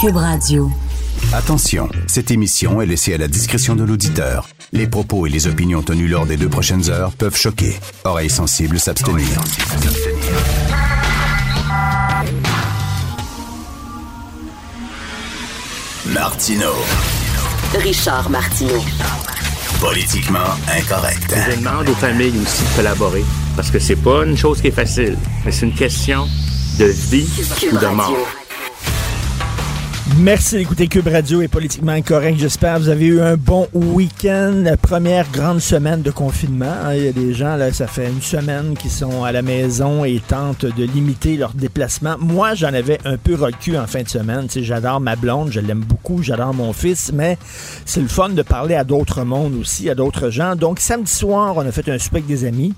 Cube Radio. Attention, cette émission est laissée à la discrétion de l'auditeur. Les propos et les opinions tenues lors des deux prochaines heures peuvent choquer. Oreilles sensibles s'abstenir. Martino. Richard Martineau. Politiquement incorrect. Je demande aux familles aussi de collaborer parce que c'est pas une chose qui est facile, mais c'est une question de vie ou de mort. Merci d'écouter Cube Radio et Politiquement Incorrect. J'espère que vous avez eu un bon week-end. Première grande semaine de confinement. hein. Il y a des gens, là, ça fait une semaine qui sont à la maison et tentent de limiter leurs déplacements. Moi, j'en avais un peu recul en fin de semaine. Tu sais, j'adore ma blonde, je l'aime beaucoup, j'adore mon fils, mais c'est le fun de parler à d'autres mondes aussi, à d'autres gens. Donc, samedi soir, on a fait un souper avec des amis.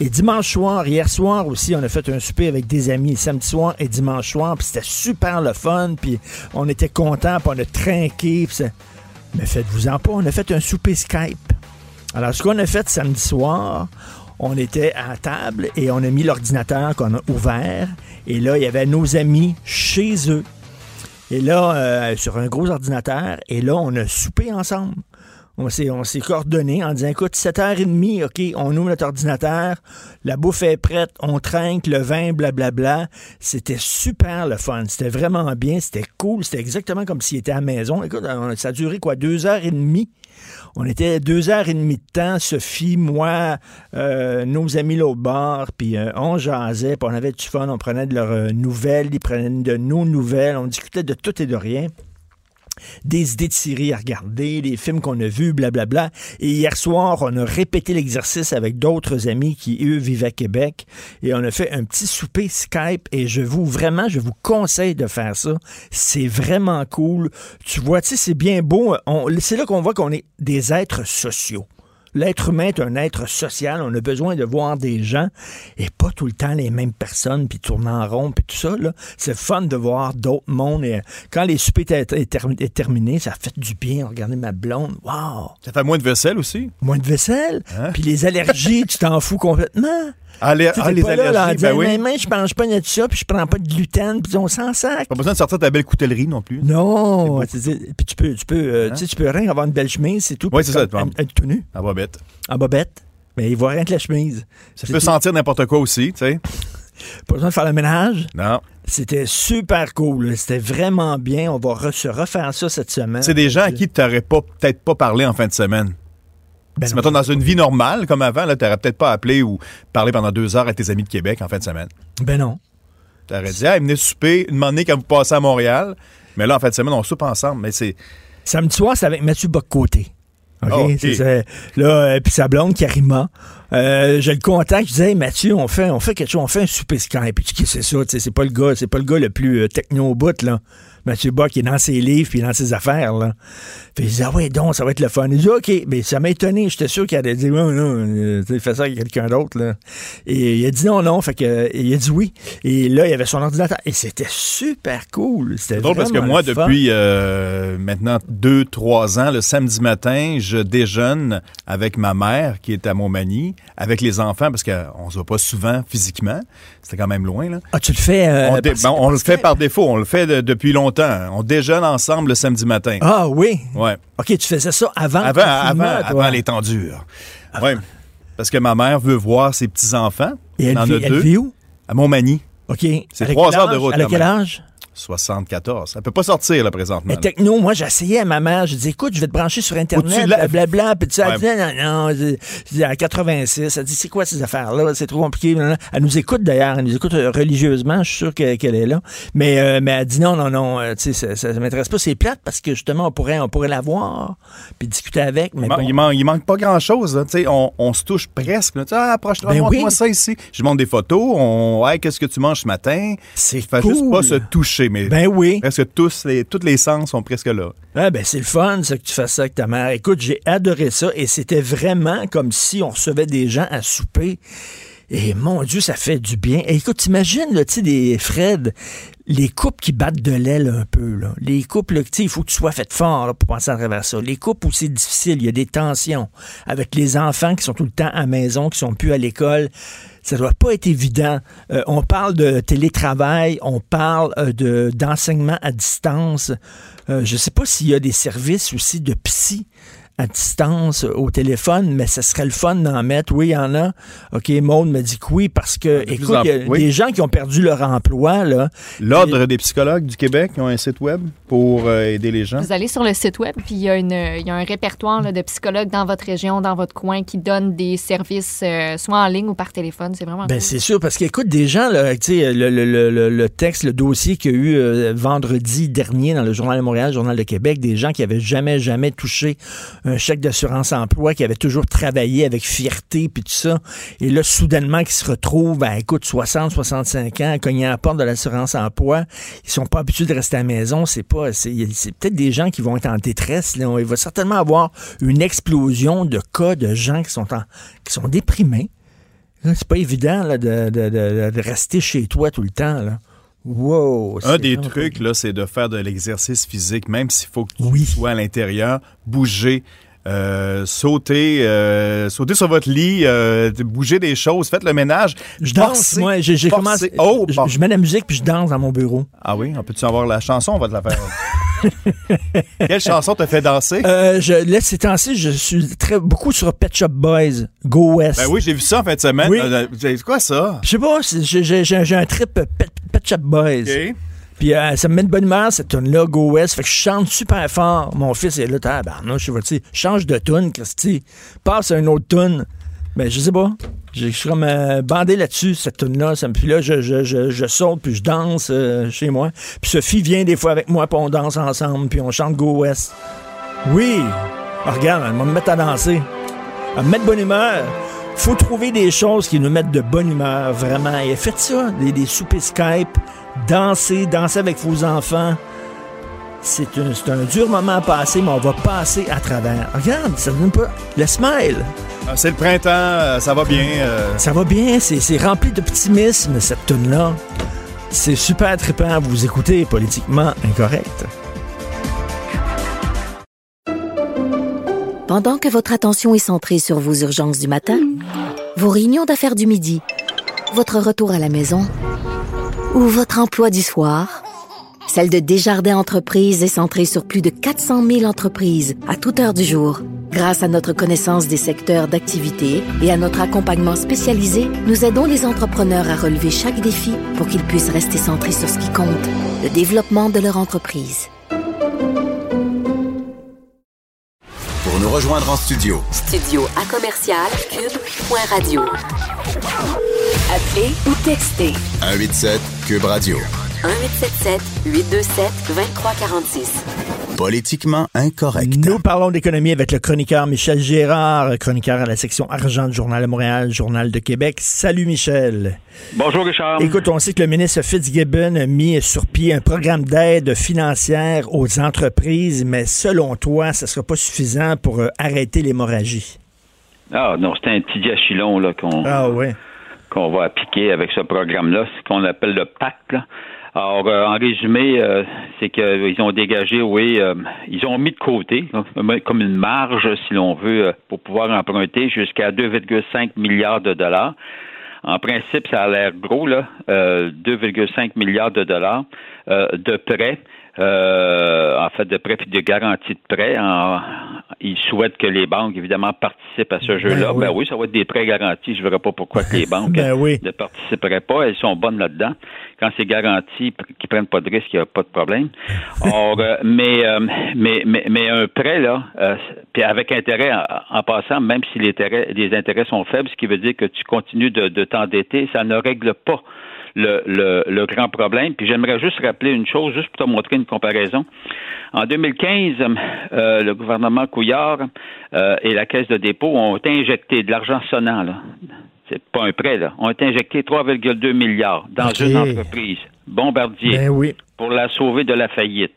Et dimanche soir, hier soir aussi, on a fait un souper avec des amis, samedi soir et dimanche soir, puis c'était super le fun, puis on était contents, puis on a trinqué, c'est- mais faites-vous-en pas, on a fait un souper Skype. Alors, ce qu'on a fait samedi soir, on était à table et on a mis l'ordinateur qu'on a ouvert, et là, il y avait nos amis chez eux. Et là, euh, sur un gros ordinateur, et là, on a soupé ensemble. On s'est, on s'est coordonné en disant, écoute, 7h30, OK, on ouvre notre ordinateur, la bouffe est prête, on trinque, le vin, blablabla. C'était super le fun. C'était vraiment bien, c'était cool, c'était exactement comme s'il était à la maison. Écoute, ça a duré quoi, deux heures et demie? On était deux heures et demie de temps, Sophie, moi, euh, nos amis l'autre bord, puis euh, on jasait, puis on avait du fun, on prenait de leurs euh, nouvelles, ils prenaient de nos nouvelles, on discutait de tout et de rien des idées de séries à regarder, des films qu'on a vus, blablabla. Et hier soir, on a répété l'exercice avec d'autres amis qui, eux, vivent à Québec. Et on a fait un petit souper Skype. Et je vous, vraiment, je vous conseille de faire ça. C'est vraiment cool. Tu vois, tu sais, c'est bien beau. C'est là qu'on voit qu'on est des êtres sociaux. L'être humain est un être social. On a besoin de voir des gens et pas tout le temps les mêmes personnes, puis tourner en rond, puis tout ça. C'est fun de voir d'autres mondes. Et, euh, quand les soupers étaient étaient termi- étaient terminés, ça a fait du bien. Regardez ma blonde. Wow! Ça fait moins de vaisselle aussi? Moins de vaisselle? Hein? Puis les allergies, tu t'en fous complètement. Ah, sais, ah, les en allergies, ben oui. Mais, je mange pas de ça, puis je prends pas de gluten, puis on s'en sac. Pas besoin de sortir ta belle coutellerie non plus. Non, puis tu peux, tu peux, euh, tu sais, tu peux rien avoir une belle chemise, c'est tout. Oui, c'est ça, comme- être tout nu, va bête. en bobette. Mais il voit rien que la chemise. Ça peut sentir n'importe quoi aussi, tu sais. Pas besoin de faire le ménage. Non. C'était super cool. C'était vraiment bien. On va re- se refaire ça cette semaine. C'est des gens à qui tu n'aurais peut-être pas parlé en fin de semaine. Ben si, mettons, dans une vie normale, comme avant, tu n'aurais peut-être pas appelé ou parlé pendant deux heures à tes amis de Québec en fin de semaine. Ben non. Tu aurais dit, hey, venez souper une année quand vous passez à Montréal. Mais là, en fin de semaine, on soupe ensemble. Mais c'est. Samedi soir, c'est avec Mathieu Boccoté. OK? C'est- là, euh, puis sa blonde, Karima. Euh, je le contacte, je disais, hey, Mathieu, on fait, on fait quelque chose, on fait un souper Skype. Puis tu c'est ça, tu sais, c'est pas le gars, c'est pas le gars le plus euh, techno au bout, là. Mathieu Bock, il est dans ses livres puis dans ses affaires, là. Puis il dit, ah ouais, donc, ça va être le fun. Il dit, OK, mais ça m'a étonné. J'étais sûr qu'il allait dire, non, non, tu sais, fais ça avec quelqu'un d'autre, là. Et il a dit non, non, fait que, il a dit oui. Et là, il y avait son ordinateur. Et c'était super cool. C'était C'est drôle parce que moi, depuis euh, maintenant deux, trois ans, le samedi matin, je déjeune avec ma mère qui est à Montmagny, avec les enfants, parce qu'on ne se voit pas souvent physiquement. C'était quand même loin, là. Ah, tu le fais. euh, on, dé- parce- ben, on le fait par défaut, on le fait de- depuis longtemps. On déjeune ensemble le samedi matin. Ah oui. Ouais. OK, tu faisais ça avant. Avant, avant, avant les temps durs. Ouais. Parce que ma mère veut voir ses petits-enfants. Et elle, en vit, a elle vit où? À Montmagny, OK. C'est trois heures de route, Elle a quand quel âge? 74. Elle peut pas sortir, là, présentement. Mais techno, moi, j'essayais à ma mère. Je dis, écoute, je vais te brancher sur Internet, blablabla. Puis tu Ouais. dit, non, non, non. Je je dis, à 86, elle dit, c'est quoi ces affaires-là? C'est trop compliqué. Elle nous écoute d'ailleurs. Elle nous écoute euh, religieusement. Je suis sûr que- qu'elle est là. Mais, euh, mais elle dit, non, non, non, euh, tu sais, ça, ça m'intéresse pas. C'est plate parce que justement, on pourrait, on pourrait la voir puis discuter avec. Mais Il, man- bon. il man- il manque pas grand-chose. Tu sais, On, on se touche presque. Tu sais, Ah, approche-toi, Ben oui. ça ici. Je montre des photos. On, hey, qu'est-ce que tu manges ce matin? c'est cool. juste pas se toucher. Mais Ben oui. presque tous les, tous les sens sont presque là? Ah ben c'est le fun, ça, que tu fasses ça avec ta mère. Écoute, j'ai adoré ça et c'était vraiment comme si on recevait des gens à souper. Et mon Dieu, ça fait du bien. Et écoute, t'imagines, là, tu sais, des Fred, les couples qui battent de l'aile un peu, là. Les couples, tu il faut que tu sois fait fort, là, pour penser à travers ça. Les couples où c'est difficile, il y a des tensions. Avec les enfants qui sont tout le temps à la maison, qui sont plus à l'école. Ça doit pas être évident. Euh, on parle de télétravail, on parle euh, de d'enseignement à distance. Euh, je sais pas s'il y a des services aussi de psy à distance euh, au téléphone, mais ça serait le fun d'en mettre. Oui, il y en a. OK, Maude me dit que oui, parce que, écoute, il y a oui. des gens qui ont perdu leur emploi, là. L'Ordre des psychologues du Québec ils ont un site web pour euh, aider les gens. Vous allez sur le site web, puis il y, a une- il y a un répertoire là, de psychologues dans votre région, dans votre coin, qui donnent des services euh, soit en ligne ou par téléphone. C'est vraiment Ben, cool. c'est sûr, parce qu'écoute, des gens, là, tu sais, le, le- le- le- le texte, le dossier qu'il y a eu euh, vendredi dernier dans le Journal de Montréal, le Journal de Québec, des gens qui avaient jamais, jamais touché un chèque d'assurance-emploi, qui avaient toujours travaillé avec fierté, puis tout ça. Et là, soudainement, qui se retrouvent, ben, écoute, 60, 65 ans, à cogner à la porte de l'assurance-emploi, ils sont pas habitués de rester à la maison, c'est pas, c'est peut-être des gens qui vont être en détresse, là. Il va certainement avoir une explosion de cas de gens qui sont en, qui sont déprimés. C'est pas évident de- de rester chez toi tout le temps. Là. Wow! Un des trucs, là, c'est de faire de l'exercice physique, même s'il faut que tu Oui. sois à l'intérieur, bouger, euh, sauter, euh, sauter sur votre lit, euh, bouger des choses, faites le ménage. Je danse, moi. J'ai commencé. Oh, je mets la musique puis je danse dans mon bureau. Ah oui, on peut-tu avoir la chanson? On va te la faire. Quelle chanson te fait danser? Euh, je, là, ces temps-ci, je suis très, beaucoup sur Pet Shop Boys, Go West. Ben oui, j'ai vu ça en fin de semaine. Oui. Euh, C'est quoi ça? Je sais pas, j'ai- un trip Pet, Pet Shop Boys. Puis euh, ça me met de bonne humeur, cette tune-là, Go West. Fait que je chante super fort. Mon fils est là, tabarnouche, je sais, change de tune, Christy. Passe à une autre tune. Ben, je sais pas. Je suis comme euh, bandé là-dessus, cette tune-là. Ça me- Puis là, je, je, je, je saute, puis je danse euh, chez moi. Puis Sophie vient des fois avec moi, puis on danse ensemble, puis on chante Go West. Oui! Ah, regarde, elle va me mettre à danser. Elle me mettre de bonne humeur. Faut trouver des choses qui nous mettent de bonne humeur, vraiment. Et faites ça, des, des soupers Skype, dansez, dansez avec vos enfants. C'est un, dur moment à passer, mais on va passer à travers. Regarde, ça donne pas le smile. Ah, C'est le printemps, euh, ça va bien. euh, Ça va bien, c'est c'est rempli d'optimisme, cette tune-là. C'est super trippant, vous écoutez politiquement incorrect. Pendant que votre attention est centrée sur vos urgences du matin, vos réunions d'affaires du midi, votre retour à la maison ou votre emploi du soir, celle de Desjardins Entreprises est centrée sur plus de 400 000 entreprises à toute heure du jour. Grâce à notre connaissance des secteurs d'activité et à notre accompagnement spécialisé, nous aidons les entrepreneurs à relever chaque défi pour qu'ils puissent rester centrés sur ce qui compte, le développement de leur entreprise. Pour nous rejoindre en studio, Studio à commercial cube.radio. Appelez ou textez 187 Cube Radio. 1877 827 2346. Politiquement incorrect. Nous parlons d'économie avec le chroniqueur Michel Gérard, chroniqueur à la section argent du Journal de Montréal, Journal de Québec. Salut Michel. Bonjour Richard. Écoute, on sait que le ministre Fitzgibbon a mis sur pied un programme d'aide financière aux entreprises, mais selon toi, ça ne sera pas suffisant pour euh, arrêter l'hémorragie? Ah non, c'est un petit diachylon là, qu'on Ah oui. qu'on va appliquer avec ce programme-là, ce qu'on appelle le pacte. là. Alors, euh, en résumé, euh, c'est qu'ils ont dégagé, oui, euh, ils ont mis de côté, donc, comme une marge, si l'on veut, euh, pour pouvoir emprunter jusqu'à 2,5 milliards de dollars. En principe, ça a l'air gros, là, euh, 2,5 milliards de dollars euh, de prêts. Euh, en fait, de prêts puis de garanties de prêts. En- ils souhaitent que les banques, évidemment, participent à ce jeu-là. oui. Ben oui, ça va être des prêts garantis. Je ne verrai pas pourquoi que les banques Ben oui. ne participeraient pas. Elles sont bonnes là-dedans. Quand c'est garanti, qui prennent pas de risque, il n'y a pas de problème. Or, euh, mais, euh, mais, mais, mais un prêt, là, euh, puis avec intérêt en, en passant, même si les intérêts, les intérêts sont faibles, ce qui veut dire que tu continues de, de t'endetter, ça ne règle pas le, le, le grand problème. Puis j'aimerais juste rappeler une chose, juste pour te montrer une comparaison. En 2015, euh, le gouvernement Couillard euh, et la Caisse de dépôt ont injecté de l'argent sonnant, là, c'est pas un prêt, là. On a injecté 3,2 milliards dans une entreprise, Bombardier, Ben oui. pour la sauver de la faillite.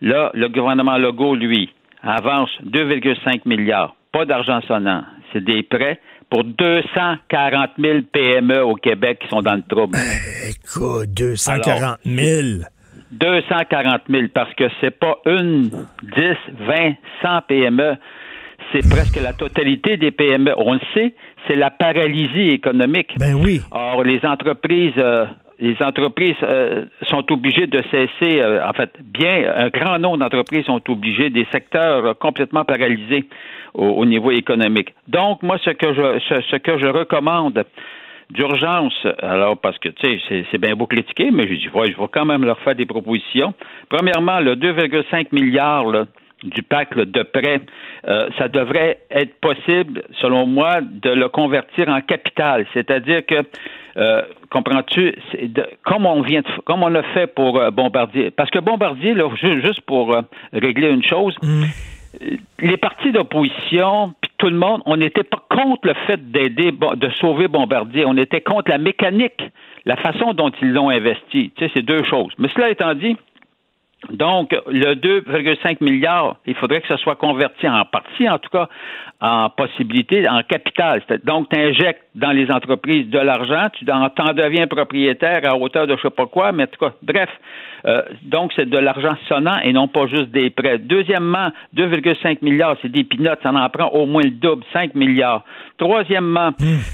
Là, le gouvernement Legault, lui, avance 2,5 milliards. Pas d'argent sonnant. C'est des prêts pour 240 000 PME au Québec qui sont dans le trouble. Écoute, 240 000. 240 000 parce que c'est pas une, 10, 20, 100 PME. C'est presque la totalité des PME. On le sait, c'est la paralysie économique. Ben oui. Or, les entreprises, euh, les entreprises euh, sont obligées de cesser, euh, en fait, bien, un grand nombre d'entreprises sont obligées, des secteurs euh, complètement paralysés au, au niveau économique. Donc, moi, ce que je, ce, que je recommande d'urgence, alors parce que, tu sais, c'est- bien beau critiquer, mais je dis, ouais, je vais quand même leur faire des propositions. Premièrement, le 2,5 milliards du pacte de prêts, euh, ça devrait être possible, selon moi, de le convertir en capital. C'est-à-dire que, euh, comprends-tu, comme on vient, de, comme on l'a fait pour euh, Bombardier, parce que Bombardier, là, ju- juste pour régler une chose, Mm. Les partis d'opposition, puis tout le monde, on n'était pas contre le fait d'aider, de sauver Bombardier. On était contre la mécanique, la façon dont ils l'ont investi. Tu sais, c'est deux choses. Mais cela étant dit, donc, le 2,5 milliards, il faudrait que ça soit converti en partie, en tout cas, en possibilité, en capital. Donc, tu injectes dans les entreprises de l'argent, tu en t'en deviens propriétaire à hauteur de je sais pas quoi, mais en tout cas, bref. euh, donc, c'est de l'argent sonnant et non pas juste des prêts. Deuxièmement, 2,5 milliards, c'est des pinottes, ça en prend au moins le double, 5 milliards. Troisièmement,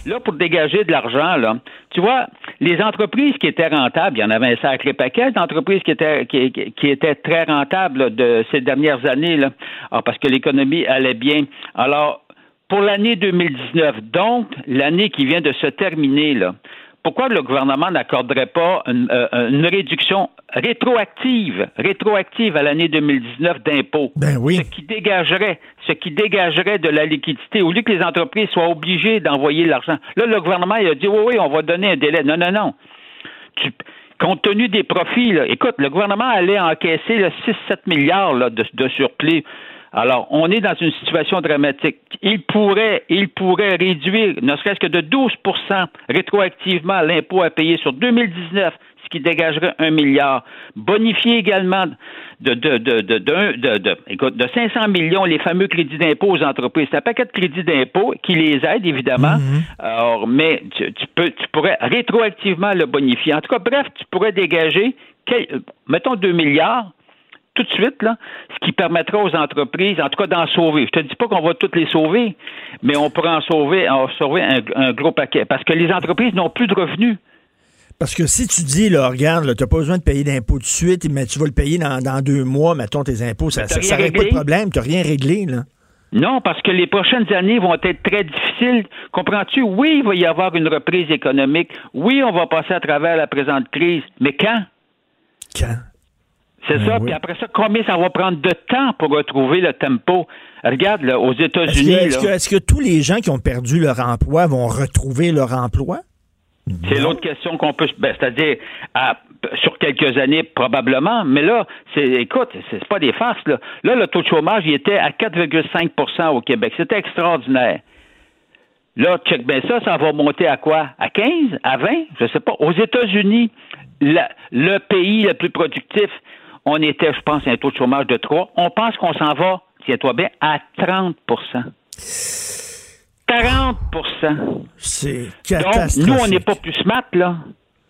là, pour dégager de l'argent, là, tu vois, les entreprises qui étaient rentables, il y en avait un sacré paquet d'entreprises qui étaient, qui, qui- étaient très rentables là, de ces dernières années, là, Ah, parce que l'économie allait bien. Alors, pour l'année 2019, donc l'année qui vient de se terminer, là, pourquoi le gouvernement n'accorderait pas une, euh, une réduction rétroactive, rétroactive à l'année 2019 d'impôts? Ben oui. Ce qui dégagerait, ce qui dégagerait de la liquidité, au lieu que les entreprises soient obligées d'envoyer l'argent. Là, le gouvernement, il a dit, oui, oui, on va donner un délai. Non, non, non. Tu- compte tenu des profits, là, écoute, le gouvernement allait encaisser 6-7 milliards là, de, de surplus. Alors, on est dans une situation dramatique. Il pourrait, il pourrait réduire, ne serait-ce que de 12% rétroactivement l'impôt à payer sur 2019, ce qui dégagerait un milliard. Bonifier également de, de, de, de, de, de- écoute, de 500 millions les fameux crédits d'impôt aux entreprises. C'est un paquet de crédits d'impôt qui les aide, évidemment. Alors, mais tu, tu peux, tu pourrais rétroactivement le bonifier. En tout cas, bref, tu pourrais dégager, quel- mettons 2 milliards tout de suite, là, ce qui permettra aux entreprises, en tout cas, d'en sauver. Je te dis pas qu'on va toutes les sauver, mais on pourra en sauver, en sauver un, un gros paquet. Parce que les entreprises n'ont plus de revenus. Parce que si tu dis, là, regarde, tu n'as pas besoin de payer d'impôts tout de suite, mais tu vas le payer dans, dans deux mois, mettons tes impôts, ça règle pas de problème, tu n'as rien réglé, là. Non, parce que les prochaines années vont être très difficiles. Comprends-tu? Oui, il va y avoir une reprise économique. Oui, on va passer à travers la présente crise. Mais quand? Quand? C'est Ben ça. oui. Puis après ça, combien ça va prendre de temps pour retrouver le tempo? Regarde, là, aux Est-ce que, États-Unis, est-ce que- tous les gens qui ont perdu leur emploi vont retrouver leur emploi? c'est l'autre question qu'on peut... Ben, c'est-à-dire, à- sur quelques années, probablement. Mais là, c'est, écoute, c'est, c'est pas des farces, là. Là, le taux de chômage, il était à 4,5% au Québec. C'était extraordinaire. Là, check bien ça, ça va monter à quoi? À 15? À 20? Je sais pas. Aux États-Unis, la- le pays le plus productif, on était, je pense, à un taux de chômage de 3. On pense qu'on s'en va, tiens-toi bien, à 30% 40% C'est Donc, catastrophique. nous, on n'est pas plus smart, là.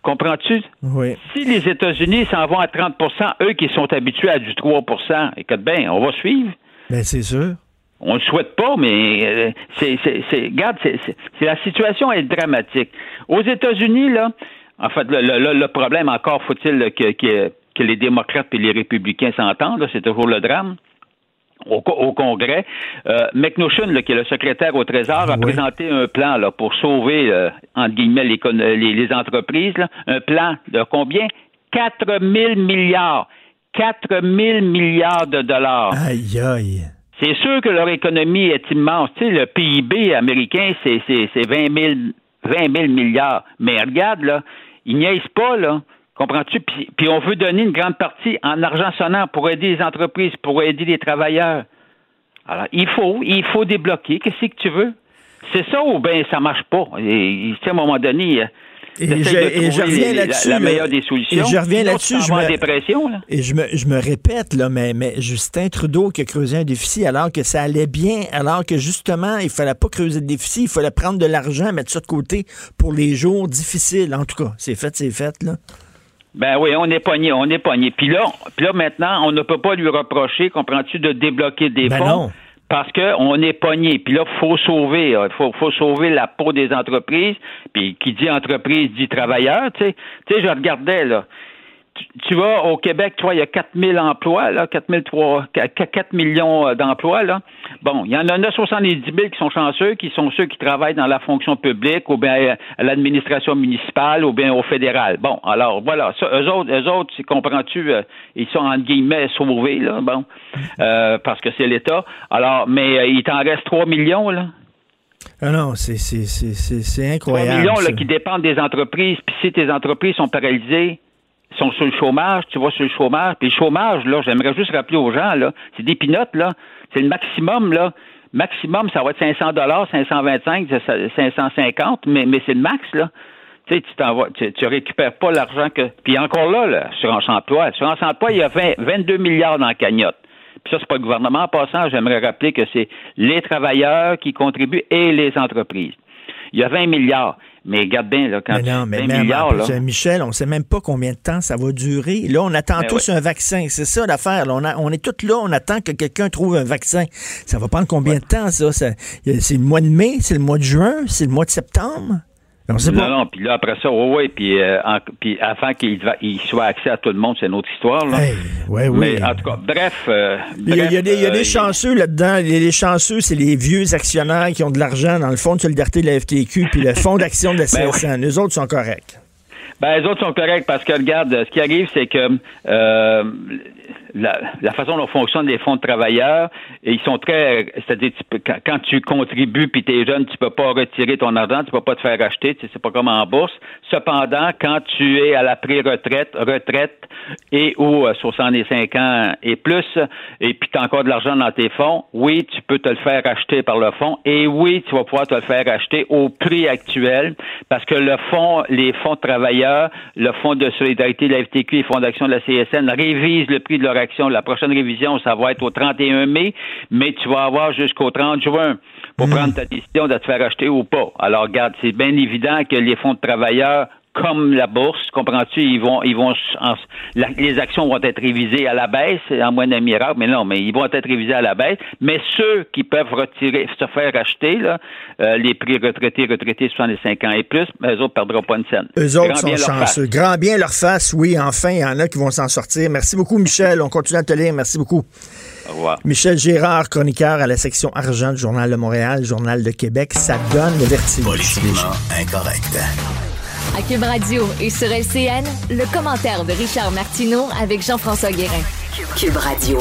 Comprends-tu? Oui. Si les États-Unis s'en vont à 30% eux qui sont habitués à du 3% écoute bien, on va suivre. Ben, c'est sûr. On le souhaite pas, mais euh, c'est, c'est, c'est, regarde, c'est- la situation est dramatique. Aux États-Unis, là, en fait, le, le- le problème encore, faut-il que, que, que les démocrates et les républicains s'entendent, c'est toujours le drame. Au, co- au Congrès, euh, McNaughton, là, qui est le secrétaire au Trésor, a Oui. présenté un plan là, pour sauver, euh, entre guillemets, les, les entreprises. là. un plan de combien? 4 000 milliards. 4 000 milliards de dollars. Aïe, aïe. C'est sûr que leur économie est immense. Tu sais, le PIB américain, c'est 20, 000, 20 000 milliards. Mais regarde, là, ils niaisent pas, là. Comprends-tu? Puis, puis on veut donner une grande partie en argent sonnant pour aider les entreprises, pour aider les travailleurs. Alors, il faut, il faut débloquer. Qu'est-ce que tu veux? C'est ça ou bien ça marche pas? Et, à un moment donné, euh, Et je, et reviens la- là-dessus. La, meilleure des solutions. Et je reviens là-dessus. Je me, dépression, là. et je me, je me répète, là, mais, mais Justin Trudeau qui a creusé un déficit alors que ça allait bien, alors que justement, il fallait pas creuser de déficit, il fallait prendre de l'argent, mettre ça de côté pour les jours difficiles. En tout cas, c'est fait, c'est fait, là. Ben oui, on est pogné, on est pogné. Puis là, puis là, maintenant, on ne peut pas lui reprocher, comprends-tu, de débloquer des Ben fonds. non. Parce qu'on est pogné. Puis là, faut sauver. Il faut, faut sauver la peau des entreprises. Puis qui dit entreprise dit travailleur. Tu sais, tu sais je regardais, là. Tu, tu vas au Québec, toi, il y a 4000 emplois, là, 4003, 4 millions euh, d'emplois, là. Bon, il y en a 970 000 qui sont chanceux, qui sont ceux qui travaillent dans la fonction publique, ou bien à l'administration municipale, ou bien au fédéral. Bon, alors, voilà. Ça, eux autres, eux autres, comprends-tu, euh, ils sont, entre guillemets, sauvés, là, bon, euh, parce que c'est l'État. Alors, mais euh, il t'en reste 3 millions, là. Ah non, c'est, c'est 3 incroyable. millions là, qui dépendent des entreprises. Puis si tes entreprises sont paralysées, sont sur le chômage, tu vas sur le chômage. Puis le chômage, là, j'aimerais juste rappeler aux gens, là, c'est des pinottes, là. C'est le maximum, là. Maximum, ça va être 500 dollars, 525, 550, mais, mais c'est le max, là. Tu sais, tu t'en tu, récupères pas l'argent que. Puis encore là, l'assurance emploi. L'assurance emploi, il y a 20 22 milliards dans la cagnotte. Puis ça, c'est pas le gouvernement. En passant, j'aimerais rappeler que c'est les travailleurs qui contribuent et les entreprises. Il y a 20 milliards. Mais regarde bien, là, quand Mais non, mais 20 même, milliards, là. euh, Michel, on sait même pas combien de temps ça va durer. Là, on attend Ben tous un vaccin. C'est ça l'affaire. On, est tous là, on attend que quelqu'un trouve un vaccin. Ça va prendre combien de temps, ça? C'est le mois de mai, c'est le mois de juin, c'est le mois de septembre? Non, pas. non, puis là, après ça, oui, oui, puis, euh, puis afin qu'il il soit accès à tout le monde, c'est une autre histoire, là. Hey, ouais, oui. Mais en tout cas, bref. euh, Il y, a, il y a des, il y a des euh, chanceux là-dedans. Les, les chanceux, c'est les vieux actionnaires qui ont de l'argent dans le fonds de solidarité de la FTQ puis le fonds d'action de la Ben oui. CSN. Eux autres sont corrects. Ben, les autres sont corrects parce que, regarde, ce qui arrive, c'est que euh, la, la façon dont fonctionnent les fonds de travailleurs, ils sont très, c'est-à-dire, quand, tu contribues puis tu es jeune, tu peux pas retirer ton argent, tu peux pas te faire acheter, tu sais, c'est pas comme en bourse. Cependant, quand tu es à la pré-retraite, retraite et ou euh, 65 ans et plus, et puis tu as encore de l'argent dans tes fonds, oui, tu peux te le faire acheter par le fonds et oui, tu vas pouvoir te le faire acheter au prix actuel parce que le fonds, les fonds de travailleurs, le fonds de solidarité de la FTQ les fonds d'action de la CSN révisent le prix de leur La prochaine révision, ça va être au 31 mai, mais tu vas avoir jusqu'au 30 juin pour prendre ta décision de te faire acheter ou pas. Alors, regarde, c'est bien évident que les fonds de travailleurs comme la bourse, comprends-tu, ils vont, ils vont, en- la- les actions vont être révisées à la baisse, en moins d'un miracle, mais non, mais ils vont être révisés à la baisse. Mais ceux qui peuvent retirer, se faire acheter, là, euh, les prix retraités, retraités 65 ans et plus, eux autres ne perdront pas une scène. Eux autres Grand sont chanceux. Grand bien leur face, oui, enfin, il y en a qui vont s'en sortir. Merci beaucoup, Michel. On continue à te lire. Merci beaucoup. Au revoir. Michel Gérard, chroniqueur à la section argent du Journal de Montréal, Journal de Québec. Ça donne le vertige. Politiquement incorrect. À Cube Radio et sur LCN, le commentaire de Richard Martineau avec Jean-François Guérin. Cube Radio.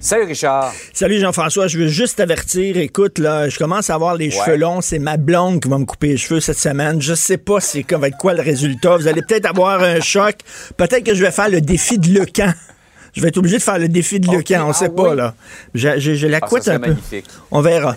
Salut Richard. Salut Jean-François, je veux juste t'avertir, écoute, là, je commence à avoir les cheveux longs, c'est ma blonde qui va me couper les cheveux cette semaine. Je sais pas c'est va être quoi le résultat. Vous allez peut-être avoir un choc. Peut-être que je vais faire le défi de Lecan. Je vais être obligé de faire le défi de Ok, Lecan, on ah sait pas, là. J'ai la Ah, couette un peu. magnifique. On verra.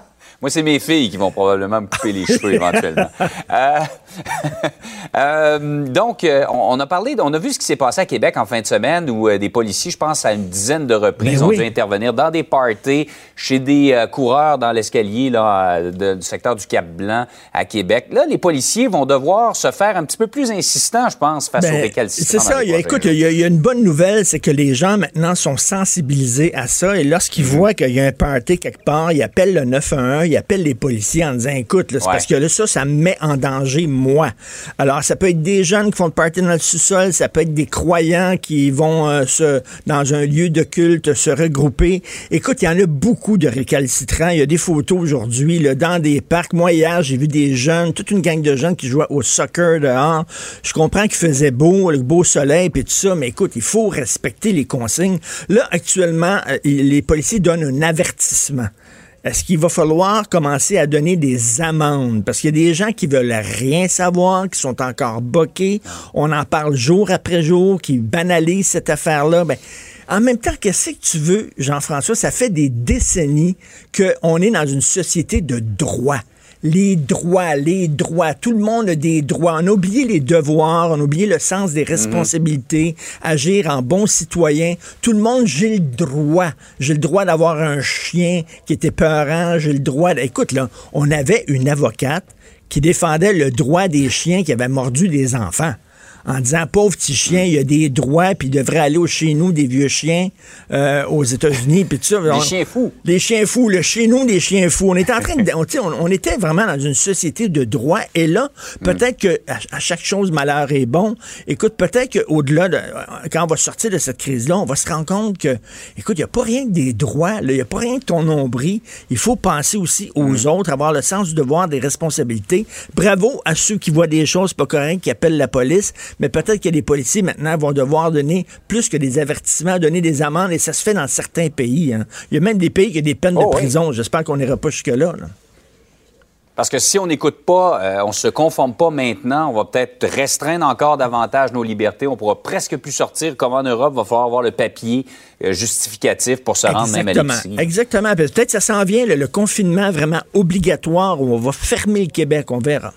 Moi, c'est mes filles qui vont probablement me couper les cheveux éventuellement. Euh, euh, donc, euh, on, a parlé, on a vu ce qui s'est passé à Québec en fin de semaine où des policiers, je pense à une dizaine de reprises, Ben ont oui. dû intervenir dans des parties chez des coureurs dans l'escalier là, de- du secteur du Cap-Blanc à Québec. Là, les policiers vont devoir se faire un petit peu plus insistants, je pense, face Ben, aux récalcitrants. C'est ça. il a- écoute, il y, a, il y a une bonne nouvelle, c'est que les gens maintenant sont sensibilisés à ça. Et lorsqu'ils Mm-hmm. voient qu'il y a un party quelque part, ils appellent le 911, ils appellent les policiers en disant écoute, c'est Ouais. parce que là, ça, ça me met en danger, moi. Alors, ça peut être des jeunes qui font le party dans le sous-sol, ça peut être des croyants qui vont euh, se, dans un lieu de culte se regrouper. Écoute, il y en a beaucoup de récalcitrants. Il y a des photos aujourd'hui là, dans des parcs. Moi, hier, j'ai vu des jeunes, toute une gang de jeunes qui jouaient au soccer dehors. Je comprends qu'il faisait beau, le beau soleil et tout ça, mais écoute, il faut respecter les consignes. Là, actuellement, euh, les policiers donnent un avertissement. Est-ce qu'il va falloir commencer à donner des amendes? Parce qu'il y a des gens qui veulent rien savoir, qui sont encore boqués. On en parle jour après jour, qui banalisent cette affaire-là. Ben, En même temps, qu'est-ce que tu veux, Jean-François? Ça fait des décennies qu'on est dans une société de droit les droits, les droits. Tout le monde a des droits. On a oublié les devoirs, on a oublié le sens des responsabilités, agir en bon citoyen. Tout le monde, j'ai le droit. J'ai le droit d'avoir un chien qui était peurant. J'ai le droit. d'- Écoute, là, on avait une avocate qui défendait le droit des chiens qui avaient mordu des enfants. En disant, pauvre petit chien, il a des droits, puis il devrait aller au chez nous des vieux chiens euh, aux États-Unis, puis tout ça. Les chiens fous. les chiens fous, le chez nous des chiens fous. On était en train de, on, on- on était vraiment dans une société de droit. Et là, peut-être que à, à chaque chose malheur est bon. Écoute, peut-être qu'au-delà de, quand on va sortir de cette crise-là, on va se rendre compte que, écoute, il n'y a pas rien que des droits, il n'y a pas rien que ton nombril. Il faut penser aussi aux autres, avoir le sens du devoir, des responsabilités. Bravo à ceux qui voient des choses pas correctes, qui appellent la police. Mais peut-être que les policiers maintenant vont devoir donner plus que des avertissements, donner des amendes. Et ça se fait dans certains pays. hein. Il y a même des pays qui ont des peines Oh, de oui. prison. J'espère qu'on n'ira pas jusque-là. là. Parce que si on n'écoute pas, euh, on se conforme pas maintenant, on va peut-être restreindre encore davantage nos libertés. On pourra presque plus sortir. Comme en Europe, il va falloir avoir le papier euh, justificatif pour se rendre même à Exactement. l'épicerie. Exactement. Peut-être que ça s'en vient, là, le confinement vraiment obligatoire où on va fermer le Québec. On verra.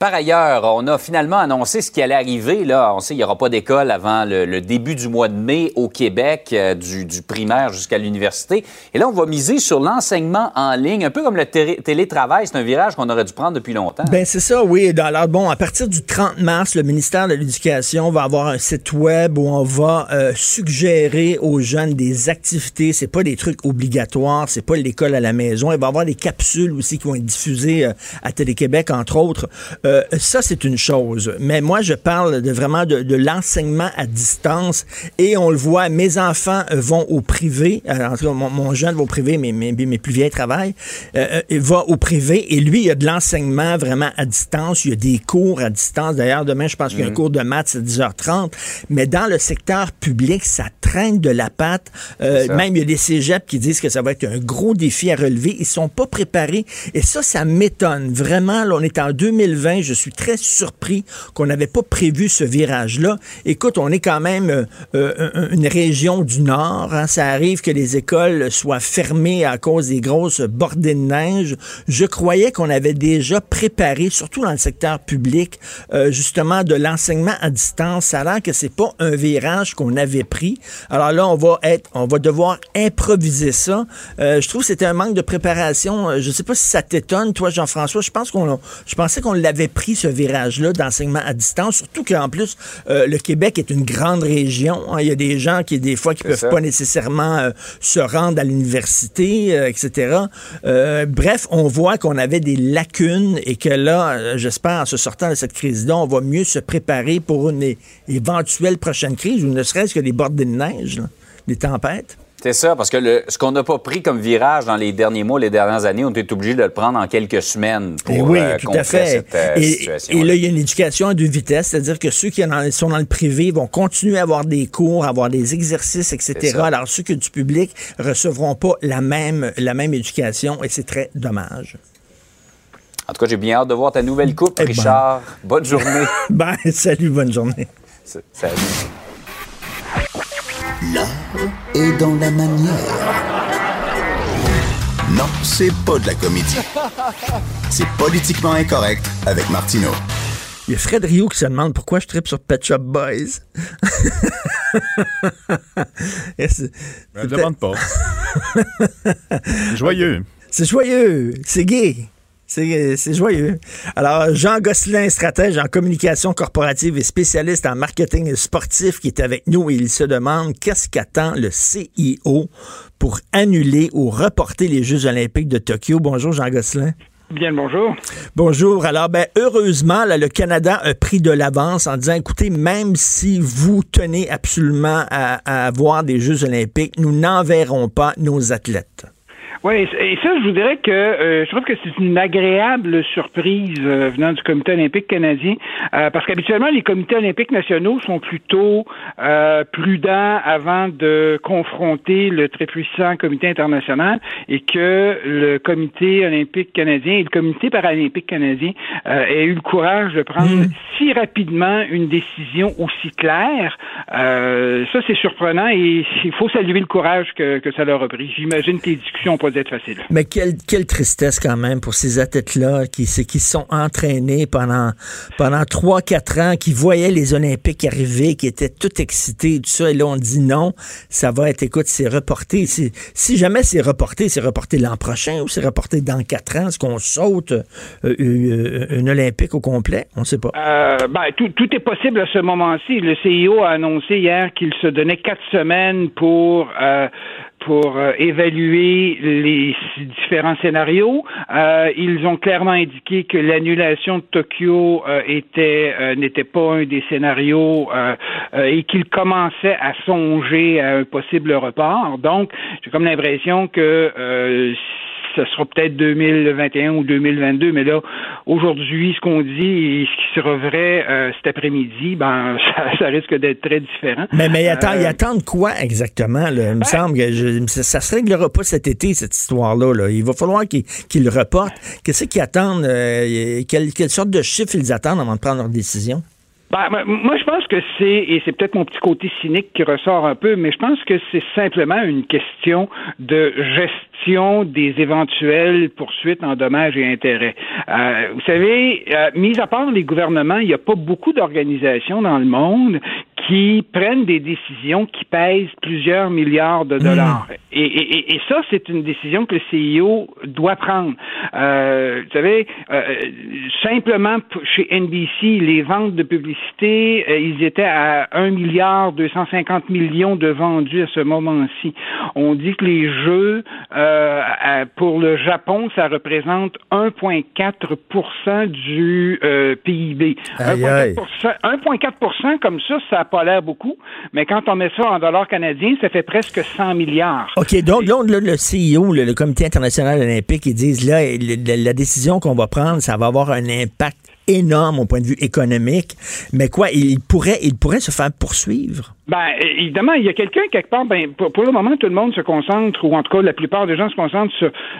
Par ailleurs, on a finalement annoncé ce qui allait arriver. Là, on sait qu'il n'y aura pas d'école avant le, début du mois de mai au Québec, euh, du, primaire jusqu'à l'université. Et là, on va miser sur l'enseignement en ligne, un peu comme le té- télétravail. C'est un virage qu'on aurait dû prendre depuis longtemps. Ben c'est ça, oui. Alors bon, à partir du 30 mars, le ministère de l'Éducation va avoir un site web où on va euh, suggérer aux jeunes des activités. C'est pas des trucs obligatoires, c'est pas l'école à la maison. Il va y avoir des capsules aussi qui vont être diffusées euh, à Télé-Québec, entre autres. Euh, ça, c'est une chose. Mais moi, je parle de vraiment de, de l'enseignement à distance. Et on le voit, mes enfants euh, vont au privé. Euh, en tout cas, mon, mon jeune va au privé, mais mes, mes plus vieilles travaillent. Euh, il va au privé et lui, il y a de l'enseignement vraiment à distance. Il y a des cours à distance. D'ailleurs, demain, je pense qu'il y a un cours de maths à 10h30. Mais dans le secteur public, ça traîne de la patte. Euh, même, il y a des cégeps qui disent que ça va être un gros défi à relever. Ils sont pas préparés. Et ça, ça m'étonne. Vraiment, là, on est en 2020. Je suis très surpris qu'on n'avait pas prévu ce virage-là. Écoute, on est quand même euh, euh, un- une région du Nord. hein. Ça arrive que les écoles soient fermées à cause des grosses bordées de neige. Je croyais qu'on avait déjà préparé, surtout dans le secteur public, euh, justement de l'enseignement à distance. Ça a l'air que c'est pas un virage qu'on avait pris. Alors là, on va être, on va devoir improviser ça. Je trouve que c'était un manque de préparation. Je sais pas si ça t'étonne, toi, Jean-François. Je pense qu'on, je pensais qu'on l'avait pris ce virage-là d'enseignement à distance. Surtout qu'en plus, euh, le Québec est une grande région. hein. Il y a des gens qui des fois qui peuvent ça. pas nécessairement euh, se rendre à l'université, euh, etc. Bref, on voit qu'on avait des lacunes et que là, j'espère, en se sortant de cette crise-là, on va mieux se préparer pour une éventuelle prochaine crise ou ne serait-ce que des bordées de neige, là, des tempêtes. C'est ça, parce que le- ce qu'on n'a pas pris comme virage dans les derniers mois, les dernières années, on est obligé de le prendre en quelques semaines pour Eh oui, euh, tout à fait. cette euh, et, situation. et là, il y a une éducation à deux vitesses, c'est-à-dire que ceux qui sont dans le privé vont continuer à avoir des cours, avoir des exercices, etc. Alors, ceux qui du public recevront pas la même, la même éducation et c'est très dommage. En tout cas, j'ai bien hâte de voir ta nouvelle coupe, Eh ben. Richard. Bonne journée. Ben, salut, bonne journée. Salut. L'art est dans la manière. Non, c'est pas de la comédie. C'est politiquement incorrect avec Martineau. Il y a Fred Rio qui se demande pourquoi je tripe sur Pet Shop Boys. Et c'est- Me demande pas. Joyeux. C'est joyeux, c'est gay. C'est joyeux. Alors, Jean Gosselin, stratège en communication corporative et spécialiste en marketing sportif, qui est avec nous et il se demande qu'est-ce qu'attend le CIO pour annuler ou reporter les Jeux olympiques de Tokyo. Bonjour, Jean Gosselin. Bien le bonjour. Bonjour. Alors, ben, heureusement, là, le Canada a pris de l'avance en disant, écoutez, même si vous tenez absolument à, à avoir des Jeux olympiques, nous n'enverrons pas nos athlètes. Oui, et ça, je vous dirais que euh, je trouve que c'est une agréable surprise euh, venant du Comité olympique canadien, euh, parce qu'habituellement, les comités olympiques nationaux sont plutôt prudents avant de confronter le très puissant Comité international, et que le Comité olympique canadien et le Comité paralympique canadien aient eu le courage de prendre Mm. si rapidement une décision aussi claire. ça, c'est surprenant, et il faut saluer le courage que, que ça leur a pris. J'imagine que les discussions n'ont pas être. Mais quelle, quelle tristesse quand même pour ces athlètes-là qui, qui sont entraînés pendant, pendant 3-4 ans, qui voyaient les Olympiques arriver, qui étaient tout excités, tout ça, et là on dit non, ça va être, écoute, c'est reporté. Si jamais c'est reporté, c'est reporté l'an prochain ou c'est reporté dans 4 ans, est-ce qu'on saute euh, euh, une Olympique au complet? On ne sait pas. Euh, ben, tout, tout est possible à ce moment-ci. Le CIO a annoncé hier qu'il se donnait quatre semaines pour euh, pour euh, évaluer les différents scénarios. Euh, ils ont clairement indiqué que l'annulation de Tokyo euh, était euh, n'était pas un des scénarios euh, euh, et qu'ils commençaient à songer à un possible report. Donc, j'ai comme l'impression que ce sera peut-être 2021 ou 2022, mais là, aujourd'hui, ce qu'on dit et ce qui sera vrai euh, cet après-midi, ben, ça, ça risque d'être très différent. Mais, mais attends, Euh, ils attendent quoi exactement? Là? Il me semble que je- ça, ça se réglera pas cet été, cette histoire-là. là. Il va falloir qu'ils qu'ils le reportent. Qu'est-ce qu'ils attendent? euh, quelle, quelle sorte de chiffres ils attendent avant de prendre leur décision? Ben, moi- je pense que c'est, et c'est peut-être mon petit côté cynique qui ressort un peu, mais je pense que c'est simplement une question de gestion des éventuelles poursuites en dommages et intérêts. Euh, vous savez, euh, mis à part les gouvernements, il n'y a pas beaucoup d'organisations dans le monde qui prennent des décisions qui pèsent plusieurs milliards de dollars. Et, et- et- et ça, c'est une décision que le CIO doit prendre. Euh, vous savez, euh, simplement chez NBC, les ventes de publicité, euh, ils étaient à 1 milliard 250 millions de vendus à ce moment-ci. On dit que les jeux pour le Japon, ça représente 1,4% du PIB. Aïe, aïe. 1,4 1,4 comme ça, ça n'a pas l'air beaucoup, mais quand on met ça en dollars canadiens, ça fait presque 100 milliards. OK, donc là, le, CEO, le, Comité international olympique, ils disent là, la décision qu'on va prendre, ça va avoir un impact énorme au point de vue économique. Mais quoi, il pourrait, il pourrait se faire poursuivre? Ben, évidemment, il y a quelqu'un quelque part, ben, pour, le moment, tout le monde se concentre, ou en tout cas, la plupart des gens se concentrent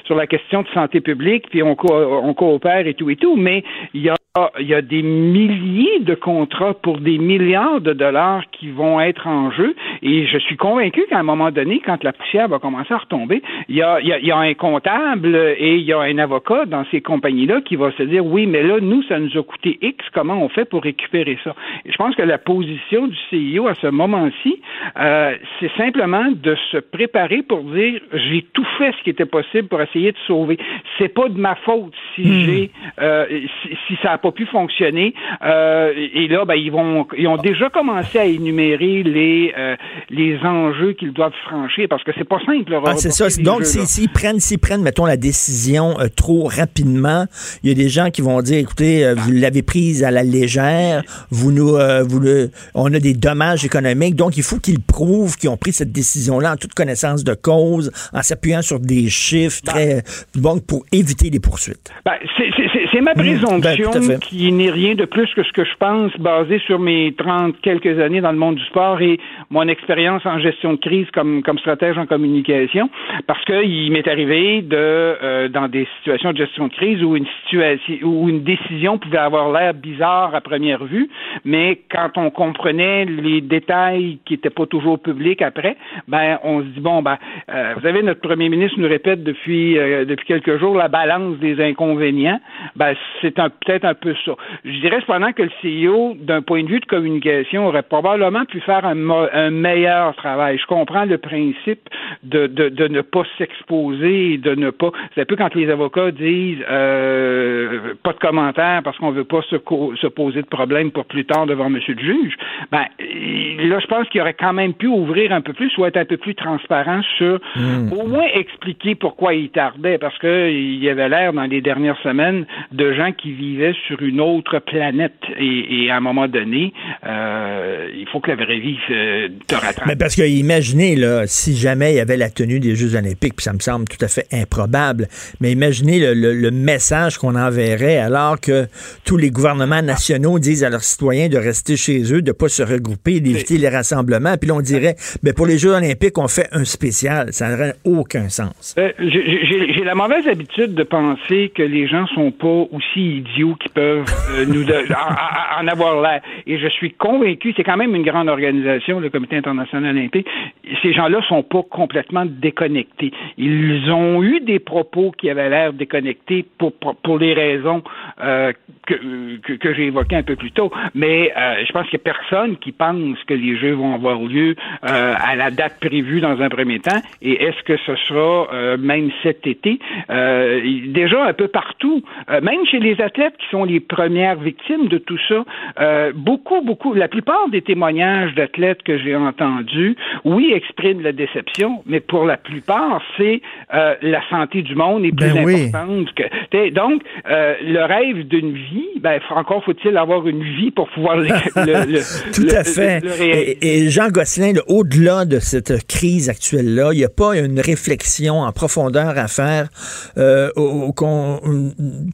sur, la question de santé publique, puis on, co- on coopère et tout et tout, mais il y a des milliers de contrats pour des milliards de dollars qui vont être en jeu et je suis convaincu qu'à un moment donné, quand la poussière va commencer à retomber, il y a, il y a un comptable et il y a un avocat dans ces compagnies-là qui va se dire oui, mais là, nous, ça nous a coûté X, comment on fait pour récupérer ça? Et je pense que la position du CIO à ce moment-ci, euh, c'est simplement de se préparer pour dire j'ai tout fait ce qui était possible pour essayer de sauver. C'est pas de ma faute si j'ai euh, si, si ça n'a pas pu fonctionner. Euh, et là, ben, ils vont ils ont déjà commencé à énumérer les les enjeux qu'ils doivent franchir parce que c'est pas simple. Ah, c'est ça. Donc, s'ils s'ils prennent, s'ils prennent, mettons, la décision trop rapidement, il y a des gens qui vont dire, écoutez, euh, vous l'avez prise à la légère, vous nous, euh, vous le, on a des dommages économiques, donc il faut qu'ils prouvent qu'ils ont pris cette décision-là en toute connaissance de cause, en s'appuyant sur des chiffres très, bon, pour éviter les poursuites. Ben, c'est- ma ben, présomption fait. qui n'est rien de plus que ce que je pense, basé sur mes 30 quelques années dans le monde du sport et mon expérience en gestion de crise comme, comme stratège en communication, parce qu'il m'est arrivé de, euh, dans des situations de gestion de crise où une situation, où une décision pouvait avoir l'air bizarre à première vue, mais quand on comprenait les détails qui n'étaient pas toujours publics après, ben, on se dit, bon, ben, euh, vous savez, notre premier ministre nous répète depuis, euh, depuis quelques jours la balance des inconvénients. Ben, c'est un, peut-être un peu ça. Je dirais cependant que le CEO, d'un point de vue de communication, aurait probablement pu faire un, un meilleur travail. Je comprends le principe de, de, de ne pas s'exposer de ne pas. C'est un peu quand les avocats disent euh, pas de commentaires parce qu'on veut pas se, poser de problème pour plus tard devant monsieur le juge. Ben, là, je pense qu'il aurait quand même pu ouvrir un peu plus ou être un peu plus transparent sur, Hmm. au moins expliquer pourquoi il tardait, parce que il y avait l'air dans les dernières semaines de gens qui vivaient sur une autre planète et, et à un moment donné, euh, il faut que la vraie vie euh, te rattrape. Mais parce que imaginez, là, si jamais il y avait la tenue des Jeux olympiques, puis ça me semble tout à fait improbable, mais imaginez le, le- le message qu'on enverrait alors que tous les gouvernements nationaux disent à leurs citoyens de rester chez eux, de pas se regrouper, d'éviter les rassemblements, puis là, on dirait, ben pour les Jeux olympiques, on fait un spécial. Ça n'aurait aucun sens. Euh, j'ai- la mauvaise habitude de penser que les gens sont pas aussi idiots qu'ils peuvent euh, nous de- en, en- en avoir l'air. Et je suis convaincu, c'est quand même une grande organisation, le Comité international olympique. Ces gens-là sont pas complètement déconnectés. Ils ont eu des propos qui avaient l'air déconnectés pour, pour, pour les raisons euh, que, que, que j'ai évoquées un peu plus tôt. Mais euh, je pense qu'il n'y a personne qui pense que les Jeux vont avoir lieu euh, à la date prévue dans un premier temps. Et est-ce que ce sera euh, même cet été? Euh, déjà un peu partout, euh, même chez les athlètes qui sont les premières victimes de tout ça, euh, beaucoup, beaucoup, la plupart des témoignages d'athlètes que j'ai entendus, oui, expriment la déception, mais pour la plupart, c'est euh, la santé du monde est plus Ben oui. importante que. t'sais, Donc, euh, le rêve d'une vie, ben, faut- encore faut-il avoir une vie pour pouvoir le, le- le- Tout à fait. Et, et Jean Gosselin, là, au-delà de cette crise actuelle-là, il n'y a pas une réflexion en profondeur à faire euh, au- au- con-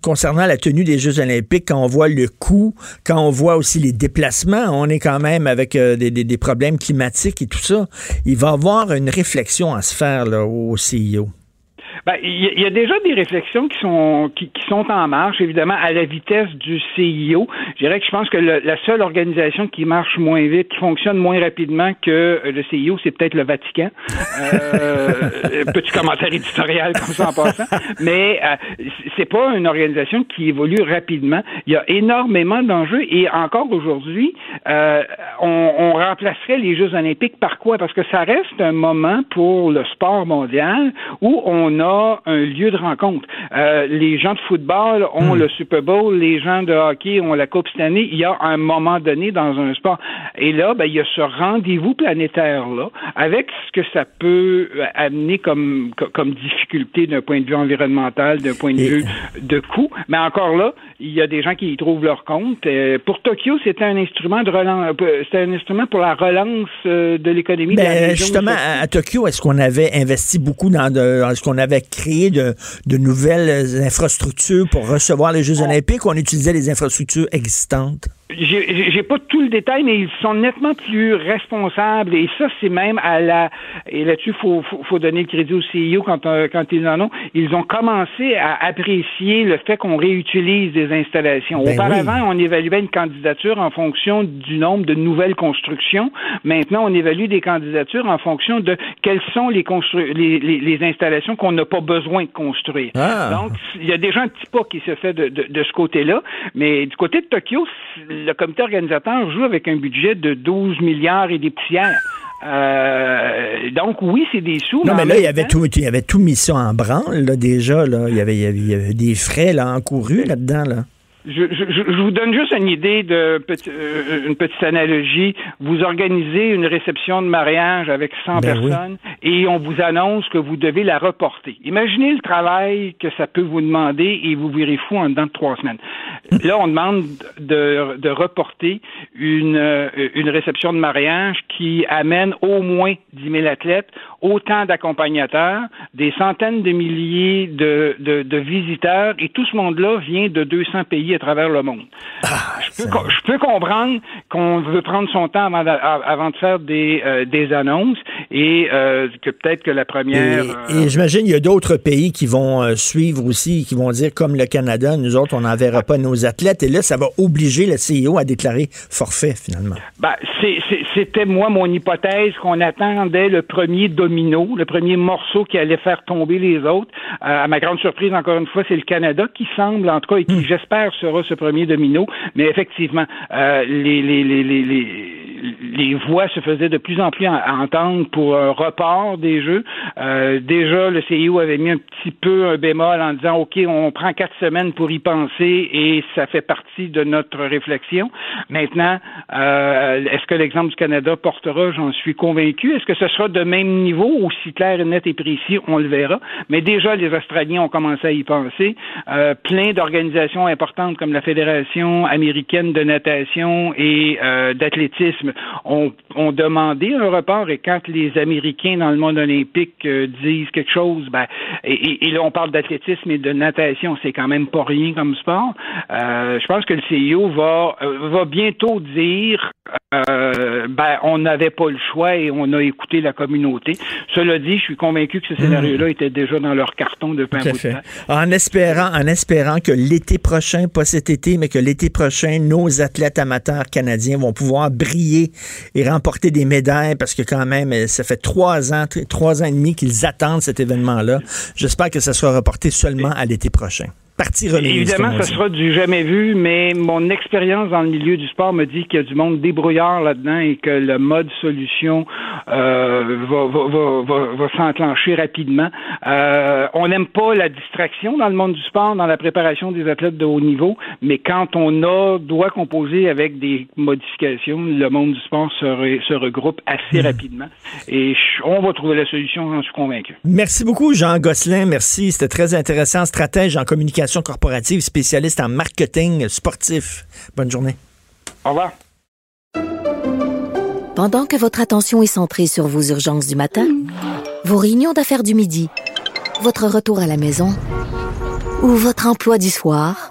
concernant la tenue des Jeux olympiques quand on voit le coût, quand on voit aussi les déplacements. On est quand même avec euh, des, des- des problèmes climatiques et tout ça. Il va y avoir une réflexion à se faire là, au CIO. Ben, il y, a- il y a déjà des réflexions qui sont qui, qui sont en marche, évidemment, à la vitesse du CIO. Je dirais que je pense que le- la seule organisation qui marche moins vite, qui fonctionne moins rapidement que le CIO, c'est peut-être le Vatican. Euh, petit commentaire éditorial comme ça en passant. Mais euh, c'est pas une organisation qui évolue rapidement. Il y a énormément d'enjeux et encore aujourd'hui, euh, on, on remplacerait les Jeux olympiques par quoi? Parce que ça reste un moment pour le sport mondial où on a un lieu de rencontre. Euh, les gens de football ont le Super Bowl, les gens de hockey ont la Coupe cette année. Il y a un moment donné dans un sport. Et là, ben, il y a ce rendez-vous planétaire-là, avec ce que ça peut amener comme, co- comme difficulté d'un point de vue environnemental, d'un point de vue de coût. Mais encore là, il y a des gens qui y trouvent leur compte. Euh, pour Tokyo, c'était un instrument de relance, euh, c'était un instrument pour la relance euh, de l'économie Ben, justement, à, à Tokyo, est-ce qu'on avait investi beaucoup dans de, est-ce qu'on avait créé de, de nouvelles infrastructures pour recevoir les Jeux olympiques ou on utilisait les infrastructures existantes? J'ai pas tout le détail, mais ils sont nettement plus responsables et ça c'est même à la et là-dessus faut, faut faut donner le crédit au CEO quand euh, quand ils en ont. Ils ont commencé à apprécier le fait qu'on réutilise des installations. Ben Auparavant, on évaluait une candidature en fonction du nombre de nouvelles constructions. Maintenant, on évalue des candidatures en fonction de quelles sont les constru- les, les, les installations qu'on n'a pas besoin de construire. Ah. Donc, il y a déjà un petit pas qui se fait de, de, de ce côté-là, mais du côté de Tokyo, le comité organisateur joue avec un budget de 12 milliards et des poussières. Euh, donc oui, c'est des sous. Non, mais là, il avait temps- tout, il avait tout mis ça en branle, là, déjà, là. Il y avait, il y avait, il y avait des frais, là, encourus là-dedans, là. Je, je, je- vous donne juste une idée de euh, une petite analogie. Vous organisez une réception de mariage avec 100 Ben oui. personnes et on vous annonce que vous devez la reporter. Imaginez le travail que ça peut vous demander et vous virez fou en dedans de trois semaines. Là, on demande de, de reporter une, euh, une réception de mariage qui amène au moins 10 000 athlètes, autant d'accompagnateurs, des centaines de milliers de, de, de visiteurs, et tout ce monde-là vient de 200 pays à travers le monde. je, peux, co- je peux comprendre qu'on veut prendre son temps avant de, avant de faire des, euh, des annonces et euh, que peut-être que la première... Et, euh, j'imagine il y a d'autres pays qui vont suivre aussi, qui vont dire, comme le Canada, nous autres, on n'enverra pas nos athlètes. Et là, ça va obliger le CEO à déclarer forfait, finalement. Ben, c'était moi mon hypothèse qu'on attendait le premier domino, le premier morceau qui allait faire tomber les autres. Euh, à ma grande surprise, encore une fois, c'est le Canada qui semble, en tout cas, et qui j'espère sera ce premier domino. Mais effectivement, euh, les, les, les, les, les- les voix se faisaient de plus en plus à entendre pour un report des Jeux. Euh, déjà, le CIO avait mis un petit peu un bémol en disant, OK, on prend quatre semaines pour y penser et ça fait partie de notre réflexion. Maintenant, est-ce que l'exemple du Canada portera? J'en suis convaincu. Est-ce que ce sera de même niveau, aussi clair, net et précis? On le verra. Mais déjà, les Australiens ont commencé à y penser. Euh, plein d'organisations importantes comme la Fédération américaine de natation et euh, d'athlétisme ont, ont, demandé un report et quand les Américains dans le monde olympique euh, disent quelque chose, ben, et, et, là on parle d'athlétisme et de natation, c'est quand même pas rien comme sport. Euh, je pense que le CIO va, euh, va bientôt dire euh, ben, on n'avait pas le choix et on a écouté la communauté. Cela dit, je suis convaincu que ce scénario-là était déjà dans leur carton depuis un bout de temps. En espérant, en espérant que l'été prochain, pas cet été, mais que l'été prochain, nos athlètes amateurs canadiens vont pouvoir briller et remporter des médailles parce que quand même, ça fait trois ans, trois ans et demi qu'ils attendent cet événement-là. J'espère que ça sera reporté seulement à l'été prochain. Partie remise. Évidemment, ça sera du jamais vu, mais mon expérience dans le milieu du sport me dit qu'il y a du monde débrouillard là-dedans et que le mode solution euh, va, va, va, va s'enclencher rapidement. Euh, on n'aime pas la distraction dans le monde du sport, dans la préparation des athlètes de haut niveau, mais quand on a doit composer avec des modifications, le monde du sport se, re, se regroupe assez mmh. rapidement et on va trouver la solution, j'en suis convaincu. Merci beaucoup, Jean Gosselin. Merci, c'était très intéressant. Stratège en communication corporative, spécialiste en marketing sportif. Bonne journée. Au revoir. Pendant que votre attention est centrée sur vos urgences du matin, vos réunions d'affaires du midi, votre retour à la maison ou votre emploi du soir,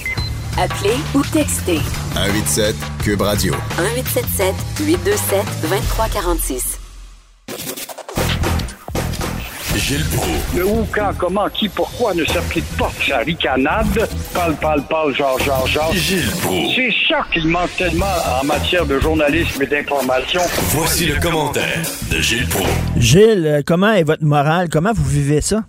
Appelez ou textez. 187 Cube Radio. 1877 827 2346. Gilles Proulx. Le où, quand, comment, qui, pourquoi ne s'applique pas sa ricanade? Parle, parle, parle, genre, genre, genre. Gilles Proulx. C'est ça qu'il manque tellement en matière de journalisme et d'information. Voici le commentaire de Gilles Proulx. Gilles, comment est votre morale? Comment vous vivez ça?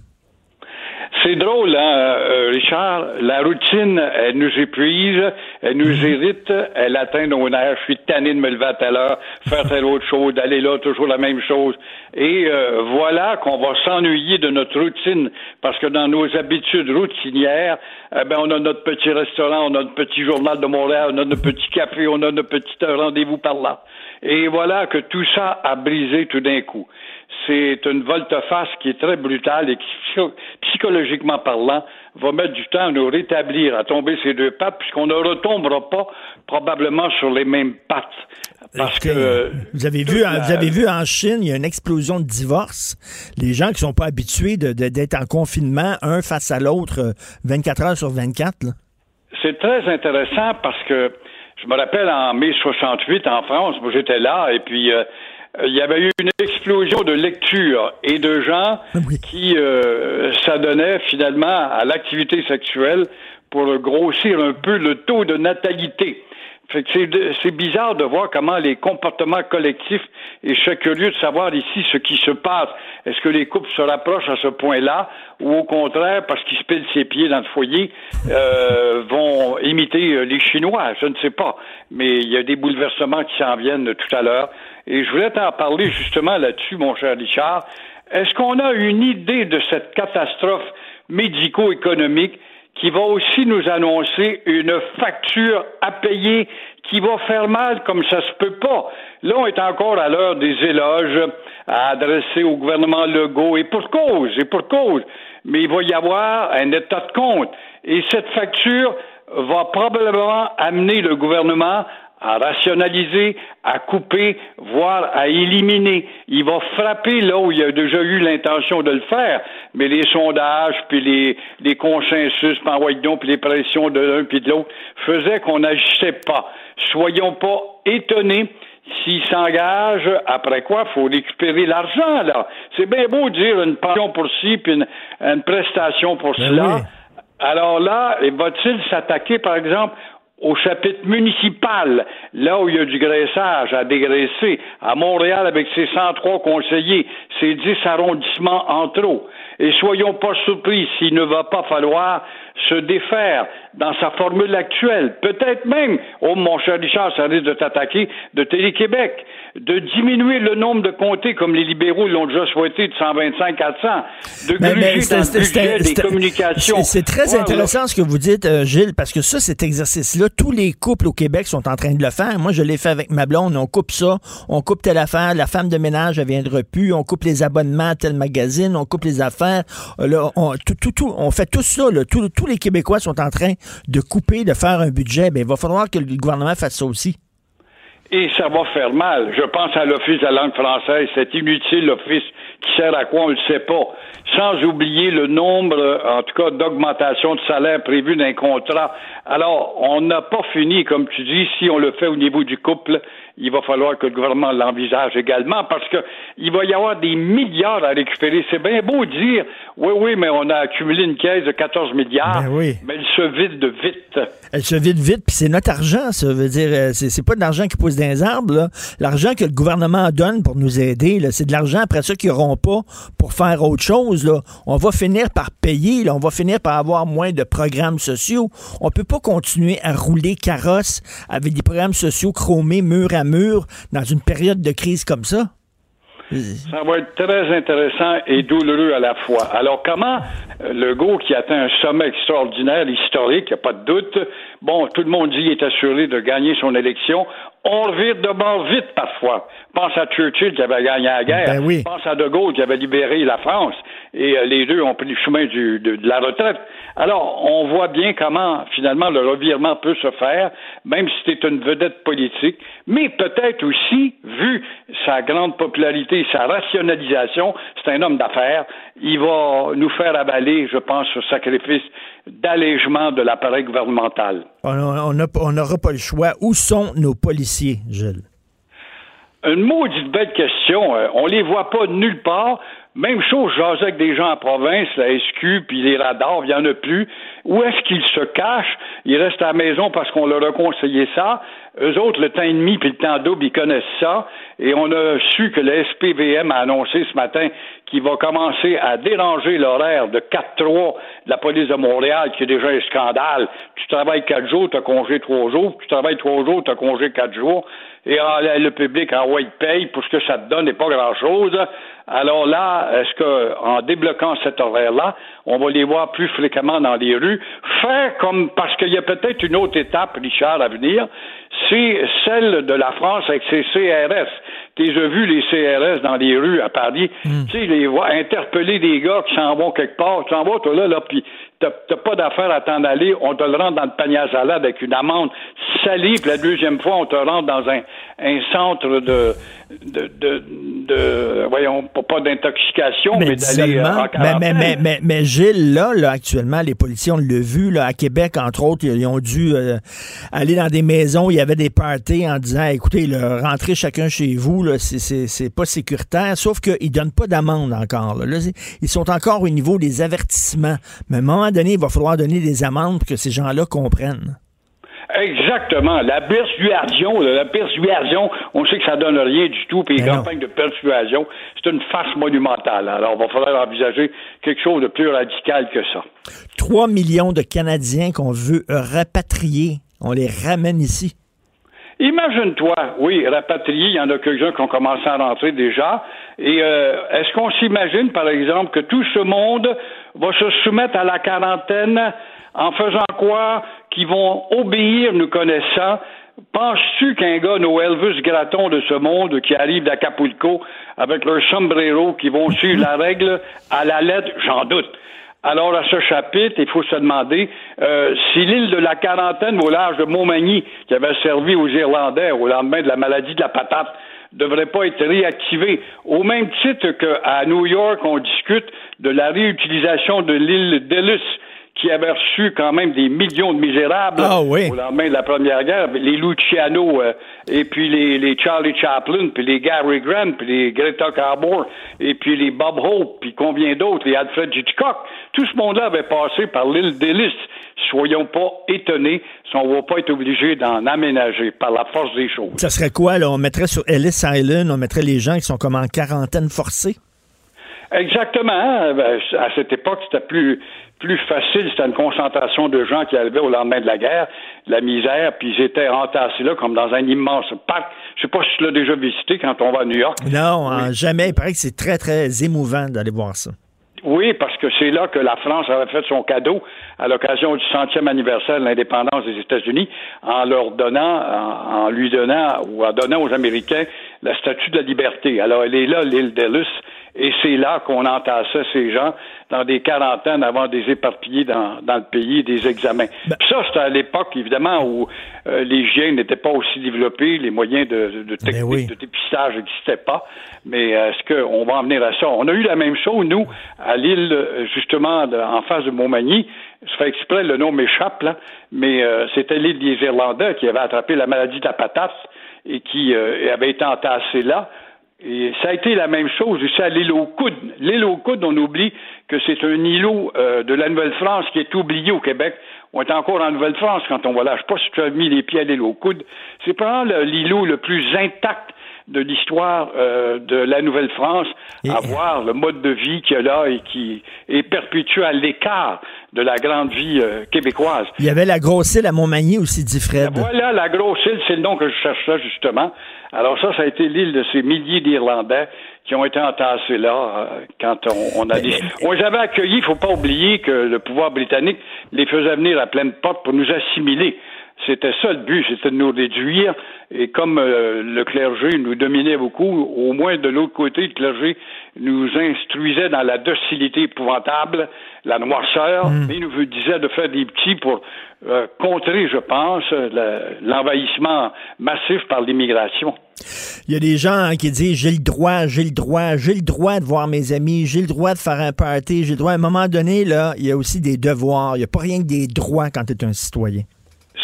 C'est drôle, hein, euh, Richard. La routine, elle nous épuise, elle nous irrite, elle atteint nos nerfs. Je suis tanné de me lever à telle heure, faire telle autre chose, d'aller là, toujours la même chose. Et euh, voilà qu'on va s'ennuyer de notre routine, parce que dans nos habitudes routinières, eh ben, on a notre petit restaurant, on a notre petit journal de Montréal, on a notre petit café, on a notre petit rendez-vous par là. Et voilà que tout ça a brisé tout d'un coup c'est une volte-face qui est très brutale et qui, psychologiquement parlant, va mettre du temps à nous rétablir, à tomber ces deux pattes, puisqu'on ne retombera pas probablement sur les mêmes pattes. Parce que, vous avez vu, vous avez vu en Chine, il y a une explosion de divorces. Les gens qui sont pas habitués d'être en confinement, un face à l'autre, 24 heures sur 24. C'est très intéressant parce que je me rappelle en mai 68 en France, moi j'étais là et puis euh, euh, il y avait eu une explosion de lecture et de gens ah qui euh, s'adonnaient finalement à l'activité sexuelle pour grossir un peu le taux de natalité. C'est bizarre de voir comment les comportements collectifs, et je suis curieux de savoir ici ce qui se passe. Est-ce que les couples se rapprochent à ce point-là, ou au contraire, parce qu'ils se pèlent ses pieds dans le foyer, euh, vont imiter euh, les Chinois? Je ne sais pas. Mais il y a des bouleversements qui s'en viennent tout à l'heure. Et je voulais t'en parler justement là-dessus, mon cher Richard. Est-ce qu'on a une idée de cette catastrophe médico-économique qui va aussi nous annoncer une facture à payer qui va faire mal comme ça se peut pas? Là, on est encore à l'heure des éloges à adresser au gouvernement Legault, et pour cause, et pour cause. Mais il va y avoir un état de compte. Et cette facture va probablement amener le gouvernement à rationaliser, à couper, voire à éliminer. Il va frapper là où il a déjà eu l'intention de le faire, mais les sondages, puis les, les consensus, puis les pressions de l'un puis de l'autre faisaient qu'on n'agissait pas. Soyons pas étonnés s'ils s'engagent, après quoi, faut récupérer l'argent, là. C'est bien beau de dire une pension pour ci, puis une, une prestation pour Ben cela. oui. Alors là, va-t-il s'attaquer, par exemple, au chapitre municipal, là où il y a du graissage à dégraisser, à Montréal avec ses 103 conseillers, ses 10 arrondissements en trop. Et soyons pas surpris s'il ne va pas falloir se défaire dans sa formule actuelle. Peut-être même, oh mon cher Richard, ça risque de t'attaquer, de Télé-Québec, de diminuer le nombre de comtés comme les libéraux l'ont déjà souhaité de 125 à 100, de Mais- dans le budget des communications. C'est très Ouais, intéressant ce que vous dites, euh, Gilles, parce que ça, cet exercice-là, tous les couples au Québec sont en train de le faire. Moi, je l'ai fait avec ma blonde. On coupe ça, on coupe telle affaire, la femme de ménage, elle viendra plus, on coupe les abonnements à tel magazine, on coupe les affaires. Euh, Là, on, tout, tout, tout, on fait tout ça. Là. Tous- tous les Québécois sont en train de couper, de faire un budget. Ben, il va falloir que le gouvernement fasse ça aussi. Et ça va faire mal. Je pense à l'Office de la langue française, cet inutile office qui sert à quoi, on ne le sait pas. Sans oublier le nombre, en tout cas, d'augmentation de salaire prévues d'un contrat. Alors, on n'a pas fini, comme tu dis, si on le fait au niveau du couple, il va falloir que le gouvernement l'envisage également parce que il va y avoir des milliards à récupérer. C'est bien beau dire, oui, oui, mais on a accumulé une caisse de 14 milliards, Ben oui. mais elle se vide vite. Elle se vide vite, puis c'est notre argent, ça veut dire, euh, c'est pas de l'argent qui pousse dans les arbres, là. L'argent que le gouvernement donne pour nous aider, là, c'est de l'argent après ça qu'ils n'auront pas pour faire autre chose, là. On va finir par payer, là. On va finir par avoir moins de programmes sociaux. On peut pas continuer à rouler carrosse avec des programmes sociaux chromés mur à mur dans une période de crise comme ça? Ça va être très intéressant et douloureux à la fois. Alors, comment Legault, qui atteint un sommet extraordinaire, historique, il n'y a pas de doute, bon, tout le monde dit qu'il est assuré de gagner son élection. On revire de bord vite parfois. Pense à Churchill qui avait gagné la guerre. Ben oui. Pense à De Gaulle qui avait libéré la France. Et euh, les deux ont pris le chemin du- de, de la retraite. Alors, on voit bien comment, finalement, le revirement peut se faire, même si c'est une vedette politique, mais peut-être aussi, vu sa grande popularité, sa rationalisation, c'est un homme d'affaires, il va nous faire avaler, je pense, ce sacrifice d'allègement de l'appareil gouvernemental. On on a- on n'aura pas le choix. Où sont nos policiers, Gilles? Une maudite belle question. Euh, on les voit pas nulle part. Même chose, j'osais avec des gens en province, la SQ, puis les radars, il n'y en a plus. Où est-ce qu'ils se cachent? Ils restent à la maison parce qu'on leur a conseillé ça. Eux autres, le temps et demi puis le temps double, ils connaissent ça. Et on a su que le SPVM a annoncé ce matin qu'il va commencer à déranger l'horaire de 4-3 de la police de Montréal, qui est déjà un scandale. Tu travailles quatre jours, tu as congé trois jours. Tu travailles trois jours, tu as congé quatre jours. Et le public en white paye pour ce que ça te donne n'est pas grand-chose. Alors là, est-ce que en débloquant cet horaire-là, on va les voir plus fréquemment dans les rues, faire comme parce qu'il y a peut-être une autre étape, Richard, à venir, c'est celle de la France avec ses CRS. As vu les CRS dans les rues à Paris, tu sais, les voir interpeller des gars qui s'en vont quelque part, tu s'en vas toi là, là, puis t'as pas d'affaire à t'en aller, on te le rentre dans le panier à salade avec une amende salée, puis la deuxième fois, on te rentre dans un, un centre de, de, de, de- voyons, pas- d'intoxication, mais, d'aller euh, en mais, quarantaine. mais, mais, mais, mais Gilles, là, là, actuellement, les policiers, on l'a vu, là, à Québec, entre autres, ils, ont dû euh, aller dans des maisons où il y avait des parties en disant, écoutez, là, rentrez chacun chez vous, là, c'est- c'est c'est pas sécuritaire, sauf qu'ils donnent pas d'amende encore. Là. Ils sont encore au niveau des avertissements. Mais à un moment donné, il va falloir donner des amendes pour que ces gens-là comprennent. Exactement. La persuasion, la persuasion, on sait que ça donne rien du tout, puis les Mais non. campagnes de persuasion, c'est une farce monumentale. Alors, il va falloir envisager quelque chose de plus radical que ça. 3 millions de Canadiens qu'on veut rapatrier, on les ramène ici. Imagine-toi, oui, rapatriés, il y en a quelques-uns qui ont commencé à rentrer déjà. Et euh, est-ce qu'on s'imagine, par exemple, que tout ce monde va se soumettre à la quarantaine en faisant quoi? Qu'ils vont obéir, nous connaissant? Penses-tu qu'un gars, nos Elvis Gratton de ce monde, qui arrive d'Acapulco avec leur sombrero, qui vont suivre la règle à la lettre, j'en doute. Alors, à ce chapitre, il faut se demander euh, si l'île de la quarantaine au large de Montmagny, qui avait servi aux Irlandais au lendemain de la maladie de la patate, devrait pas être réactivée. Au même titre qu'à New York, on discute de la réutilisation de l'île d'Ellis, qui avait reçu quand même des millions de misérables Ah oui. au lendemain de la Première Guerre, les Luciano, euh, et puis les, les Charlie Chaplin, puis les Gary Grant, puis les Greta Garbo, et puis les Bob Hope, puis combien d'autres, les Alfred Hitchcock. Tout ce monde-là avait passé par l'île d'Ellis. Soyons pas étonnés si on va pas être obligé d'en aménager par la force des choses. Ça serait quoi, là? On mettrait sur Ellis Island, on mettrait les gens qui sont comme en quarantaine forcée? Exactement. Ben, À cette époque, c'était plus plus facile. C'était une concentration de gens qui arrivaient au lendemain de la guerre, la misère, puis ils étaient entassés là comme dans un immense parc. Je sais pas si tu l'as déjà visité quand on va à New York. Non, jamais. Il paraît que c'est très, très émouvant d'aller voir ça. Oui, parce que c'est là que la France avait fait son cadeau à l'occasion du centième anniversaire de l'indépendance des États-Unis en leur donnant, en, en lui donnant ou en donnant aux Américains la statue de la liberté. Alors, elle est là, l'île d'Ellis, et c'est là qu'on entassait ces gens dans des quarantaines avant de les éparpiller dans, dans le pays des examens. Puis ça, c'était à l'époque, évidemment, où euh, l'hygiène n'était pas aussi développée, les moyens de, de technique de dépistage n'existaient pas. Mais euh, est-ce qu'on va en venir à ça? On a eu la même chose, nous, à l'île, euh, justement, de- en face de Montmagny. Je fais exprès, le nom m'échappe, là, mais euh, c'était l'île des Irlandais qui avait attrapé la maladie de la patate et qui euh, avait été entassé là. Et ça a été la même chose ici à l'île aux Coudes. L'île aux Coudes, on oublie que c'est un îlot euh, de la Nouvelle-France qui est oublié au Québec. On est encore en Nouvelle-France quand on va là. Je sais pas si tu as mis les pieds à l'île aux Coudes. C'est probablement le- l'îlot le plus intact de l'histoire euh, de la Nouvelle-France, à voir le mode de vie qu'il y a là et qui est perpétué à l'écart de la grande vie euh, québécoise. Il y avait la grosse île à Montmagny aussi, dit Fred. Voilà, la grosse île, c'est le nom que je cherchais justement. Alors ça, ça a été l'île de ces milliers d'Irlandais qui ont été entassés là euh, quand on, on a dit. On les avait accueillis, il faut pas oublier que le pouvoir britannique les faisait venir à pleine porte pour nous assimiler. C'était ça le but, c'était de nous réduire. Et comme euh, le clergé nous dominait beaucoup, au moins de l'autre côté, le clergé nous instruisait dans la docilité épouvantable, la noirceur, et nous disait de faire des petits pour euh, contrer, je pense, le- l'envahissement massif par l'immigration. Il y a des gens hein, qui disent j'ai le droit, j'ai le droit, j'ai le droit de voir mes amis, j'ai le droit de faire un party, j'ai le droit. À un moment donné, là, il y a aussi des devoirs. Il n'y a pas rien que des droits quand tu es un citoyen.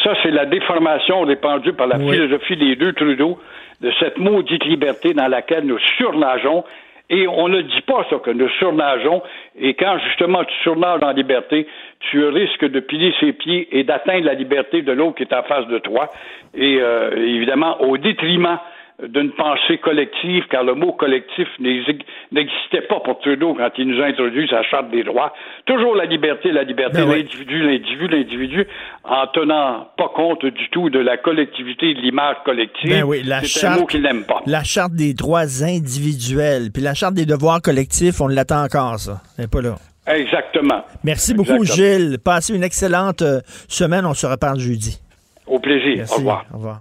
Ça, c'est la déformation répandue par la philosophie des deux Trudeau de cette maudite liberté dans laquelle nous surnageons. Et on ne dit pas ça, que nous surnageons. Et quand justement tu surnages en liberté, tu risques de piler ses pieds et d'atteindre la liberté de l'autre qui est en face de toi. Et euh, évidemment, au détriment d'une pensée collective, car le mot collectif n'exi- n'existait pas pour Trudeau quand il nous a introduit sa charte des droits. Toujours la liberté, la liberté, Ben oui. l'individu, l'individu, l'individu, en tenant pas compte du tout de la collectivité, de l'image collective. Ben oui, la C'est un charte, mot qu'il n'aime pas. la charte des droits individuels, puis la charte des devoirs collectifs, on l'attend encore, ça. N'est pas là. Exactement. Merci beaucoup, Exactement. Gilles. Passez une excellente euh, semaine. On se reparle jeudi. Au plaisir. Merci. Au revoir. Au revoir.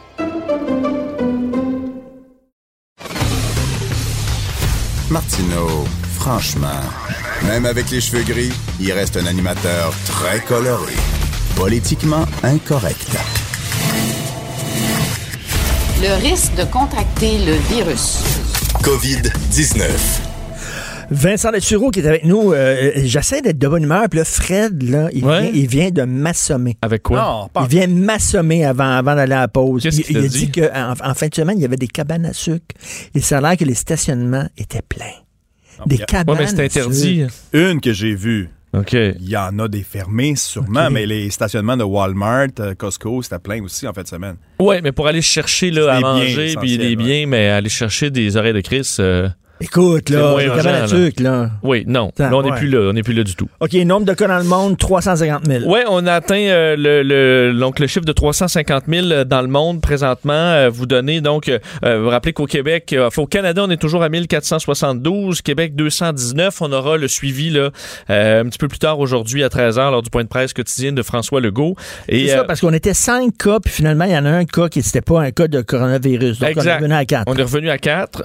Martineau, franchement, même avec les cheveux gris, il reste un animateur très coloré. Politiquement incorrect. Le risque de contracter le virus. COVID-19. Vincent Dessureau qui est avec nous. euh, J'essaie d'être de bonne humeur. Puis là, Fred, là, il, Ouais. vient, il vient de m'assommer. Avec quoi? Non, pas Il vient m'assommer avant, avant d'aller à la pause. Qu'est-ce Il, qu'il il a dit dit? qu'en en fin de semaine, il y avait des cabanes à sucre. Et ça a l'air que les stationnements étaient pleins. Des bien. cabanes Ouais, mais c'est à interdit. sucre. Une que j'ai vue. OK. Il y en a des fermés, sûrement, mais les stationnements de Walmart, euh, Costco, c'était plein aussi en fin de semaine. Ouais, mais pour aller chercher là, à Des manger, puis des biens, mais aller chercher des oreilles de Chris, euh, Écoute, C'est là, urgent, cabane à là. sucre, là. Oui, non. Là, on n'est ouais. plus là. On n'est plus là du tout. OK, nombre de cas dans le monde, 350 000. Oui, on a atteint euh, le, le- donc le chiffre de 350 000 dans le monde présentement. Euh, vous donnez donc, euh, vous rappelez qu'au Québec, euh, au Canada, on est toujours à 1472, Québec 219. On aura le suivi là, euh, un petit peu plus tard aujourd'hui à 13h lors du point de presse quotidien de François Legault. C'est ça, euh, parce qu'on était cinq cas, puis finalement, il y en a un cas qui n'était pas un cas de coronavirus. Donc, on est Exact. revenu à quatre. On est revenu à 4.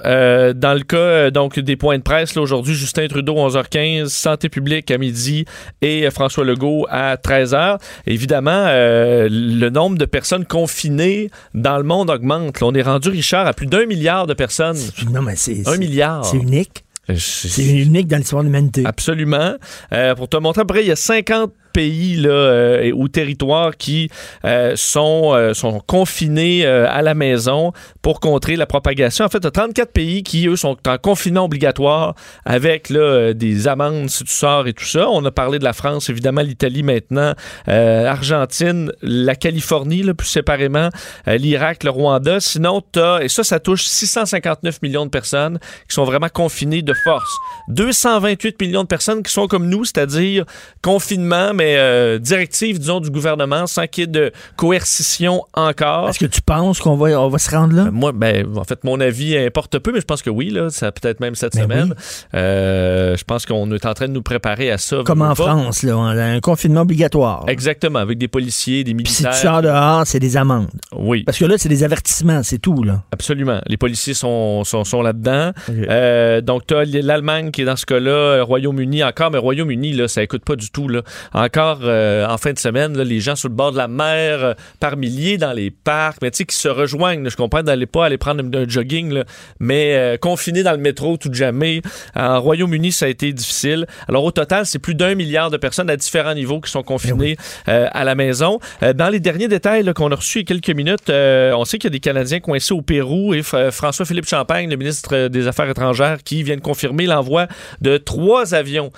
dans le cas euh, donc des points de presse, là, aujourd'hui, Justin Trudeau, 11h15, Santé publique à midi et euh, François Legault à 13h. Évidemment, euh, le nombre de personnes confinées dans le monde augmente. Là, on est rendu, Richard, à plus d'un milliard de personnes. Non, mais c'est... Un c'est- milliard. C'est unique. C'est C'est unique dans l'histoire de l'humanité. Absolument. Euh, pour te montrer, après, il y a 50 pays là, euh, ou territoires qui euh, sont, euh, sont confinés à la maison pour contrer la propagation. En fait, il y a 34 pays qui, eux, sont en confinement obligatoire avec là, des amendes si tu sors et tout ça. On a parlé de la France, évidemment, l'Italie maintenant, euh, Argentine, la Californie, là, plus séparément, l'Irak, le Rwanda. Sinon, t'as, et ça, ça touche 659 millions de personnes qui sont vraiment confinées de force. 228 millions de personnes qui sont comme nous, c'est-à-dire confinement, mais euh, directive, disons, du gouvernement sans qu'il y ait de coercition encore. Est-ce que tu penses qu'on va, on va se rendre là? Moi, ben, en fait, mon avis importe peu, mais je pense que oui, là, ça peut-être même cette Ben semaine. Euh, je pense qu'on est en train de nous préparer à ça. Comme en pas. France, là, on a un confinement obligatoire. Exactement, avec des policiers, des Puis si militaires. tu sors dehors, c'est des amendes. Oui. Parce que là, c'est des avertissements, c'est tout, là. Absolument. Les policiers sont, sont, sont là-dedans. Euh, donc, tu as l'Allemagne qui est dans ce cas-là, euh, Royaume-Uni encore, mais Royaume-Uni, là, ça écoute pas du tout. Là. Encore euh, en fin de semaine, là, les gens sur le bord de la mer, euh, par milliers dans les parcs, mais tu sais, qui se rejoignent. là. Je comprends d'aller pas aller prendre un, un jogging, là, mais euh, confinés dans le métro tout jamais. En Royaume-Uni, ça a été difficile. Alors, au total, c'est plus d'un milliard de personnes à différents niveaux qui sont confinées euh, à la maison. Dans les derniers détails qu'on a reçus il y a quelques minutes, on sait qu'il y a des Canadiens coincés au Pérou et François-Philippe Champagne, le ministre des Affaires étrangères, qui vient de confirmer l'envoi de trois avions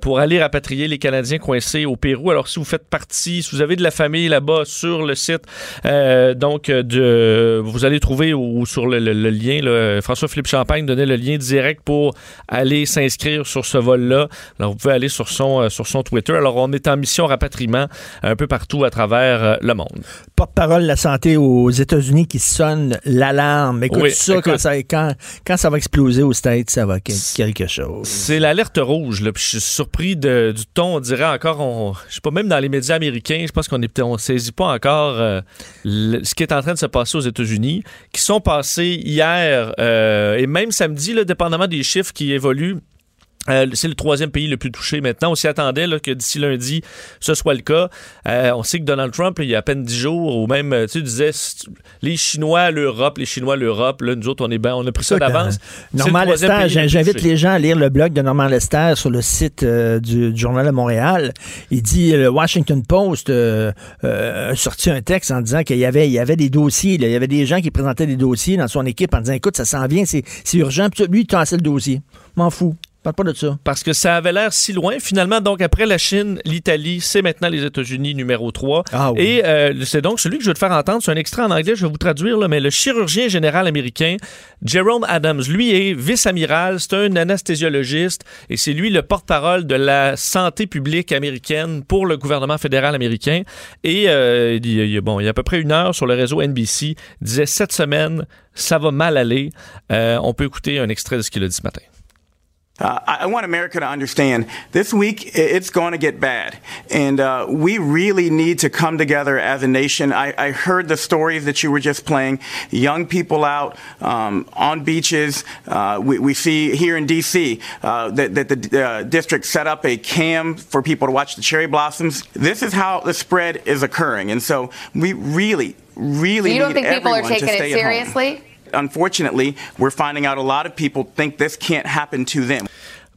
pour aller rapatrier les Canadiens coincés au Pérou. Alors, si vous faites partie, si vous avez de la famille là-bas sur le site, euh, donc euh, de, vous allez trouver ou sur le, le- le lien, là, François-Philippe Champagne donnait le lien direct pour aller s'inscrire sur ce vol-là. Alors, vous pouvez aller sur son, euh, sur son Twitter. Alors, on est en mission rapatriement un peu partout à travers le monde. Porte-parole de la santé aux États-Unis qui sonne l'alarme. Écoute Oui, ça, écoute. Quand, ça quand, quand ça va exploser aux States, ça va quelque chose. C'est l'alerte rouge. Là. Puis je suis surpris de- du ton. On dirait encore, on, je sais pas, même dans les médias américains, je pense qu'on est, on saisit pas encore euh, ce qui est en train de se passer aux États-Unis, qui sont passés hier euh, et même samedi, là, dépendamment des chiffres qui évoluent. Euh, c'est le troisième pays le plus touché maintenant. On s'y attendait là, que d'ici lundi, ce soit le cas. Euh, on sait que Donald Trump, il y a à peine dix jours, ou même, euh, tu disais, les Chinois, l'Europe, les Chinois, l'Europe, là, nous autres, on, est ben, on a pris ça d'avance. Normand le Lester, le j'invite les gens à lire le blog de Normand Lester sur le site euh, du, du Journal de Montréal. Il dit, le Washington Post a sorti un texte en disant qu'il y avait, il y avait des dossiers, là. il y avait des gens qui présentaient des dossiers dans son équipe en disant, écoute, ça s'en vient, c'est c'est urgent. Puis lui, il tassait le dossier. M'en fous. Parle pas de ça. Parce que ça avait l'air si loin. Finalement, donc, après la Chine, l'Italie, c'est maintenant les États-Unis numéro 3. Ah oui. Et euh, c'est donc celui que je veux te faire entendre. C'est un extrait en anglais, je vais vous traduire, là, mais le chirurgien général américain, Jerome Adams, lui est vice-amiral, c'est un anesthésiologiste et c'est lui le porte-parole de la santé publique américaine pour le gouvernement fédéral américain. Et euh, il, y a, bon, il y a à peu près une heure sur le réseau NBC, il disait cette semaine, ça va mal aller. Euh, on peut écouter un extrait de ce qu'il a dit ce matin. Uh, I want America to understand this week it's going to get bad. And uh, we really need to come together as a nation. I, I heard the stories that you were just playing young people out um, on beaches. Uh, we, we see here in D.C. Uh, that, that the uh, district set up a cam for people to watch the cherry blossoms. This is how the spread is occurring. And so we really, really You don't think people are taking it seriously? Unfortunately, we're finding out a lot of people think this can't happen to them.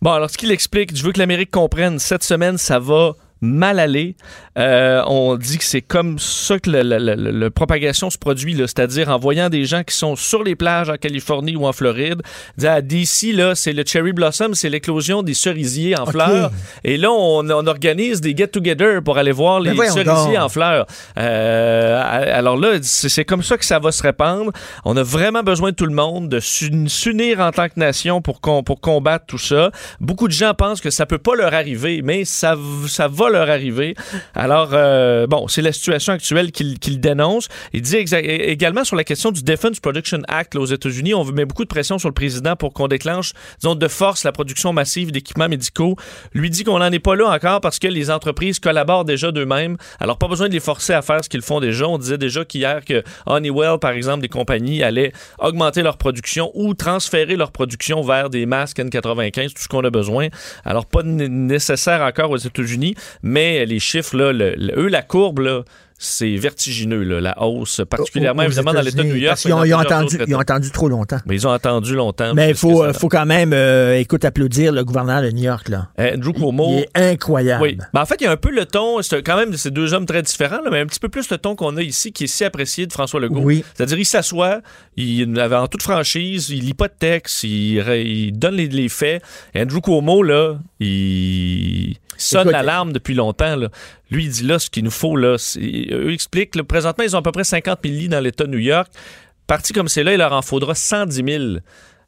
Bon, alors ce qu'il explique, je veux que l'Amérique comprenne, cette semaine, ça va mal aller. Euh, on dit que c'est comme ça que la, propagation se produit, c'est-à-dire en voyant des gens qui sont sur les plages en Californie ou en Floride. À DC, là, c'est le cherry blossom, c'est l'éclosion des cerisiers en fleurs. Et là, on, on organise des get-together pour aller voir les cerisiers donc. en fleurs. Euh, alors là, c'est comme ça que ça va se répandre. On a vraiment besoin de tout le monde, de s'un- s'unir en tant que nation pour, pour combattre tout ça. Beaucoup de gens pensent que ça peut pas leur arriver, mais ça, ça va leur arriver. Alors, euh, bon, c'est la situation actuelle qu'il dénonce. Il dit également sur la question du Defense Production Act là, aux États-Unis, on met beaucoup de pression sur le président pour qu'on déclenche, disons, de force la production massive d'équipements médicaux. Lui dit qu'on n'en est pas là encore parce que les entreprises collaborent déjà d'eux-mêmes. Alors, pas besoin de les forcer à faire ce qu'ils font déjà. On disait déjà qu'hier que Honeywell, par exemple, des compagnies allaient augmenter leur production ou transférer leur production vers des masques N95, tout ce qu'on a besoin. Alors, pas nécessaire encore aux États-Unis, mais les chiffres, là, le- le- eux, la courbe, là, c'est vertigineux, là, la hausse, particulièrement évidemment dans l'État de New York. Parce qu'ils ont, ils ont autres ils ont trop longtemps. Mais ils ont attendu longtemps. Mais il faut, euh, faut quand même, euh, écoute, applaudir le gouverneur de New York. Là. Andrew Cuomo. Il est incroyable. Oui. Ben, en fait, il y a un peu le ton, c'est quand même ces deux hommes très différents, là, mais un petit peu plus le ton qu'on a ici, qui est si apprécié de François Legault. Oui. C'est-à-dire, il s'assoit, il avait en toute franchise, il lit pas de texte, il, il donne les, les faits. Andrew Cuomo, là, il sonne l'alarme depuis longtemps. Là. Lui, il dit là, ce qu'il nous faut, là, eux expliquent, là, présentement, ils ont à peu près 50 000 lits dans l'État de New York. Parti comme c'est là, il leur en faudra 110 000.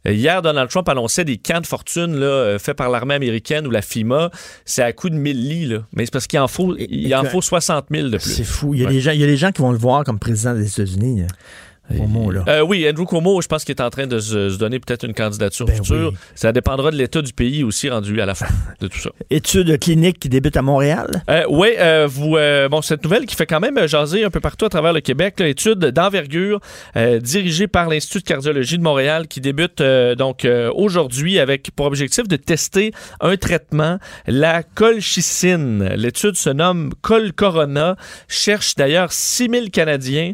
Euh, Hier, Donald Trump annonçait des camps de fortune là, euh, faits par l'armée américaine ou la FIMA. C'est à coût de 1000 lits. Là. Mais c'est parce qu'il en faut, il en faut 60 000 de plus. C'est fou. Il y, a Ouais. des gens, il y a des gens qui vont le voir comme président des États-Unis. Euh, là. Euh, oui, Andrew Cuomo, je pense qu'il est en train de se, se donner peut-être une candidature Ben future. oui. Ça dépendra de l'état du pays aussi rendu à la fin de tout ça. Études cliniques qui débutent à Montréal? Euh, oui, euh, vous, euh, bon, cette nouvelle qui fait quand même jaser un peu partout à travers le Québec, là, étude d'envergure dirigée par l'Institut de cardiologie de Montréal qui débute donc aujourd'hui avec pour objectif de tester un traitement, la colchicine. L'étude se nomme Col Corona, cherche d'ailleurs 6000 Canadiens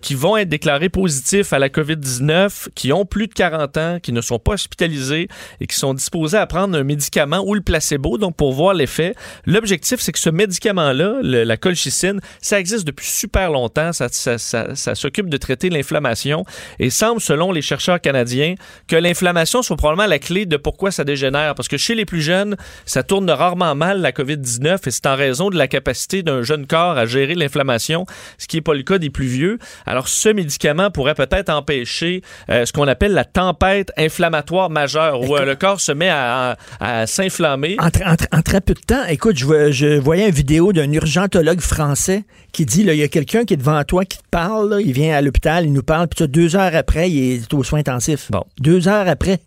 qui vont être déclarés positifs à la COVID-19, qui ont plus de 40 ans, qui ne sont pas hospitalisés et qui sont disposés à prendre un médicament ou le placebo, donc pour voir l'effet. L'objectif, c'est que ce médicament-là, la colchicine, ça existe depuis super longtemps, ça- ça s'occupe de traiter l'inflammation et semble, selon les chercheurs canadiens, que l'inflammation soit probablement la clé de pourquoi ça dégénère. Parce que chez les plus jeunes, ça tourne rarement mal, la COVID-19, et c'est en raison de la capacité d'un jeune corps à gérer l'inflammation, ce qui n'est pas le cas des plus vieux. Alors, ce médicament pourrait peut-être empêcher euh, ce qu'on appelle la tempête inflammatoire majeure, où euh, le corps se met à, à- à s'inflammer. En, très peu de temps, écoute, je, je voyais une vidéo d'un urgentologue français qui dit, il y a quelqu'un qui est devant toi qui te parle, là, il vient à l'hôpital, il nous parle, puis deux heures après, il est aux soins intensifs. Bon. Deux heures après.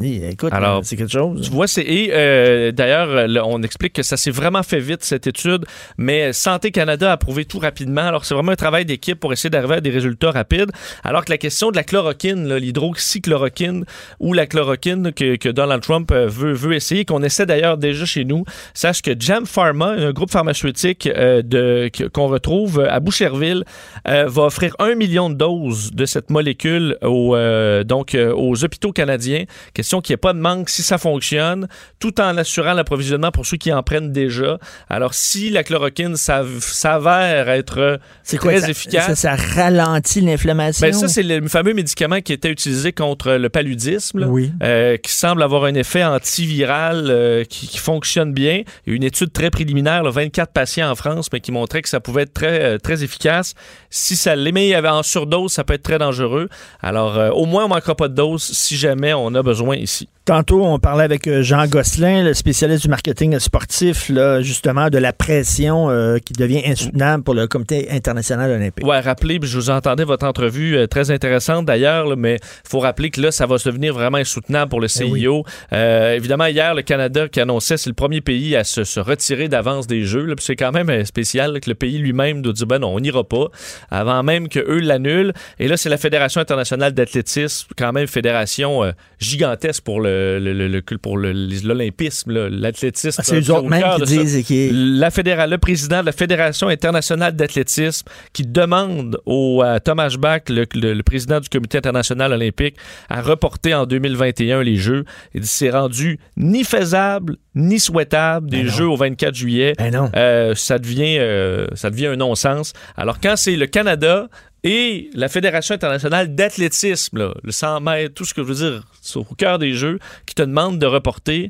Écoute, Alors, c'est quelque chose. Tu vois, c'est et euh, d'ailleurs, on explique que ça s'est vraiment fait vite cette étude, mais Santé Canada a prouvé tout rapidement. Alors, c'est vraiment un travail d'équipe pour essayer d'arriver à des résultats rapides. Alors que la question de la chloroquine, l'hydroxychloroquine ou la chloroquine que, que Donald Trump euh, veut, veut essayer, qu'on essaie d'ailleurs déjà chez nous, sache que Jam Pharma, un groupe pharmaceutique euh, de qu'on retrouve à Boucherville, euh, va offrir un million de doses de cette molécule aux, donc aux hôpitaux canadiens. Question qu'il n'y ait pas de manque si ça fonctionne, tout en assurant l'approvisionnement pour ceux qui en prennent déjà. Alors, si la chloroquine s'av- s'avère être quoi, très ça, efficace, Ça, ça ralentit l'inflammation? ben ça, c'est le fameux médicament qui était utilisé contre le paludisme, là, Oui. euh, qui semble avoir un effet antiviral euh, qui, qui fonctionne bien. Il y a une étude très préliminaire, là, 24 patients en France, mais qui montrait que ça pouvait être très, euh, très efficace. Si ça l'est, mais il y avait en surdose, ça peut être très dangereux. Alors, euh, au moins, on ne manquera pas de dose si jamais on a besoin ici. Tantôt, on parlait avec euh, Jean Gosselin, le spécialiste du marketing sportif, là, justement, de la pression euh, qui devient insoutenable pour le Comité international olympique. Ouais, rappelez, je vous entendais votre entrevue euh, très intéressante d'ailleurs, mais il faut rappeler que là, ça va devenir vraiment insoutenable pour le CIO. Euh, évidemment, hier, le Canada qui annonçait c'est le premier pays à se, se retirer d'avance des Jeux. là, puis c'est quand même euh, spécial là, que le pays lui-même doit dire ben non, on n'ira pas, avant même qu'eux l'annulent. Et là, c'est la Fédération internationale d'athlétisme, quand même fédération euh, gigantesque gigantesque pour le, le- le- le- pour l'olympisme, l'athlétisme. Ah, c'est eux au autres cœur qui disent qui- La le président de la Fédération internationale d'athlétisme qui demande au à Thomas Bach, le, président du Comité international olympique, à reporter en 2021 les Jeux. Il dit c'est rendu ni faisable ni souhaitable des Jeux au 24 juillet. Euh, ça devient euh, ça devient un non-sens. Alors quand c'est le Canada et la Fédération internationale d'athlétisme, le 100 mètres, tout ce que je veux dire, c'est au cœur des Jeux, qui te demandent de reporter.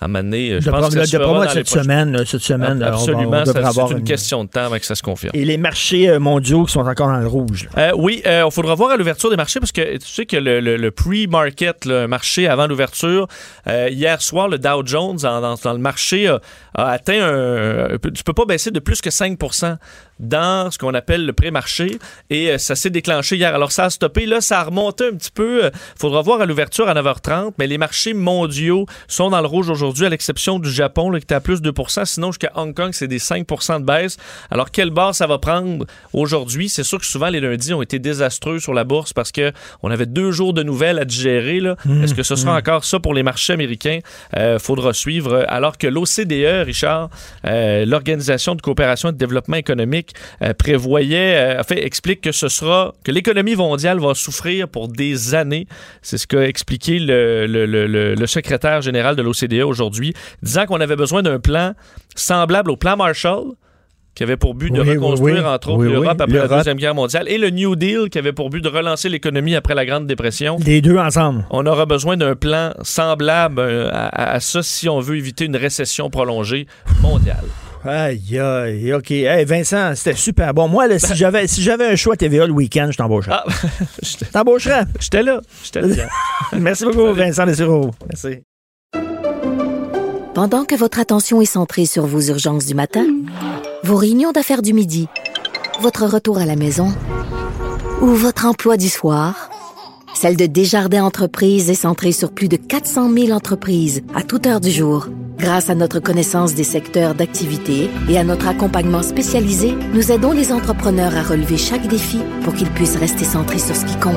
À un moment donné, euh, je De pense que ça de cette semaine, cette semaine, Absolument, c'est une une- question de temps avant que ça se confirme. Et les marchés euh, mondiaux qui sont encore dans le rouge. Euh, oui, il faudra voir à l'ouverture des marchés parce que tu sais que le, le- le pre-market, le marché avant l'ouverture, euh, hier soir, le Dow Jones en- dans, dans le marché a, a atteint un. Tu peux pas baisser de plus que 5 dans ce qu'on appelle le pré-marché et euh, ça s'est déclenché hier. Alors ça a stoppé, là ça a remonté un petit peu. Il faudra voir à l'ouverture à 9h30, mais les marchés mondiaux sont dans le rouge aujourd'hui à l'exception du Japon là, qui est à plus de 2 sinon jusqu'à Hong Kong c'est des 5% de baisse. Alors quel bord ça va prendre aujourd'hui? C'est sûr que souvent les lundis ont été désastreux sur la bourse parce que on avait deux jours de nouvelles à digérer. là. Mmh, Est-ce que ce sera mmh. encore ça pour les marchés américains? Euh, faudra suivre. Alors que l'OCDE, Richard, euh, l'Organisation de coopération et de développement économique, euh, prévoyait, euh, fait, explique que ce sera, que l'économie mondiale va souffrir pour des années. C'est ce qu'a expliqué le, le- le- le- secrétaire général de l'OCDE aujourd'hui, disant qu'on avait besoin d'un plan semblable au plan Marshall qui avait pour but de Oui, reconstruire, oui. entre autres, l'Europe après la. Deuxième Guerre mondiale, et le New Deal, qui avait pour but de relancer l'économie après la Grande Dépression. Les deux ensemble. On aura besoin d'un plan semblable euh, à, à- à ça si on veut éviter une récession prolongée mondiale. Aïe, aïe, OK. Hey, Vincent, c'était super bon. Moi, là, si j'avais si j'avais un choix TVA le week-end, je t'embaucherais. Ah, T'embaucherais? J'étais là. J'étais là. Merci beaucoup, Vincent Dessureau. Merci. Pendant que votre attention est centrée sur vos urgences du matin, vos réunions d'affaires du midi, votre retour à la maison ou votre emploi du soir, celle de Desjardins Entreprises est centrée sur plus de 400 000 entreprises à toute heure du jour. Grâce à notre connaissance des secteurs d'activité et à notre accompagnement spécialisé, nous aidons les entrepreneurs à relever chaque défi pour qu'ils puissent rester centrés sur ce qui compte,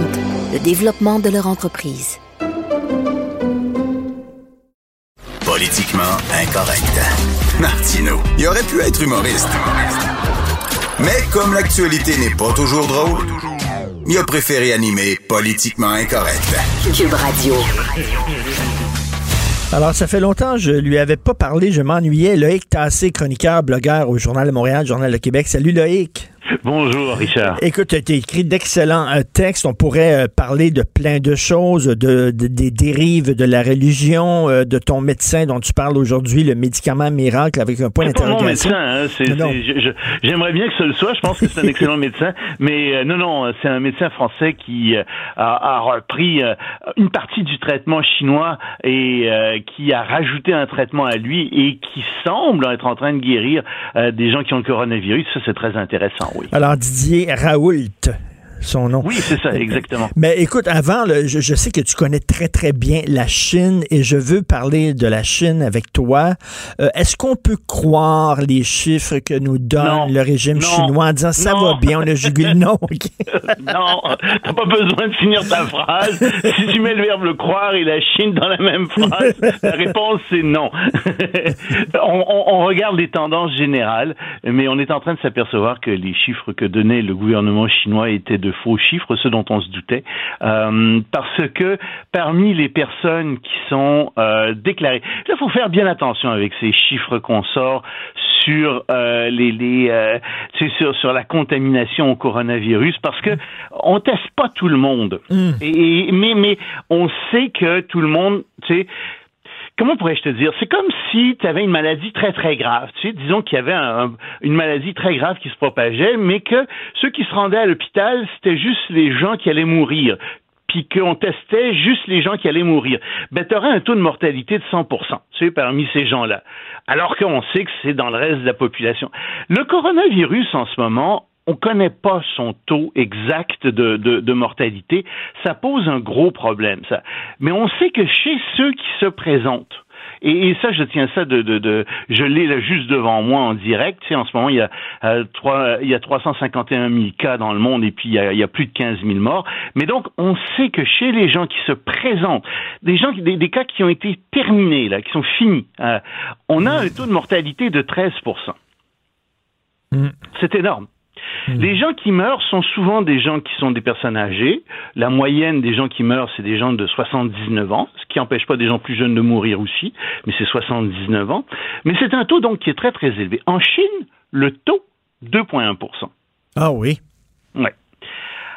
le développement de leur entreprise. Politiquement incorrect. Martino, il aurait pu être humoriste. Mais comme l'actualité n'est pas toujours drôle, il a préféré animer Politiquement incorrect. Cube Radio. Alors, ça fait longtemps que je lui avais pas parlé, je m'ennuyais. Loïc Tassé, chroniqueur, blogueur au Journal de Montréal, Journal de Québec. Salut Loïc. Bonjour, Richard. Écoute, tu as écrit d'excellents euh, textes. On pourrait euh, parler de plein de choses, de, de- des dérives de la religion, euh, de ton médecin dont tu parles aujourd'hui, le médicament miracle avec un point d'interrogation. médecin, hein, j'aimerais bien que ce le soit. Je pense que c'est un excellent médecin, mais euh, non, non, c'est un médecin français qui euh, a, a repris euh, une partie du traitement chinois et qui a rajouté un traitement à lui et qui semble être en train de guérir des gens qui ont le coronavirus. Ça, c'est très intéressant, oui. Alors, Didier Raoult, son nom. Oui, c'est ça, exactement. Mais écoute, avant, là, je, je sais que tu connais très, très bien la Chine et je veux parler de la Chine avec toi. Euh, Est-ce qu'on peut croire les chiffres que nous donne Non. le régime Non. chinois en disant ça Non. va bien, on a jugulé? Non, OK. non, t'as pas besoin de finir ta phrase. Si tu mets le verbe le croire et la Chine dans la même phrase, la réponse c'est non. on, on- on regarde les tendances générales, mais on est en train de s'apercevoir que les chiffres que donnait le gouvernement chinois étaient de faux chiffres, ceux dont on se doutait, euh, parce que parmi les personnes qui sont euh, déclarées, il faut faire bien attention avec ces chiffres qu'on sort sur euh, les, les euh, sur sur la contamination au coronavirus parce que on teste pas tout le monde. Et, et- mais mais on sait que tout le monde tu sais Comment pourrais-je te dire? C'est comme si tu avais une maladie très très grave. Tu sais, disons qu'il y avait un- un- une maladie très grave qui se propageait, mais que ceux qui se rendaient à l'hôpital, c'était juste les gens qui allaient mourir puis qu'on testait juste les gens qui allaient mourir, ben tu aurais un taux de mortalité de 100 tu sais, parmi ces gens-là. Alors qu'on sait que c'est dans le reste de la population. Le coronavirus, en ce moment, on ne connaît pas son taux exact de, de, de mortalité. Ça pose un gros problème, ça. Mais on sait que chez ceux qui se présentent, Et, et ça, je tiens ça de, de, de je l'ai là juste devant moi en direct. Tu sais, en ce moment, il y a euh, trois, il y a 351 000 cas dans le monde et puis il y, a, il y a plus de 15 000 morts. Mais donc, on sait que chez les gens qui se présentent, des gens, des, des cas qui ont été terminés là, qui sont finis, euh, on a un taux de mortalité de 13 C'est énorme. Les gens qui meurent sont souvent des gens qui sont des personnes âgées. La moyenne des gens qui meurent, c'est des gens de 79 ans, ce qui n'empêche pas des gens plus jeunes de mourir aussi, mais c'est 79 ans. Mais c'est un taux donc qui est très très élevé. En Chine, le taux 2,1 Ah oui. Ouais.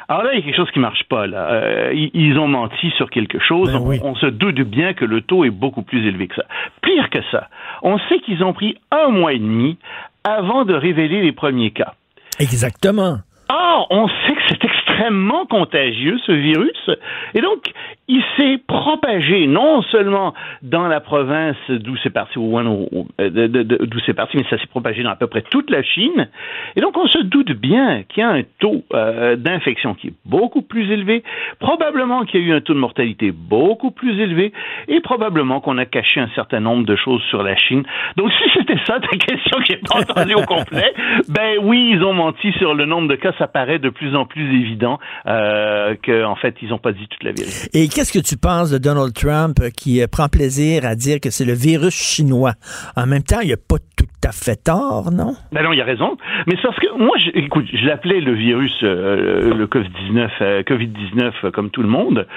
Alors là, il y a quelque chose qui marche pas. Là, Euh, ils, ont menti sur quelque chose. Ben on, on se doute bien que le taux est beaucoup plus élevé que ça. Pire que ça, on sait qu'ils ont pris un mois et demi avant de révéler les premiers cas. Exactement. Or, on sait que c'est extrêmement contagieux, ce virus. Et donc, il s'est propagé non seulement dans la province d'où c'est parti, euh, d'où c'est parti, mais ça s'est propagé dans à peu près toute la Chine. Et donc, on se doute bien qu'il y a un taux euh, d'infection qui est beaucoup plus élevé, probablement qu'il y a eu un taux de mortalité beaucoup plus élevé, et probablement qu'on a caché un certain nombre de choses sur la Chine. Donc, si c'était ça ta question que j'ai pas entendue au complet, ben oui, ils ont menti sur le nombre de cas. Ça paraît de plus en plus évident euh, qu'en fait, ils n'ont pas dit toute la vérité. Et qu'est-ce que tu penses de Donald Trump euh, qui euh, prend plaisir à dire que c'est le virus chinois? En même temps, il n'a pas tout à fait tort, non? Ben non, il a raison. Mais parce que moi, écoute, je l'appelais le virus, euh, le Covid-19, euh, Covid-19 euh, comme tout le monde.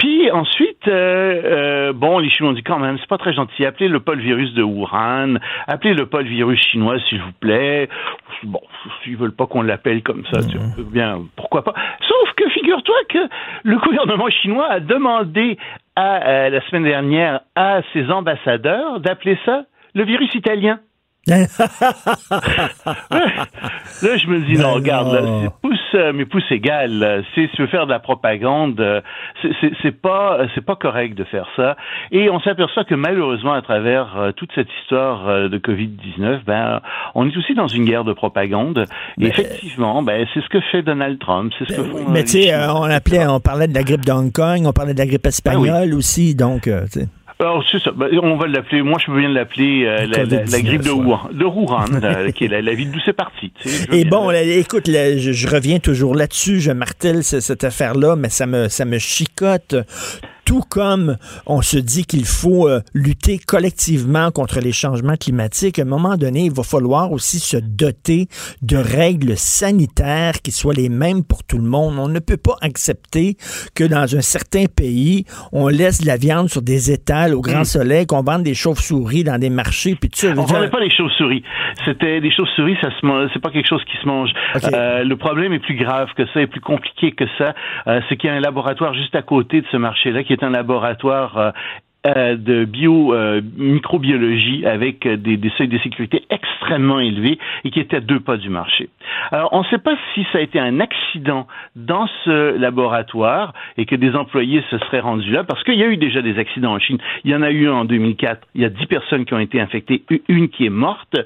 Puis ensuite, euh, euh, bon, les Chinois ont dit quand même, c'est pas très gentil. Appelez le pas le virus de Wuhan, appelez le pas le virus chinois, s'il vous plaît. Bon, s'ils veulent pas qu'on l'appelle comme ça, tu sais, bien, pourquoi pas. Sauf que figure-toi que le gouvernement chinois a demandé à euh, la semaine dernière à ses ambassadeurs d'appeler ça le virus italien. Là, je me dis, non, regarde, là, pouce, euh, mais pouce égal. si tu veux faire de la propagande, euh, c'est, pas, c'est pas correct de faire ça. Et on s'aperçoit que malheureusement, à travers euh, toute cette histoire euh, de Covid-19, ben, on est aussi dans une guerre de propagande. Et effectivement, ben, c'est ce que fait Donald Trump, c'est ce que font. Mais euh, tu sais, euh, on appelait, on parlait de la grippe de Hong Kong, on parlait de la grippe espagnole aussi, donc, euh. Alors, c'est ça. Ben, on va l'appeler, moi, je peux bien l'appeler euh, la, la- la grippe de Wuhan, de Wuhan, euh, qui est la, la ville d'où c'est parti. tu sais. Je veux Et bon, là, écoute, là, je, je reviens toujours là-dessus, je martèle ce- cette affaire-là, mais ça me, ça me chicote. Tout comme on se dit qu'il faut euh, lutter collectivement contre les changements climatiques, à un moment donné, il va falloir aussi se doter de règles sanitaires qui soient les mêmes pour tout le monde. On ne peut pas accepter que dans un certain pays, on laisse de la viande sur des étals au grand Mm. soleil, qu'on vende des chauves-souris dans des marchés, puis veux On dire- parlait pas des chauves-souris. C'était des chauves-souris, ça se mange, c'est pas quelque chose qui se mange. Euh, le problème est plus grave que ça, est plus compliqué que ça. Euh, c'est qu'il y a un laboratoire juste à côté de ce marché-là, qui est un laboratoire euh, euh, de bio euh, microbiologie avec des, des seuils de sécurité extrêmement élevés et qui était à deux pas du marché. Alors, on ne sait pas si ça a été un accident dans ce laboratoire et que des employés se seraient rendus là, parce qu'il y a eu déjà des accidents en Chine. Il y en a eu un en 2004. Il y a dix personnes qui ont été infectées, une qui est morte.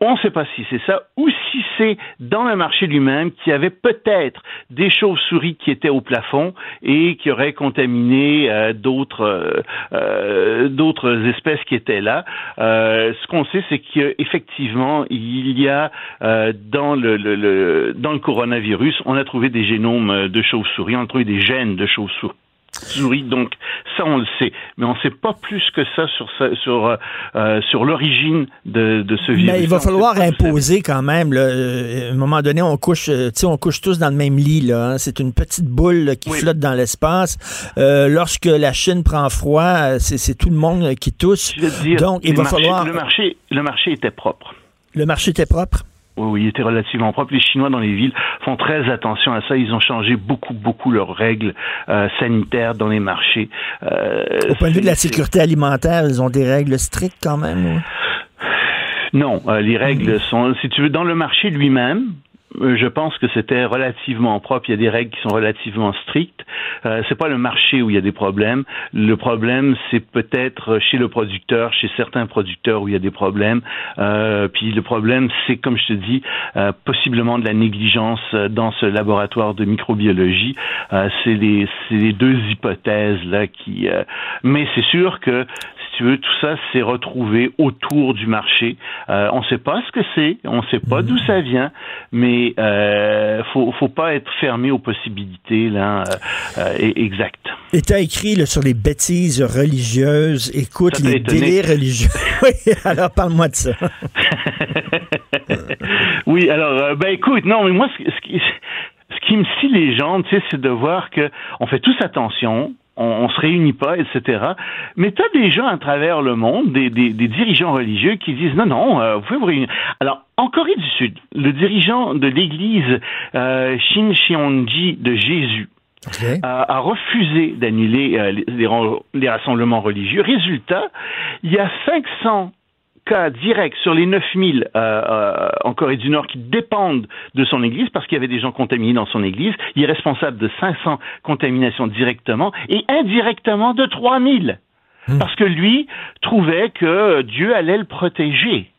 On ne sait pas si c'est ça ou si c'est dans le marché lui-même qu'il y avait peut-être des chauves-souris qui étaient au plafond et qui auraient contaminé euh, d'autres euh, euh, d'autres espèces qui étaient là. Euh, ce qu'on sait, c'est qu'effectivement, il y a euh, dans le, le- le- dans le coronavirus, on a trouvé des génomes de chauves-souris, on a trouvé des gènes de chauves-souris. Souris, donc ça on le sait, mais on ne sait pas plus que ça sur sur euh, euh, sur l'origine de, de ce virus. Mais il va falloir imposer quand même. Là, euh, à un moment donné, on couche, on couche tous dans le même lit. Là, hein. C'est une petite boule là, qui flotte dans l'espace. Euh, lorsque la Chine prend froid, c'est c'est tout le monde qui tousse. Je veux dire, Donc, il va marchés- falloir. Le marché, le marché était propre. Le marché était propre. Oui, oui, il était relativement propre. Les Chinois dans les villes font très attention à ça. Ils ont changé beaucoup, beaucoup leurs règles euh, sanitaires dans les marchés. Euh, Au point de vue de la sécurité alimentaire, ils ont des règles strictes quand même. oui. Non, euh, les règles sont, si tu veux, dans le marché lui-même. Euh, Je pense que c'était relativement propre. Il y a des règles qui sont relativement strictes. Euh, c'est pas le marché où il y a des problèmes. Le problème, c'est peut-être chez le producteur, chez certains producteurs où il y a des problèmes. Euh, puis le problème, c'est comme je te dis, euh, possiblement de la négligence dans ce laboratoire de microbiologie. Euh, c'est les, les deux hypothèses là qui. euh, mais c'est sûr que tu veux, tout ça s'est retrouvé autour du marché. Euh, on ne sait pas ce que c'est, on ne sait pas d'où ça vient, mais euh, faut, faut pas être fermé aux possibilités là euh, euh, exactes. Et tu as écrit là, sur les bêtises religieuses. Écoute, Ça les étonné? délires religieux. oui, alors parle-moi de ça. Oui, alors, euh, ben écoute, non, mais moi, ce, ce qui, ce qui me scie les jambes, c'est de voir que on fait tous attention, on, on se réunit pas, etc. Mais tu as des gens à travers le monde, des, des, des dirigeants religieux qui disent non, non, euh, vous pouvez vous réunir. Alors, en Corée du Sud, le dirigeant de l'église euh, Shin de Jésus, a, a refusé d'annuler euh, les rassemblements religieux. Résultat, il y a 500 cas directs sur les 9000 euh, euh, en Corée du Nord qui dépendent de son église parce qu'il y avait des gens contaminés dans son église. Il est responsable de 500 contaminations directement et indirectement de 3000 parce que lui trouvait que Dieu allait le protéger.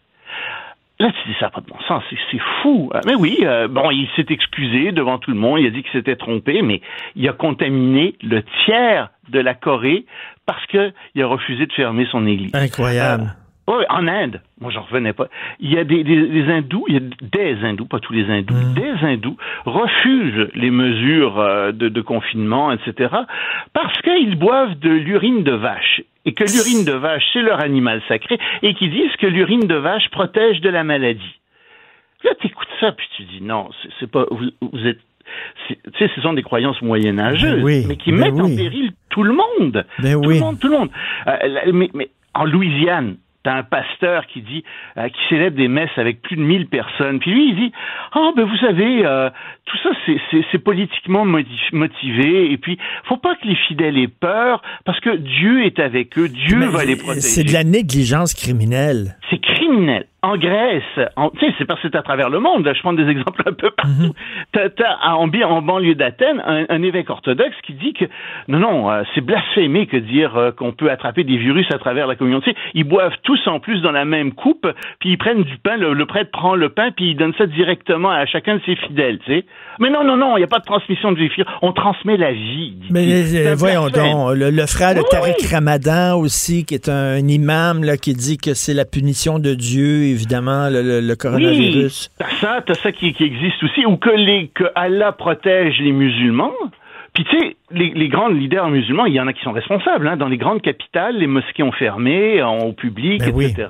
Là, tu dis ça pas de bon sens, c'est- fou. Euh, Mais oui, euh, bon, il s'est excusé devant tout le monde, il a dit qu'il s'était trompé, mais il a contaminé le tiers de la Corée parce qu'il a refusé de fermer son église. Incroyable. Oui, en Inde, moi j'en revenais pas. Il y a des, des- des hindous, il y a des hindous, pas tous les hindous, des hindous refusent les mesures euh, de, de confinement, etc. parce qu'ils boivent de l'urine de vache et que l'urine de vache c'est leur animal sacré et qu'ils disent que l'urine de vache protège de la maladie. Là, tu écoutes ça puis tu dis non, c'est- pas vous, vous êtes tu sais, ce sont des croyances moyenâgeuses, Ben oui, mais qui ben mettent en péril tout le monde. Ben tout oui. le monde, tout le monde. Euh, la- mais, mais en Louisiane, t'as un pasteur qui dit, euh, qui célèbre des messes avec plus de 1000 personnes. Puis lui, il dit, ah ben vous savez, euh, tout ça c'est- c'est c'est politiquement moti- motivé. Et puis, faut pas que les fidèles aient peur, parce que Dieu est avec eux, Dieu Mais va les protéger. C'est de la négligence criminelle. C'est criminel. En Grèce, tu sais, c'est parce que c'est à travers le monde. Là, je prends des exemples un peu partout. T'as, t'as, en, banlieue d'Athènes, un, un évêque orthodoxe qui dit que non, non, euh, c'est blasphémé que dire euh, qu'on peut attraper des virus à travers la sais, ils boivent tous en plus dans la même coupe, puis ils prennent du pain. Le, le prêtre prend le pain, puis il donne ça directement à chacun de ses fidèles. Tu sais. Mais non, non, non, il n'y a pas de transmission de vie. On transmet la vie. Mais euh, un voyons donc, le, le frère de Oui, Tariq oui. Ramadan aussi, qui est un, imam là, qui dit que c'est la punition de Dieu, évidemment, le, le- le coronavirus. Oui, t'as ça, t'as ça qui, qui existe aussi, ou que, les, que Allah protège les musulmans. Puis tu sais, les, les grands leaders musulmans, il y en a qui sont responsables. Hein. Dans les grandes capitales, les mosquées ont fermé, au public, Ben etc.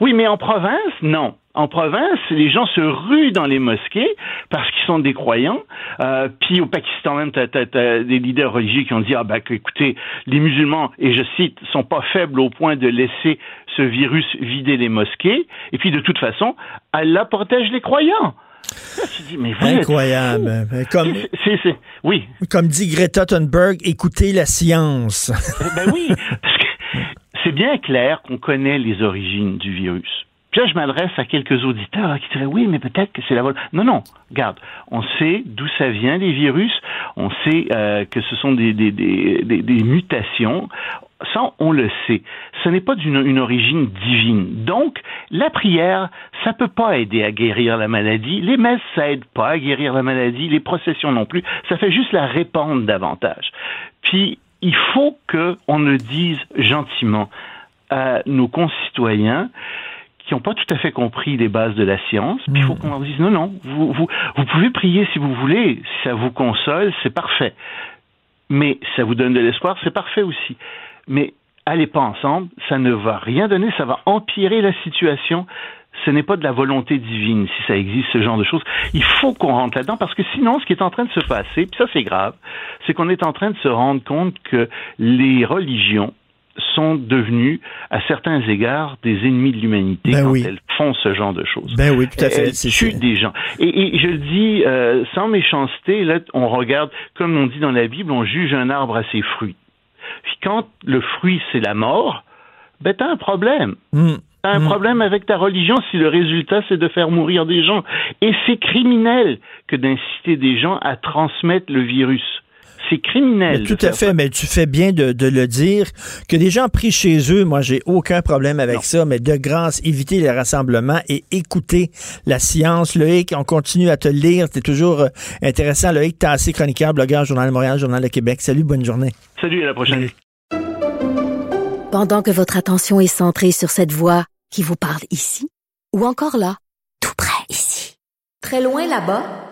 Oui, mais en province, non. En province, les gens se ruent dans les mosquées parce qu'ils sont des croyants. Euh, puis au Pakistan même, t'as as, des leaders religieux qui ont dit ah ben que, écoutez, les musulmans et je cite sont pas faibles au point de laisser ce virus vider les mosquées. Et puis de toute façon, Allah protège les croyants. Dis mais êtes Incroyable. Comme, oui. comme dit Greta Thunberg, écoutez la science. Eh Ben oui, parce que c'est bien clair qu'on connaît les origines du virus. Puis là, je m'adresse à quelques auditeurs qui diraient oui, mais peut-être que c'est la vol. Non, non. Regarde, on sait d'où ça vient les virus. On sait euh, que ce sont des, des, des, des, des mutations. Ça, on le sait. Ce n'est pas d'une une origine divine. Donc, la prière, ça peut pas aider à guérir la maladie. Les messes, ça aide pas à guérir la maladie. Les processions non plus. Ça fait juste la répandre davantage. Puis, il faut qu'on le dise gentiment à nos concitoyens qui n'ont pas tout à fait compris les bases de la science. Puis il faut qu'on leur dise non, non, vous, vous, vous pouvez prier si vous voulez, si ça vous console, c'est parfait. Mais ça vous donne de l'espoir, c'est parfait aussi. Mais allez pas ensemble, ça ne va rien donner, ça va empirer la situation. Ce n'est pas de la volonté divine, si ça existe, ce genre de choses. Il faut qu'on rentre là-dedans, parce que sinon, ce qui est en train de se passer, puis ça c'est grave, c'est qu'on est en train de se rendre compte que les religions sont devenues, à certains égards, des ennemis de l'humanité Ben quand oui. elles font ce genre de choses. Ben oui, tout à fait. Elles tuent des gens. Et, et je le dis euh, sans méchanceté, là, on regarde, comme on dit dans la Bible, on juge un arbre à ses fruits. Puis quand le fruit, c'est la mort, ben t'as un problème. Hmm. T'as un problème avec ta religion si le résultat, c'est de faire mourir des gens. Et c'est criminel que d'inciter des gens à transmettre le virus. C'est criminel. Mais de tout à fait, mais tu fais bien de, de le dire. Que des gens pris chez eux, moi, j'ai aucun problème avec ça, mais de grâce, éviter les rassemblements et écouter la science. Loïc, on continue à te lire. C'est toujours euh, intéressant. Loïc Tassé, chroniqueur, blogueur, Journal de Montréal, Journal de Québec. Salut, bonne journée. Salut, à la prochaine. pendant que votre attention est centrée sur cette voix qui vous parle ici, ou encore là, tout près ici, très loin là-bas,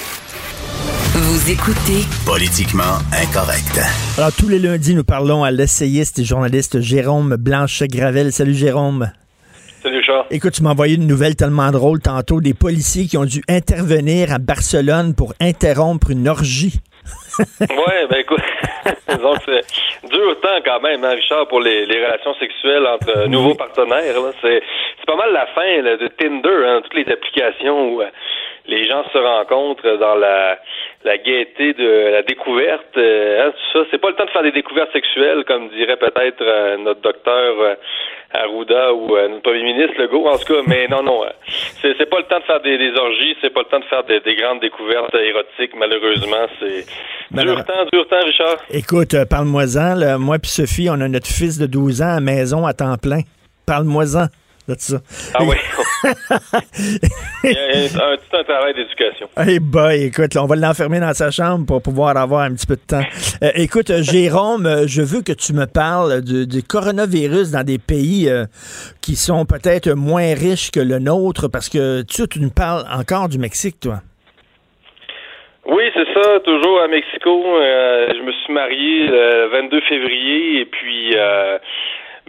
Vous écoutez Politiquement incorrect. Alors, tous les lundis, nous parlons à l'essayiste et journaliste Jérôme Blanchet-Gravel. Salut, Jérôme. Salut, Charles. Écoute, tu m'as envoyé une nouvelle tellement drôle tantôt. Des policiers qui ont dû intervenir à Barcelone pour interrompre une orgie. ouais, ben écoute, donc c'est dur temps quand même, hein, Richard, pour les, les relations sexuelles entre euh, nouveaux partenaires. C'est c'est pas mal la fin là, de Tinder, hein, toutes les applications où euh, les gens se rencontrent dans la, la gaieté de la découverte. euh, hein, tout ça, c'est pas le temps de faire des découvertes sexuelles, comme dirait peut-être euh, notre docteur euh, Arruda ou euh, notre premier ministre Legault, en tout cas. Mais non, non, c'est c'est pas le temps de faire des, des orgies, c'est pas le temps de faire des, des grandes découvertes érotiques. Malheureusement, c'est dur temps, dur temps, Richard. Écoute, parle-moi-en. Moi puis Sophie, on a notre fils de 12 ans à maison à temps plein. Parle-moi-en ça. Ah oui. Il y a un, tout un travail d'éducation. Hey boy, écoute, là, on va l'enfermer dans sa chambre pour pouvoir avoir un petit peu de temps. Euh, écoute, euh, Jérôme, euh, je veux que tu me parles du, du coronavirus dans des pays euh, qui sont peut-être moins riches que le nôtre, parce que tu, tu nous parles encore du Mexique, toi. Oui, c'est ça, toujours à Mexico. Euh, je me suis marié le 22 février et puis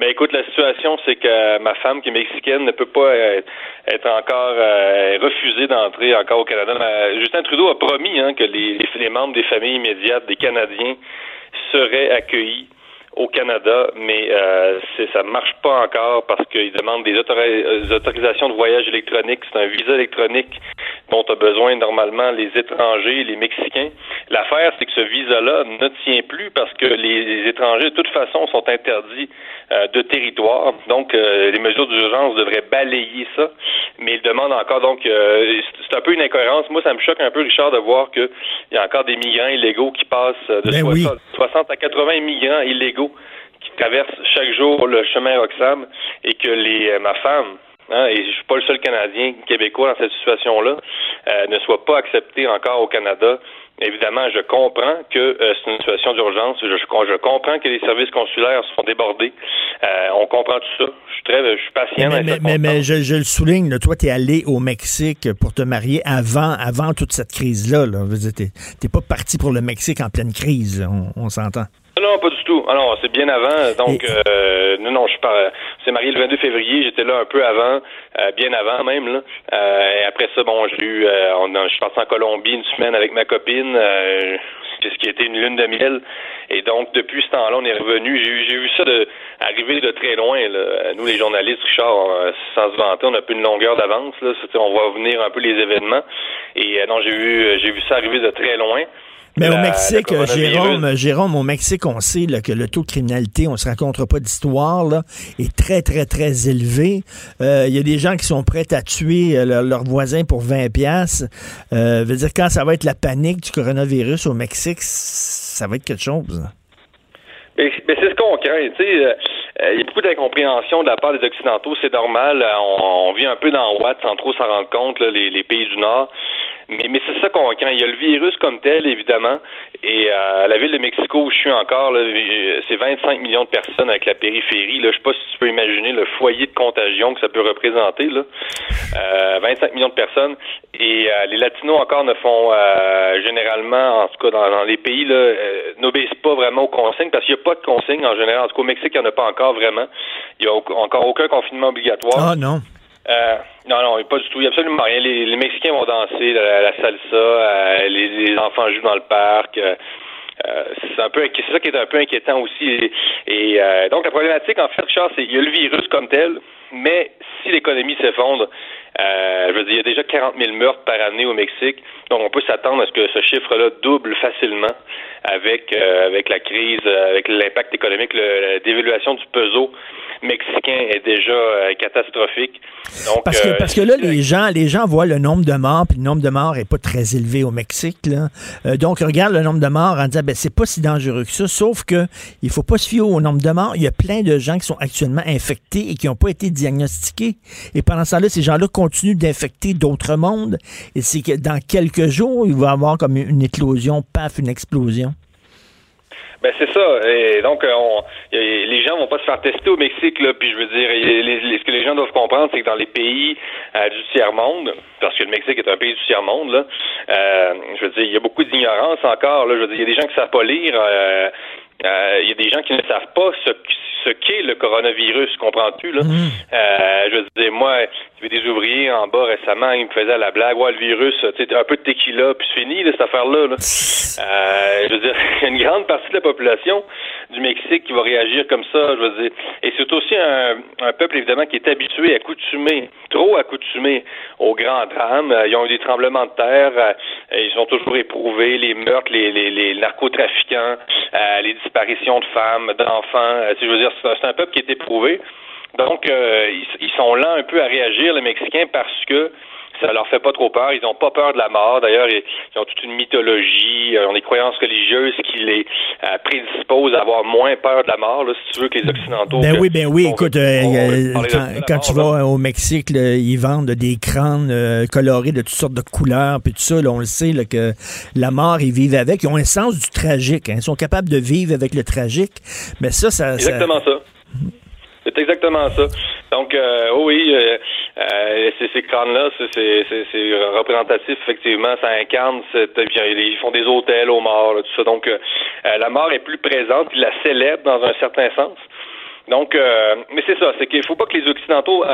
euh, ben écoute, la situation c'est que ma femme qui est mexicaine ne peut pas euh, être encore euh, refusée d'entrer encore au Canada. Justin Trudeau a promis hein, que les, membres des familles immédiates des Canadiens seraient accueillis au Canada, mais euh, ça marche pas encore parce qu'ils demandent des, des autorisations de voyage électronique. C'est un visa électronique dont a besoin normalement les étrangers, les Mexicains. L'affaire, c'est que ce visa-là ne tient plus parce que les, étrangers, de toute façon, sont interdits euh, de territoire. Donc, euh, les mesures d'urgence devraient balayer ça. Mais ils demandent encore, donc, euh, c'est- un peu une incohérence. Moi, ça me choque un peu, Richard, de voir qu'il y a encore des migrants illégaux qui passent euh, de Ben 60, 60 à 80 migrants illégaux qui traversent chaque jour le chemin Roxham et que les euh, ma femme hein, et je suis pas le seul Canadien québécois dans cette situation-là, euh, ne soit pas accepté encore au Canada. Évidemment, je comprends que euh, c'est une situation d'urgence. Je, je, je comprends que les services consulaires sont débordés. Euh, on comprend tout ça. Je suis très, je suis patient. Mais, mais, cette mais- mais je, je le souligne, là, toi, tu es allé au Mexique pour te marier avant, avant toute cette crise-là. Là. T'es t'es pas parti pour le Mexique en pleine crise, là. on, on s'entend. Non, pas du tout. Alors, c'est bien avant. Donc, euh, non, non, je suis pas. C'est marié le 22 février. J'étais là un peu avant, euh, bien avant même. Là. Euh, et après ça, bon, j'ai eu. euh, on a- je suis parti en Colombie une semaine avec ma copine. Euh, ce qui était une lune de miel. Et donc, depuis ce temps-là, on est revenu. J'ai vu ça de, arriver de très loin. Là. Nous, les journalistes, Richard, on- sans se vanter, on a peu une longueur d'avance. On va venir un peu les événements. Et euh, non, j'ai vu, j'ai vu ça arriver de très loin. Mais La- au Mexique. Jérôme, Jérôme, au Mexique, on sait là, que le taux de criminalité, on se raconte pas d'histoire, là, est très, très, très élevé. Euh, Il y a des gens qui sont prêts à tuer euh, leur, leur voisin pour 20 pièces. Euh, veut dire quand ça va être la panique du coronavirus au Mexique, ça va être quelque chose. Mais, mais c'est ce qu'on craint. Tu sais, euh, euh, il y a beaucoup d'incompréhension de la part des Occidentaux. C'est normal. On, on vit un peu dans Watt sans trop s'en rendre compte, là, les, les pays du Nord. Mais, c'est ça qu'on craint. Il y a le virus comme tel, évidemment. Et euh, la ville de Mexico où je suis encore, euh, c'est 25 millions de personnes avec la périphérie. Là, je sais pas si tu peux imaginer le foyer de contagion que ça peut représenter. Là. Euh, 25 millions de personnes. Et euh, les Latinos encore ne font euh, généralement, en tout cas dans, les pays, euh, n'obéissent pas vraiment aux consignes parce qu'il n'y a pas de consignes en général. En tout cas, au Mexique, il n'y en a pas encore vraiment. Il n'y a encore aucun confinement obligatoire. Ah non. Euh, non, non, pas du tout. Il n'y a absolument rien. Les, Mexicains vont danser la, la salsa, euh, les, enfants jouent dans le parc. euh, euh, c'est un peu c'est ça qui est un peu inquiétant aussi. Et, et, euh, donc la problématique, en fait, Richard, c'est qu'il y a le virus comme tel, mais si l'économie s'effondre, euh, je veux dire, il y a déjà 40 000 meurtres par année au Mexique, donc on peut s'attendre à ce que ce chiffre-là double facilement avec euh, avec la crise, euh, avec l'impact économique, le- la dévaluation du peso mexicain est déjà euh, catastrophique. Donc, Parce que, euh, parce que là, les gens, les gens voient le nombre de morts, puis le nombre de morts est pas très élevé au Mexique. Là. Euh, donc, regarde le nombre de morts en disant, ben, c'est pas si dangereux que ça, sauf que il faut pas se fier au nombre de morts. Il y a plein de gens qui sont actuellement infectés et qui n'ont pas été diagnostiqués. Et pendant ce temps-là, ces gens-là continuent d'infecter d'autres mondes. Et c'est que dans quelques jours, il va y avoir comme une éclosion, paf, une explosion. Ben c'est ça. Et donc, euh, les gens vont pas se faire tester au Mexique, là. Puis je veux dire, ce que les gens doivent comprendre, c'est que dans les pays euh, du tiers monde, parce que le Mexique est un pays du tiers monde, là, euh, je veux dire, il y a beaucoup d'ignorance encore. Je veux dire, il y a des gens qui savent pas lire. Euh, il y a des gens qui ne savent pas ce, ce qu'est le coronavirus, comprends-tu là? Euh, Je veux dire, moi, il y avait des ouvriers en bas récemment, ils me faisaient la blague, ouais, le virus, tu sais, un peu de tequila, puis c'est fini, là, cette affaire-là. Là. Euh, je veux dire, il y a une grande partie de la population du Mexique qui va réagir comme ça, je veux dire. Et c'est aussi un, un peuple, évidemment, qui est habitué, accoutumé, trop accoutumé aux grands drames. Euh, Ils ont eu des tremblements de terre, euh, ils sont toujours éprouvés, les meurtres, les, les, les narcotrafiquants, les disparitions de femmes, d'enfants. Je veux dire, c'est un peuple qui est éprouvé. Donc, euh, ils, ils sont lents un peu à réagir, les Mexicains, parce que ça leur fait pas trop peur. Ils n'ont pas peur de la mort. D'ailleurs, ils, ils ont toute une mythologie, euh, ont des croyances religieuses qui les euh, prédisposent à avoir moins peur de la mort, là, si tu veux, que les Occidentaux. Ben oui, ben oui, écoute, euh, euh, quand, ça, la quand mort, tu là. vas au Mexique, là, ils vendent des crânes colorés de toutes sortes de couleurs, puis tout ça, là, on le sait, là, que la mort, ils vivent avec. Ils ont un sens du tragique. hein. Ils sont capables de vivre avec le tragique. Mais ça, ça... ça- Exactement ça. C'est exactement ça. Donc, euh, oh oui, euh, euh, ces, crânes-là, c'est- représentatif, effectivement. Ça incarne, cette, euh, ils font des hôtels aux morts, là, tout ça. Donc, euh, euh, la mort est plus présente, ils la célèbrent dans un certain sens. Donc, mais c'est ça, c'est qu'il faut pas que les Occidentaux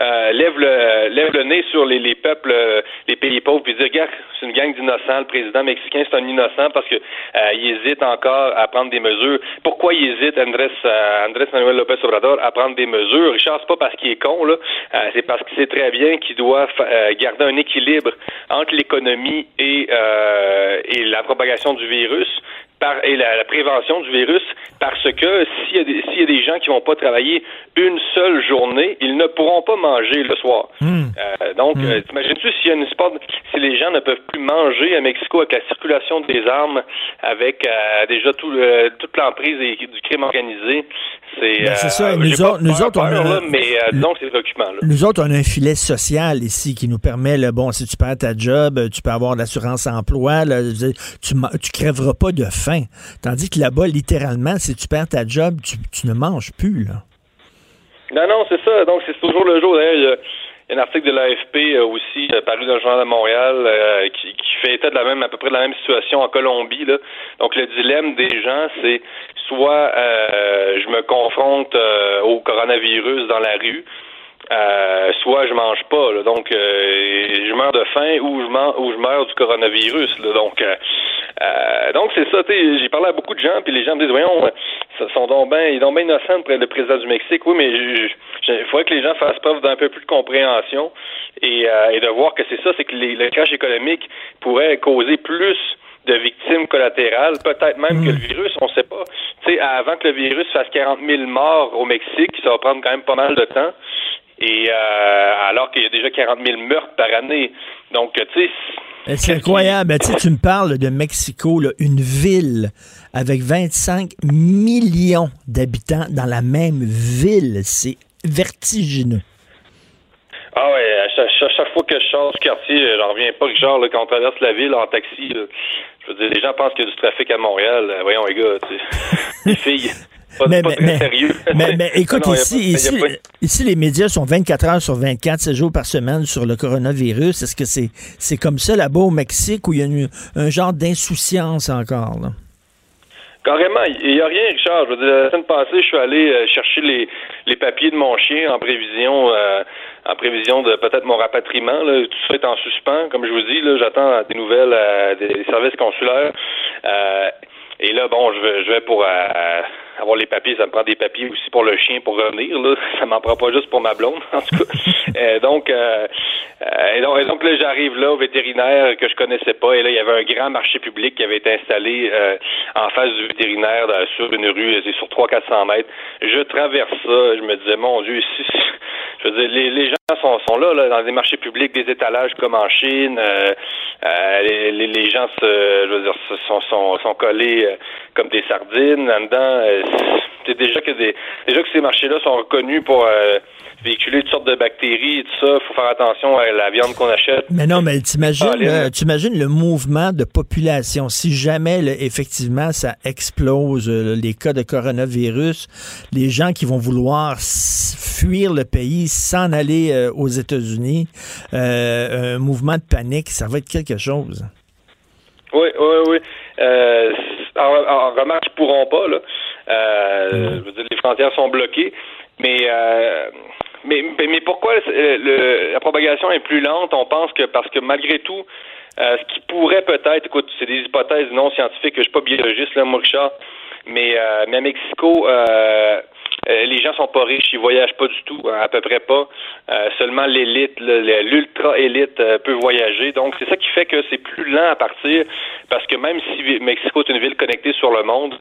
euh, lèvent, le, lèvent le nez sur les, les peuples, euh, les pays pauvres, puis dire, regarde, c'est une gang d'innocents, le président mexicain, c'est un innocent parce que euh, il hésite encore à prendre des mesures. Pourquoi il hésite, Andrés, euh, Andrés Manuel López Obrador, à prendre des mesures? Richard, c'est pas parce qu'il est con, là, euh, c'est parce qu'il sait très bien qu'il doit garder un équilibre entre l'économie et, et la propagation du virus par, et la, la prévention du virus parce que s'il y, a des- s'il y a des gens qui vont pas travailler une seule journée, ils ne pourront pas manger le soir. Euh, donc, euh, t'imagines-tu s'il y a une sport, si les gens ne peuvent plus manger à Mexico avec la circulation des armes, avec euh, déjà tout, le- toute l'emprise du crime organisé, c'est Ben, c'est ça, nous autres- nous peur, autres, on a- là, mais disons que c'est préoccupant. Là. Nous autres, on a un filet social ici qui nous permet, là, bon, si tu perds ta job, tu peux avoir l'assurance emploi, là, tu, tu crèveras pas de faim. Tandis que là-bas, littéralement, si tu perds ta job, tu, ne manges plus, là. Non, non, c'est ça. Donc, c'est toujours le jour. D'ailleurs, il y a- un article de l'AFP euh, aussi euh, paru dans le journal de Montréal euh, qui, fait état de la même, à peu près de la même situation en Colombie. Donc, le dilemme des gens, c'est soit euh, je me confronte euh, au coronavirus dans la rue, soit je mange pas. Donc, je meurs de faim ou je, meurs du coronavirus. Donc, euh, donc c'est ça. tu sais, J'ai parlé à beaucoup de gens, puis les gens me disent, voyons, euh, ça sont donc ben, ils sont bien innocents près le président du Mexique. Oui, mais il faudrait que les gens fassent preuve d'un peu plus de compréhension et, euh, et de voir que c'est ça, c'est que les- le crash économique pourrait causer plus de victimes collatérales, peut-être même que le virus, on sait pas. Tu sais, avant que le virus fasse 40 000 morts au Mexique, ça va prendre quand même pas mal de temps. Et euh, alors qu'il y a déjà 40 000 meurtres par année. Donc, tu sais, C'est incroyable. Tu sais, tu me parles de Mexico, là, une ville avec 25 millions d'habitants dans la même ville. C'est vertigineux. Ah ouais, à chaque, fois que je sors du quartier, euh, j'en reviens pas, Richard, là, quand on traverse la ville en taxi, là, je veux dire, les gens pensent qu'il y a du trafic à Montréal. Euh, voyons, les gars, tu sais, les filles, pas, Mais, pas mais, très mais, sérieux. mais- écoute, Non, ici, pas- ici, pas- ici, les médias sont 24 heures sur 24, 7 jours par semaine sur le coronavirus. Est-ce que c'est c'est comme ça là-bas au Mexique où il y a une- un genre d'insouciance encore? Là? Carrément, il n'y a rien, Richard. Je veux dire, la semaine passée, je suis allé euh, chercher les, les papiers de mon chien en prévision euh, en prévision de peut-être mon rapatriement. Là. Tout ça est en suspens, comme je vous dis. Là, j'attends des nouvelles euh, des, services consulaires. Euh, et là, bon, je vais, je vais pour avoir les papiers, ça me prend des papiers aussi pour le chien pour revenir. Là. Ça m'en prend pas juste pour ma blonde, en tout cas. Euh, donc, euh, euh, et donc, et donc là, j'arrive là au vétérinaire que je connaissais pas. Et là, il y avait un grand marché public qui avait été installé euh, en face du vétérinaire sur une rue, c'est sur 300-400 mètres. Je traverse ça. Je me disais, mon Dieu, ici, je veux dire, les, gens sont, là, là, dans des marchés publics, des étalages comme en Chine. euh, euh, les, les- gens se, je veux dire, se- sont, sont, sont collés euh, comme des sardines là-dedans. Euh, c'est déjà que des, déjà que ces marchés-là sont reconnus pour euh, véhiculer toutes sortes de bactéries et tout ça. faut faire attention à la viande qu'on achète. Mais non, mais t'imagines, Ah, t'imagines le mouvement de population. Si jamais, là, effectivement, ça explose, euh, les cas de coronavirus, les gens qui vont vouloir fuir le pays, s'en aller euh, aux États-Unis, euh, un mouvement de panique, ça va être quelque chose. Oui, oui, oui. Euh, en, en remarque, ils pourront pas, là. Euh, je veux dire, les frontières sont bloquées. Mais, euh, mais, mais, mais pourquoi euh, le- la propagation est plus lente? On pense que parce que malgré tout, euh, ce qui pourrait peut-être, écoute, c'est des hypothèses non scientifiques, je suis pas biologiste, là, moi, Richard, mais, euh, mais à Mexico, euh, les gens sont pas riches, ils voyagent pas du tout, hein, à peu près pas. Euh, seulement l'élite, le- l'ultra-élite euh, peut voyager. Donc, c'est ça qui fait que c'est plus lent à partir, parce que même si Mexico est une ville connectée sur le monde,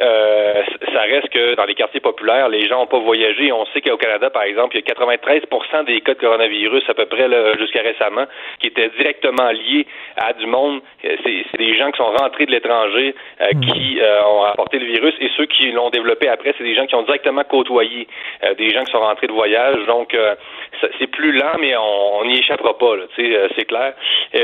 euh, ça reste que dans les quartiers populaires, les gens n'ont pas voyagé. On sait qu'au Canada, par exemple, il y a 93% des cas de coronavirus, à peu près jusqu'à récemment, qui étaient directement liés à du monde. Euh, C'est des gens qui sont rentrés de l'étranger, euh, qui euh, ont rapporté le virus, et ceux qui l'ont développé après, c'est des gens qui ont directement côtoyé euh, des gens qui sont rentrés de voyage. Donc, euh, c'est plus lent, mais on n'y échappera pas, euh, c'est clair.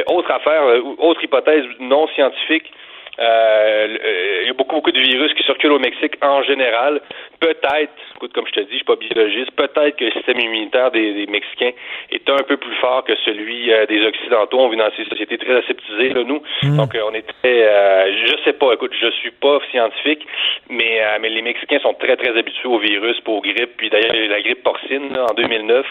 Autre affaire, autre hypothèse non scientifique, euh, euh, il y a beaucoup, beaucoup de virus qui circulent au Mexique en général. Peut-être, écoute, comme je te dis, je suis pas biologiste, peut-être que le système immunitaire des, des Mexicains est un peu plus fort que celui euh, des Occidentaux. On vit dans ces sociétés très aseptisées, là, nous. Donc, euh, on est très... euh, je sais pas, écoute, je suis pas scientifique, mais, euh, mais les Mexicains sont très, très habitués au virus, aux grippes. Puis d'ailleurs, il y a eu la grippe porcine là, en 2009.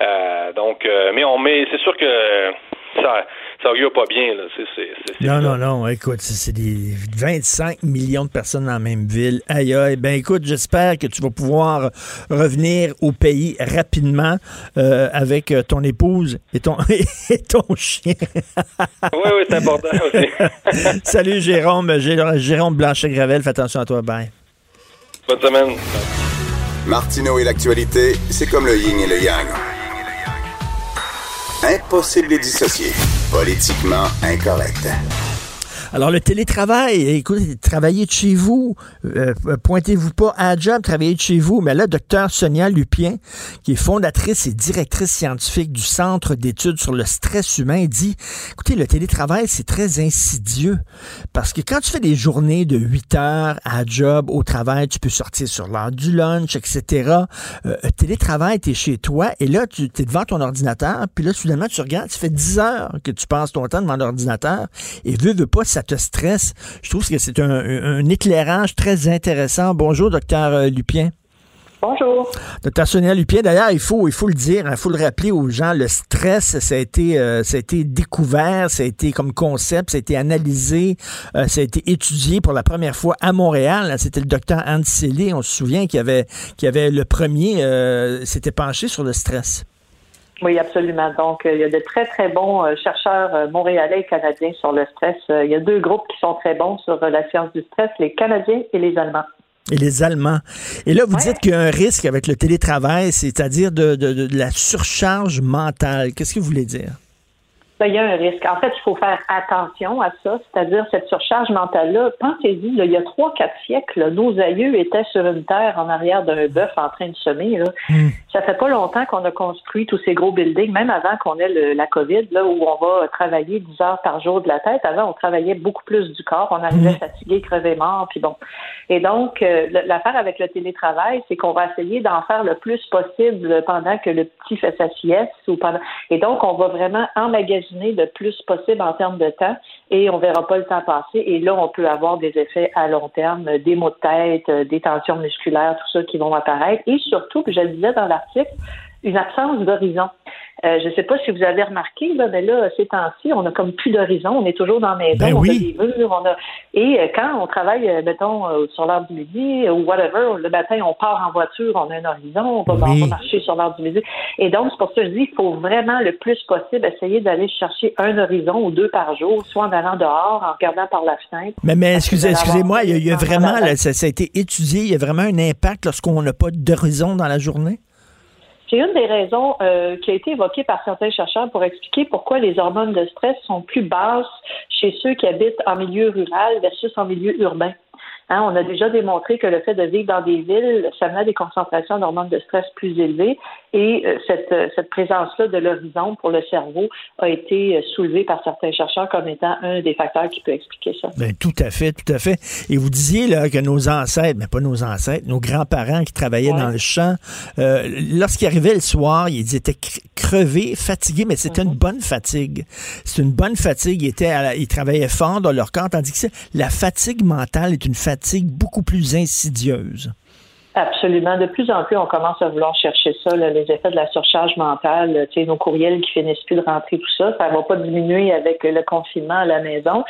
Euh, donc, euh, mais on met... C'est sûr que ça, ça augure pas bien, là. C'est, c'est, c'est- Non, non, non. Écoute, c'est c'est des 25 millions de personnes dans la même ville. Aïe, aïe. Ben, écoute, j'espère que tu vas pouvoir revenir au pays rapidement euh, avec euh, ton épouse et ton, et ton chien. Oui, oui, c'est important aussi. Salut, Jérôme. Jé- Jérôme Blanchet-Gravel. Fais attention à toi. Bye. Bonne semaine. Martineau et l'actualité, c'est comme le yin et le yang. Impossible de dissocier. Politiquement incorrect. Alors, le télétravail, écoutez, travaillez de chez vous, euh, pointez-vous pas à job, travaillez de chez vous. Mais là, docteur Sonia Lupien, qui est fondatrice et directrice scientifique du Centre d'études sur le stress humain, dit, écoutez, le télétravail, c'est très insidieux. Parce que quand tu fais des journées de 8 heures à job, au travail, tu peux sortir sur l'heure du lunch, etc. Euh, télétravail, tu chez toi, et là, tu es devant ton ordinateur, puis là, soudainement, tu regardes, ça fait 10 heures que tu passes ton temps devant l'ordinateur, et veux, veux pas, ça te stresse. Je trouve que c'est un, éclairage très intéressant. Bonjour, docteur euh, Lupien. Bonjour. Docteur Sonia Lupien, d'ailleurs, il faut, il faut le dire, il faut le rappeler aux gens, le stress, ça a été, euh, ça a été découvert, ça a été comme concept, ça a été analysé, euh, ça a été étudié pour la première fois à Montréal. C'était le docteur Anne Célé, on se souvient, qui avait, qui avait le premier, euh, s'était penché sur le stress. Oui, absolument. Donc, euh, il y a de très, très bons euh, chercheurs euh, montréalais et canadiens sur le stress. Il y a deux groupes qui sont très bons sur la science du stress, les Canadiens et les Allemands. Et les Allemands. Et là, vous dites qu'il y a un risque avec le télétravail, c'est-à-dire de, de- de- de la surcharge mentale. Qu'est-ce que vous voulez dire? Il y a un risque. En fait, il faut faire attention à ça, c'est-à-dire cette surcharge mentale-là. Pensez-y, il y a trois, quatre siècles, là, nos aïeux étaient sur une terre en arrière d'un bœuf en train de semer. Là. Ça fait pas longtemps qu'on a construit tous ces gros buildings, même avant qu'on ait le- la COVID, là, où on va travailler 10 heures par jour de la tête. Avant, on travaillait beaucoup plus du corps. On arrivait fatigué, crevé, mort, puis bon. Et donc, euh, l'affaire avec le télétravail, c'est qu'on va essayer d'en faire le plus possible pendant que le petit fait sa sieste ou pendant. Et donc, on va vraiment emmagasiner le plus possible en termes de temps et on verra pas le temps passer. Et là, on peut avoir des effets à long terme, euh, des maux de tête, euh, des tensions musculaires, tout ça qui vont apparaître. Et surtout, que je le disais dans l'article, une absence d'horizon. Euh, je ne sais pas si vous avez remarqué, là, mais là, ces temps-ci, on a comme plus d'horizon. On est toujours dans la maison, Ben on oui. a des murs, on a... Et euh, quand on travaille, euh, mettons, sur l'heure du midi ou whatever, le matin, on part en voiture, on a un horizon, on va, Oui. marcher sur l'heure du midi. Et donc, c'est pour ça que je dis, il faut vraiment le plus possible essayer d'aller chercher un horizon ou deux par jour, soit en allant dehors, en regardant par la fenêtre. Mais, mais excusez, excusez-moi, il y a, il y a avoir- vraiment, là, ça, ça a été étudié, il y a vraiment un impact lorsqu'on n'a pas d'horizon dans la journée? C'est une des raisons euh, qui a été évoquée par certains chercheurs pour expliquer pourquoi les hormones de stress sont plus basses chez ceux qui habitent en milieu rural versus en milieu urbain. Hein, on a déjà démontré que le fait de vivre dans des villes, ça des concentrations d'hormones de stress plus élevées et euh, cette, euh, cette présence-là de l'horizon pour le cerveau a été euh, soulevée par certains chercheurs comme étant un des facteurs qui peut expliquer ça. Ben, tout à fait, tout à fait. Et vous disiez là, que nos ancêtres, mais pas nos ancêtres, nos grands-parents qui travaillaient dans le champ, euh, lorsqu'ils arrivaient le soir, ils étaient cr- crevés, fatigués, mais c'était une bonne fatigue. C'est une bonne fatigue. Ils, étaient à la- ils travaillaient fort dans leur corps, tandis que la fatigue mentale est une fatigue beaucoup plus insidieuse. Absolument. De plus en plus, on commence à vouloir chercher ça, les effets de la surcharge mentale, nos courriels qui finissent plus de rentrer, tout ça. Ça va pas diminuer avec le confinement à la maison.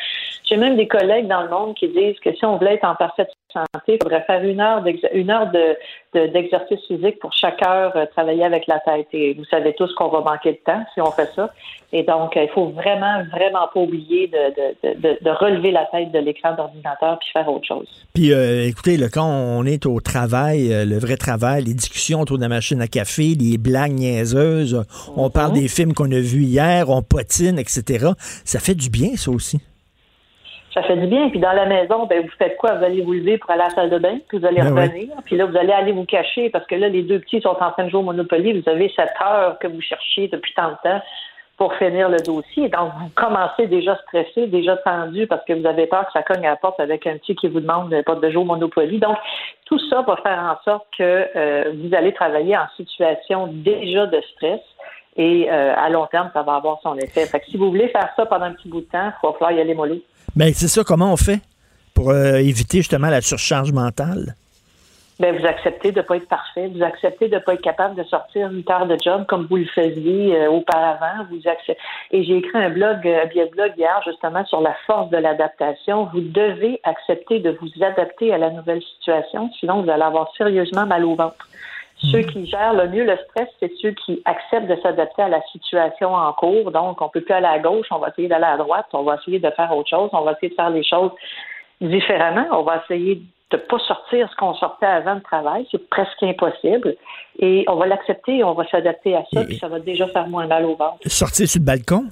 J'ai même des collègues dans le monde qui disent que si on voulait être en parfaite santé, il faudrait faire une heure une heure de, de- d'exercice physique pour chaque heure euh, travailler avec la tête. Et vous savez tous qu'on va manquer de temps si on fait ça. Et donc, euh, il faut vraiment, vraiment pas oublier de, de, de, de relever la tête de l'écran d'ordinateur puis faire autre chose. Puis, euh, écoutez, là, quand on est au travail, euh, le vrai travail, les discussions autour de la machine à café, les blagues niaiseuses, on parle des films qu'on a vus hier, on potine, etc. Ça fait du bien, ça aussi. Ça fait du bien. Puis dans la maison, ben vous faites quoi? Vous allez vous lever pour aller à la salle de bain, puis vous allez Ben revenir. Puis là, vous allez aller vous cacher parce que là, les deux petits sont en train de jouer au Monopoly. Vous avez cette heure que vous cherchiez depuis tant de temps pour finir le dossier. Donc, vous commencez déjà stressé, déjà tendu parce que vous avez peur que ça cogne à la porte avec un petit qui vous demande pas de jouer au Monopoly. Donc, tout ça va faire en sorte que euh, vous allez travailler en situation déjà de stress. Et euh, à long terme, ça va avoir son effet. Fait que si vous voulez faire ça pendant un petit bout de temps, il va falloir y aller mollo. Mais c'est ça, comment on fait pour euh, éviter justement la surcharge mentale? Ben, vous acceptez de ne pas être parfait, vous acceptez de ne pas être capable de sortir une heure de job comme vous le faisiez euh, auparavant. Vous acceptez... Et j'ai écrit un blog, euh, un blog hier justement sur la force de l'adaptation. Vous devez accepter de vous adapter à la nouvelle situation, sinon vous allez avoir sérieusement mal au ventre. Ceux qui gèrent le mieux le stress, c'est ceux qui acceptent de s'adapter à la situation en cours. Donc, on peut plus aller à gauche, on va essayer d'aller à droite, on va essayer de faire autre chose, on va essayer de faire les choses différemment. On va essayer de pas sortir ce qu'on sortait avant le travail, c'est presque impossible. Et on va l'accepter, on va s'adapter à ça, puis ça va déjà faire moins mal au ventre. Sortir sur le balcon?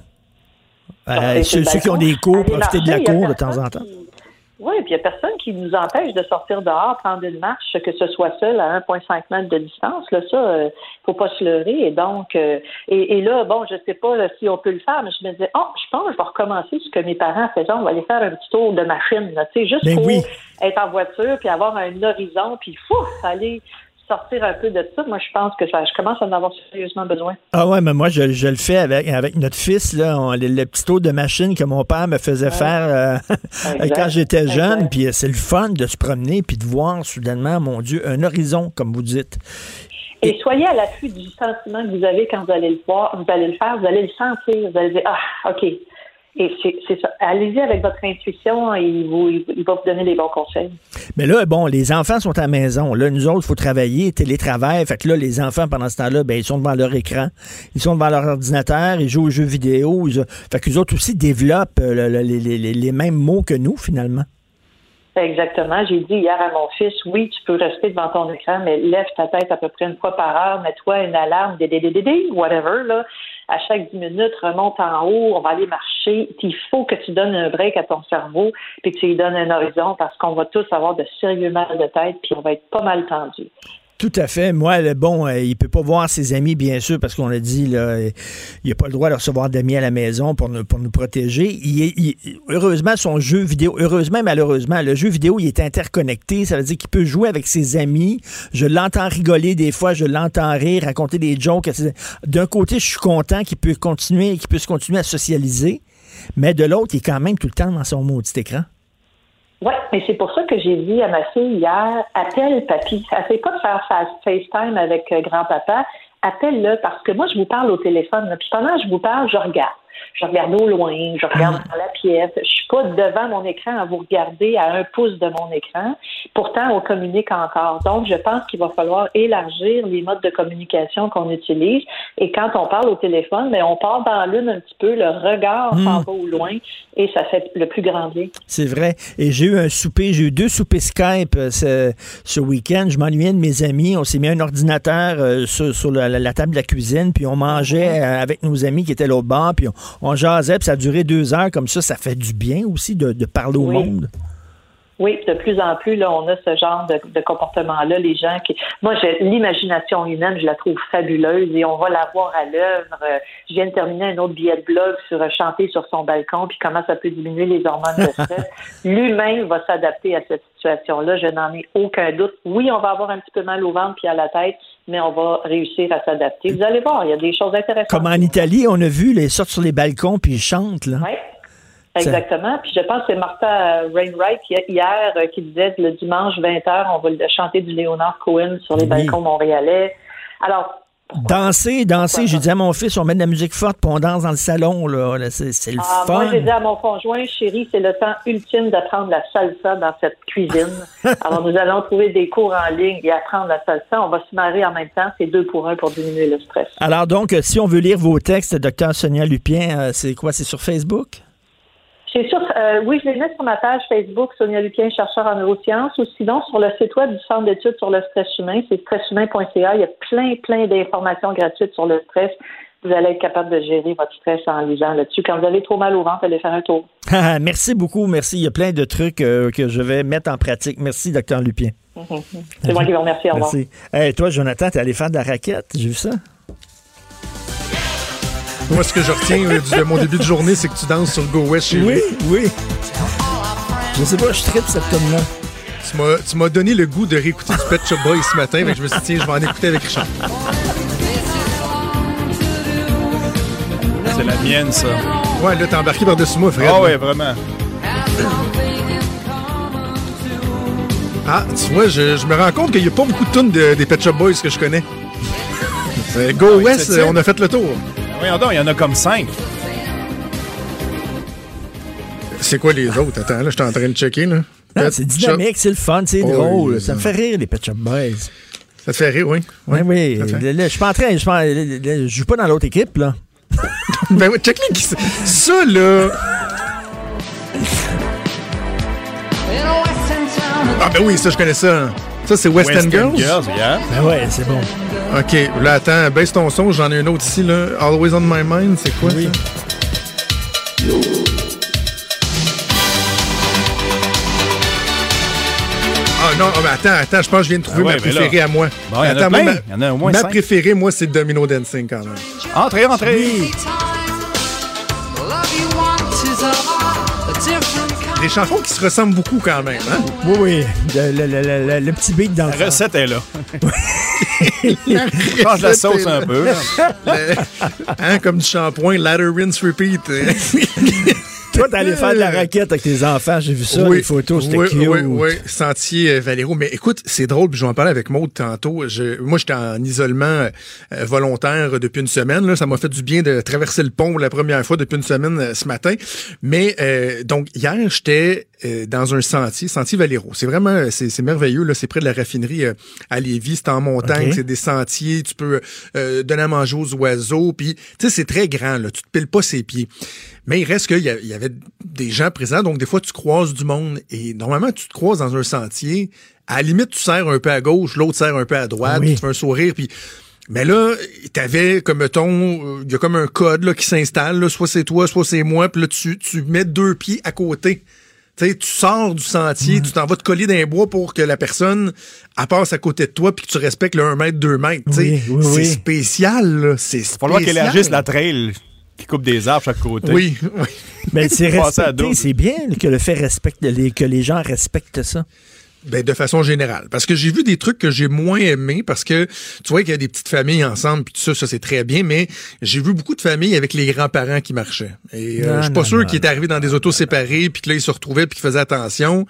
Euh, ceux, qui ont des cours, profiter de la cour de temps en temps. Oui, puis il n'y a personne qui nous empêche de sortir dehors, prendre une marche, que ce soit seul à 1,5 mètres de distance. Là, ça, euh, faut pas se leurrer. Et donc, euh, et, et là, bon, je sais pas là, si on peut le faire, mais je me disais, oh, je pense que je vais recommencer ce que mes parents faisaient. On va aller faire un petit tour de machine, là, tu sais, juste Ben pour oui. être en voiture, puis avoir un horizon, puis fouf, aller sortir un peu de ça. Moi, je pense que ça, je commence à en avoir sérieusement besoin. Ah ouais, mais moi, je, je le fais avec, avec notre fils, là, on- le, le petit tour de machine que mon père me faisait faire euh, quand j'étais jeune. Puis c'est le fun de se promener puis de voir soudainement, mon Dieu, un horizon, comme vous dites. Et soyez à l'affût du sentiment que vous avez quand vous allez le voir, vous allez le faire, vous allez le sentir, vous allez dire Ah, OK. Et c'est ça. Allez-y avec votre intuition et il, vous, il, va vous donner les bons conseils. Mais là, bon, les enfants sont à la maison. Là, nous autres, il faut travailler, télétravail. Fait que là, les enfants, pendant ce temps-là, ben, ils sont devant leur écran. Ils sont devant leur ordinateur, ils jouent aux jeux vidéo. Ils, fait qu'eux autres aussi développent euh, le- le- les, les- les mêmes mots que nous, finalement. Exactement. J'ai dit hier à mon fils, oui, tu peux rester devant ton écran, mais lève ta tête à peu près une fois par heure, mets-toi une alarme, des, des, des, des, des, whatever, là. À chaque 10 minutes, remonte en haut, on va aller marcher. Il faut que tu donnes un break à ton cerveau, puis que tu lui donnes un horizon, parce qu'on va tous avoir de sérieux mal de tête, puis on va être pas mal tendu. Tout à fait. Moi, le bon, euh, il peut pas voir ses amis, bien sûr, parce qu'on a dit, là, il n'a pas le droit de recevoir d'amis à la maison pour nous, protéger. Heureusement, son jeu vidéo, heureusement, malheureusement, le jeu vidéo, il est interconnecté. Ça veut dire qu'il peut jouer avec ses amis. Je l'entends rigoler des fois, je l'entends rire, raconter des jokes. D'un côté, je suis content qu'il peut continuer, qu'il puisse continuer à socialiser. Mais de l'autre, il est quand même tout le temps dans son maudit écran. Oui, mais c'est pour ça que j'ai dit à ma fille hier, appelle papy. Essaye pas de faire fa- FaceTime avec euh, grand-papa. appelle-le parce que moi, je vous parle au téléphone, puis pendant que je vous parle, je regarde. Je regarde au loin, je regarde dans la pièce. Je suis pas devant mon écran à vous regarder à un pouce de mon écran. Pourtant, on communique encore. Donc, je pense qu'il va falloir élargir les modes de communication qu'on utilise. Et quand on parle au téléphone, mais on part dans l'une un petit peu, le regard Hmm. s'en va au loin et ça fait le plus grand bien. C'est vrai. Et j'ai eu un souper, j'ai eu deux soupers Skype euh, ce, ce week-end. Je m'ennuyais de mes amis. On s'est mis un ordinateur euh, sur, sur la, la- la table de la cuisine, puis on mangeait euh, avec nos amis qui étaient à l'autre bord, puis on, on jasait, puis ça a duré deux heures comme ça. Ça fait du bien aussi de, de parler au Oui. monde. Oui, de plus en plus, là, on a ce genre de, de comportement-là. Les gens qui. Moi, j'ai l'imagination humaine, je la trouve fabuleuse et on va la voir à l'œuvre. Euh, Je viens de terminer un autre billet de blog sur euh, chanter sur son balcon, puis comment ça peut diminuer les hormones de stress. L'humain va s'adapter à cette situation-là, je n'en ai aucun doute. Oui, on va avoir un petit peu mal au ventre puis à la tête, mais on va réussir à s'adapter. Vous allez voir, il y a des choses intéressantes. Comme en Italie, on a vu, les sortent sur les balcons, puis ils chantent. Là. Oui, exactement. Puis je pense que c'est Martha Rainwright hi- hier euh, qui disait le dimanche 20h, on va chanter du Leonard Cohen sur les Oui. balcons montréalais. Alors, Danser, danser. J'ai dit à mon fils, on met de la musique forte, puis on danse dans le salon. Là. Là, c'est, le ah, fun. moi, j'ai dit à mon conjoint, chérie, c'est le temps ultime d'apprendre la salsa dans cette cuisine. Alors, nous allons trouver des cours en ligne et apprendre la salsa. On va se marrer en même temps. C'est deux pour un pour diminuer le stress. Alors donc, si on veut lire vos textes, docteur Sonia Lupien, euh, c'est quoi? C'est sur Facebook? C'est sûr, euh, oui, je les mets sur ma page Facebook, Sonia Lupien, chercheur en neurosciences, ou sinon sur le site web du Centre d'études sur le stress humain, c'est stresshumain.ca. Il y a plein, plein d'informations gratuites sur le stress. Vous allez être capable de gérer votre stress en lisant là-dessus. Quand vous avez trop mal au ventre, allez faire un tour. Ah, merci beaucoup, merci. Il y a plein de trucs euh, que je vais mettre en pratique. Merci, docteur Lupien. C'est moi qui vous remercie. Au revoir. Merci. Hey, toi, Jonathan, t'es allé faire de la raquette. J'ai vu ça. Moi, ce que je retiens euh, du- de mon début de journée, c'est que tu danses sur Go West chez Oui, oui. Je sais pas, je tripe cette tune-là. Tu m'as, tu m'as donné le goût de réécouter du Pet Shop Boys ce matin, mais je me suis dit, tiens, je vais en écouter avec Richard. C'est la mienne, ça. Ouais, là, t'es embarqué par-dessus moi, Fred. Ah ouais, vraiment. Ah, tu vois, je, je me rends compte qu'il n'y a pas beaucoup de tunes de- des Pet Shop Boys que je connais. Euh, Go Ah West, on a fait le tour. Voyons donc, il y en a comme cinq. C'est quoi les autres? Attends, là, je suis en train de checker, là. C'est dynamique, c'est le fun, c'est Oh, drôle. oui, ça me fait rire, les Pet Shop Boys. Ça te fait rire, oui. Oui, oui. Là, je suis pas en train. Je, joue pas dans l'autre équipe, là. ben oui, check les Ça, là. Ah, ben oui, ça, je connais ça. Ça, c'est West, End Girls? yeah. Ben ouais, c'est bon. OK, là, attends, baisse ton son, j'en ai un autre ici, là. Always on my mind, c'est quoi, ça? Ah non, ah, mais attends, attends, je pense que je viens de trouver Ah ouais, ma mais là- préférée à moi. Bon, il y en a Attends, ma- y en a au moins Ma cinq. préférée, moi, c'est Domino Dancing, quand même. Entrez, entrez. Des chansons qui se ressemblent beaucoup, quand même, hein? Oui, oui. Le, le- le- le- le petit beat dans le La recette est là. La Change la recette sauce est un là. peu. Le- hein, comme du shampoing, ladder, rinse, repeat. Toi, t'es allé faire de la raquette avec tes enfants. J'ai vu ça, Oui, les photos, c'était oui, cute. Oui, oui, Sentier euh, Valero. Mais écoute, c'est drôle, puis je vais en parler avec Maude tantôt. Je- moi, j'étais en isolement euh, volontaire depuis une semaine. Là. Ça m'a fait du bien de traverser le pont la première fois depuis une semaine euh, ce matin. Mais euh, donc, hier, j'étais euh, dans un sentier, Sentier Valero. C'est vraiment, c'est c'est merveilleux. là. C'est près de la raffinerie euh, à Lévis. C'est en montagne, c'est des sentiers. Tu peux euh, donner à manger aux oiseaux. Puis, tu sais, c'est très grand. Là. Tu te piles pas ses pieds. Mais il reste qu'il y, y avait des gens présents, donc des fois tu croises du monde et normalement tu te croises dans un sentier. À la limite, tu serres un peu à gauche, l'autre serre un peu à droite, Ah oui. tu fais un sourire, puis. Mais là, t'avais comme mettons, euh, il y a comme un code là, qui s'installe, là, soit c'est toi, soit c'est moi, puis là tu, tu mets deux pieds à côté. Tu sais, tu sors du sentier, tu t'en vas te coller d'un bois pour que la personne elle passe à côté de toi puis que tu respectes le 1 mètre, 2 mètres. Oui, oui, c'est oui. spécial, là. C'est Il va falloir qu'il spécial. élargisse la trail qui coupe des arbres chaque côté. Oui, oui. Mais c'est Passer à respecté, c'est bien que le fait respecte les, que les gens respectent ça. Ben, de façon générale. Parce que j'ai vu des trucs que j'ai moins aimés parce que tu vois qu'il y a des petites familles ensemble puis tout ça, ça c'est très bien, mais j'ai vu beaucoup de familles avec les grands-parents qui marchaient. Et euh, je suis pas non, sûr qu'ils étaient arrivés dans des autos séparés puis que là ils se retrouvaient puis qu'ils faisaient attention.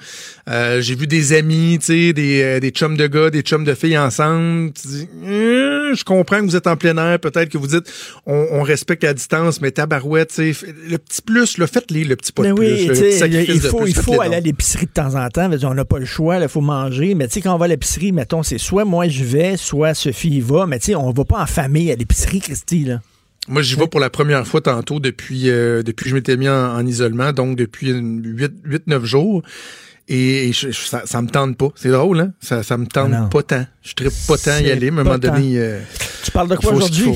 Euh, j'ai vu des amis, tu sais, des, euh, des chums de gars, des chums de filles ensemble. Tu dis, Hum, je comprends que vous êtes en plein air, peut-être que vous dites on, on respecte la distance, mais tabarouette, tu sais, le petit plus, là, faites-les le petit pas de Mais plus. le petit il de faut, plus, il faut aller à l'épicerie de temps en temps. Dire, On n'a pas le choix, il faut manger. Mais tu sais, quand on va à l'épicerie, mettons, c'est soit moi je vais, soit Sophie y va. Mais tu sais, on va pas en famille à l'épicerie, Christy. Là. Moi, j'y vais pour la première fois tantôt depuis, euh, depuis que je m'étais mis en, en isolement, donc depuis 8-9 jours. Et, et je- je- ça, ça me tente pas. C'est drôle, hein? Ça, ça me tente Ah non. pas tant. Je ne pas tant y aller, mais à un moment donné. euh, Tu parles de quoi aujourd'hui?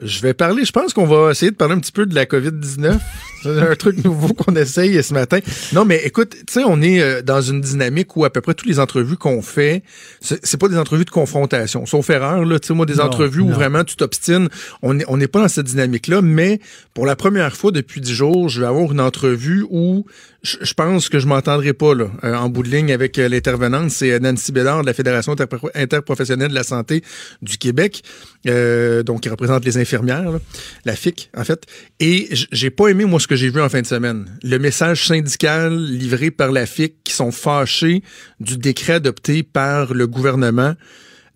Je vais parler, je pense qu'on va essayer de parler un petit peu de la COVID-19. C'est un truc nouveau qu'on essaye ce matin. Non, mais écoute, tu sais, on est euh, dans une dynamique où à peu près toutes les entrevues qu'on fait, c'est pas des entrevues de confrontation. Sauf erreur, là, tu sais, moi, des Non, entrevues où vraiment tu t'obstines, on n'est on n'est pas dans cette dynamique-là, mais pour la première fois depuis dix jours, je vais avoir une entrevue où je, pense que je m'entendrai pas, là, euh, en bout de ligne avec euh, l'intervenante. C'est euh, Nancy Bédard de la Fédération interpro- interprofessionnelle de la santé du Québec, euh, donc qui représente les infirmières, là, la FIC, en fait. Et j'ai pas aimé, moi, ce que j'ai vu en fin de semaine. Le message syndical livré par la FIC qui sont fâchés du décret adopté par le gouvernement.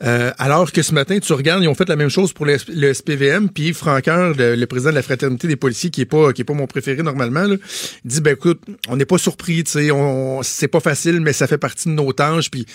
Euh, alors que ce matin, tu regardes, ils ont fait la même chose pour le, le SPVM, puis Franqueur, le, le président de la fraternité des policiers, qui est pas qui est pas mon préféré normalement, là, dit ben écoute, on n'est pas surpris, tu sais, on, c'est pas facile, mais ça fait partie de nos tâches, puis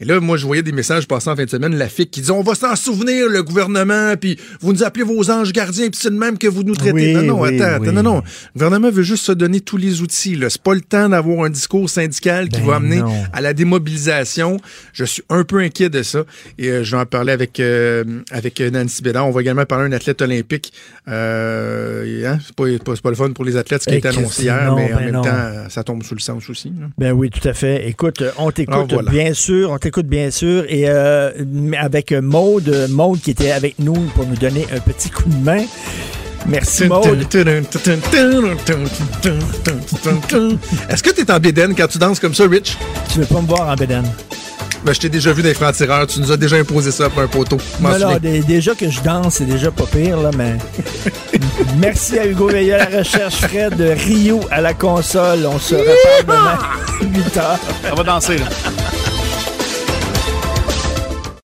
et là, moi, je voyais des messages passer en fin de semaine, la FIC qui dit on va s'en souvenir, le gouvernement, puis vous nous appelez vos anges gardiens, puis c'est de même que vous nous traitez. Oui, non, non, oui, attends, oui. attends, non, non. Le gouvernement veut juste se donner tous les outils. C'est pas le temps d'avoir un discours syndical qui Ben va amener non. à la démobilisation. Je suis un peu inquiet de ça. Et euh, je vais en parler avec, euh, avec euh, Nancy Bédard. On va également parler d'un athlète olympique. Euh, hein, c'est, pas, le fun pour les athlètes, ce qui Eh, été annoncé hier, non, mais en ben même non. temps, ça tombe sous le sens aussi. là. Ben oui, tout à fait. Écoute, euh, on t'écoute Ah, voilà. bien sûr, on t'écoute bien sûr. Et euh, avec euh, Maude, euh, Maude qui était avec nous pour nous donner un petit coup de main. Merci Maude. Est-ce que tu es en bédaine quand tu danses comme ça, Rich? Tu veux pas me voir en bédaine? Ben, je t'ai déjà vu les francs-tireurs. Tu nous as déjà imposé ça pour un poteau. Déjà que je danse, c'est déjà pas pire, là, mais. Merci à Hugo Veilleux à la recherche, Fred Rio à la console. On se reparle demain, 8 heures. On va danser, là.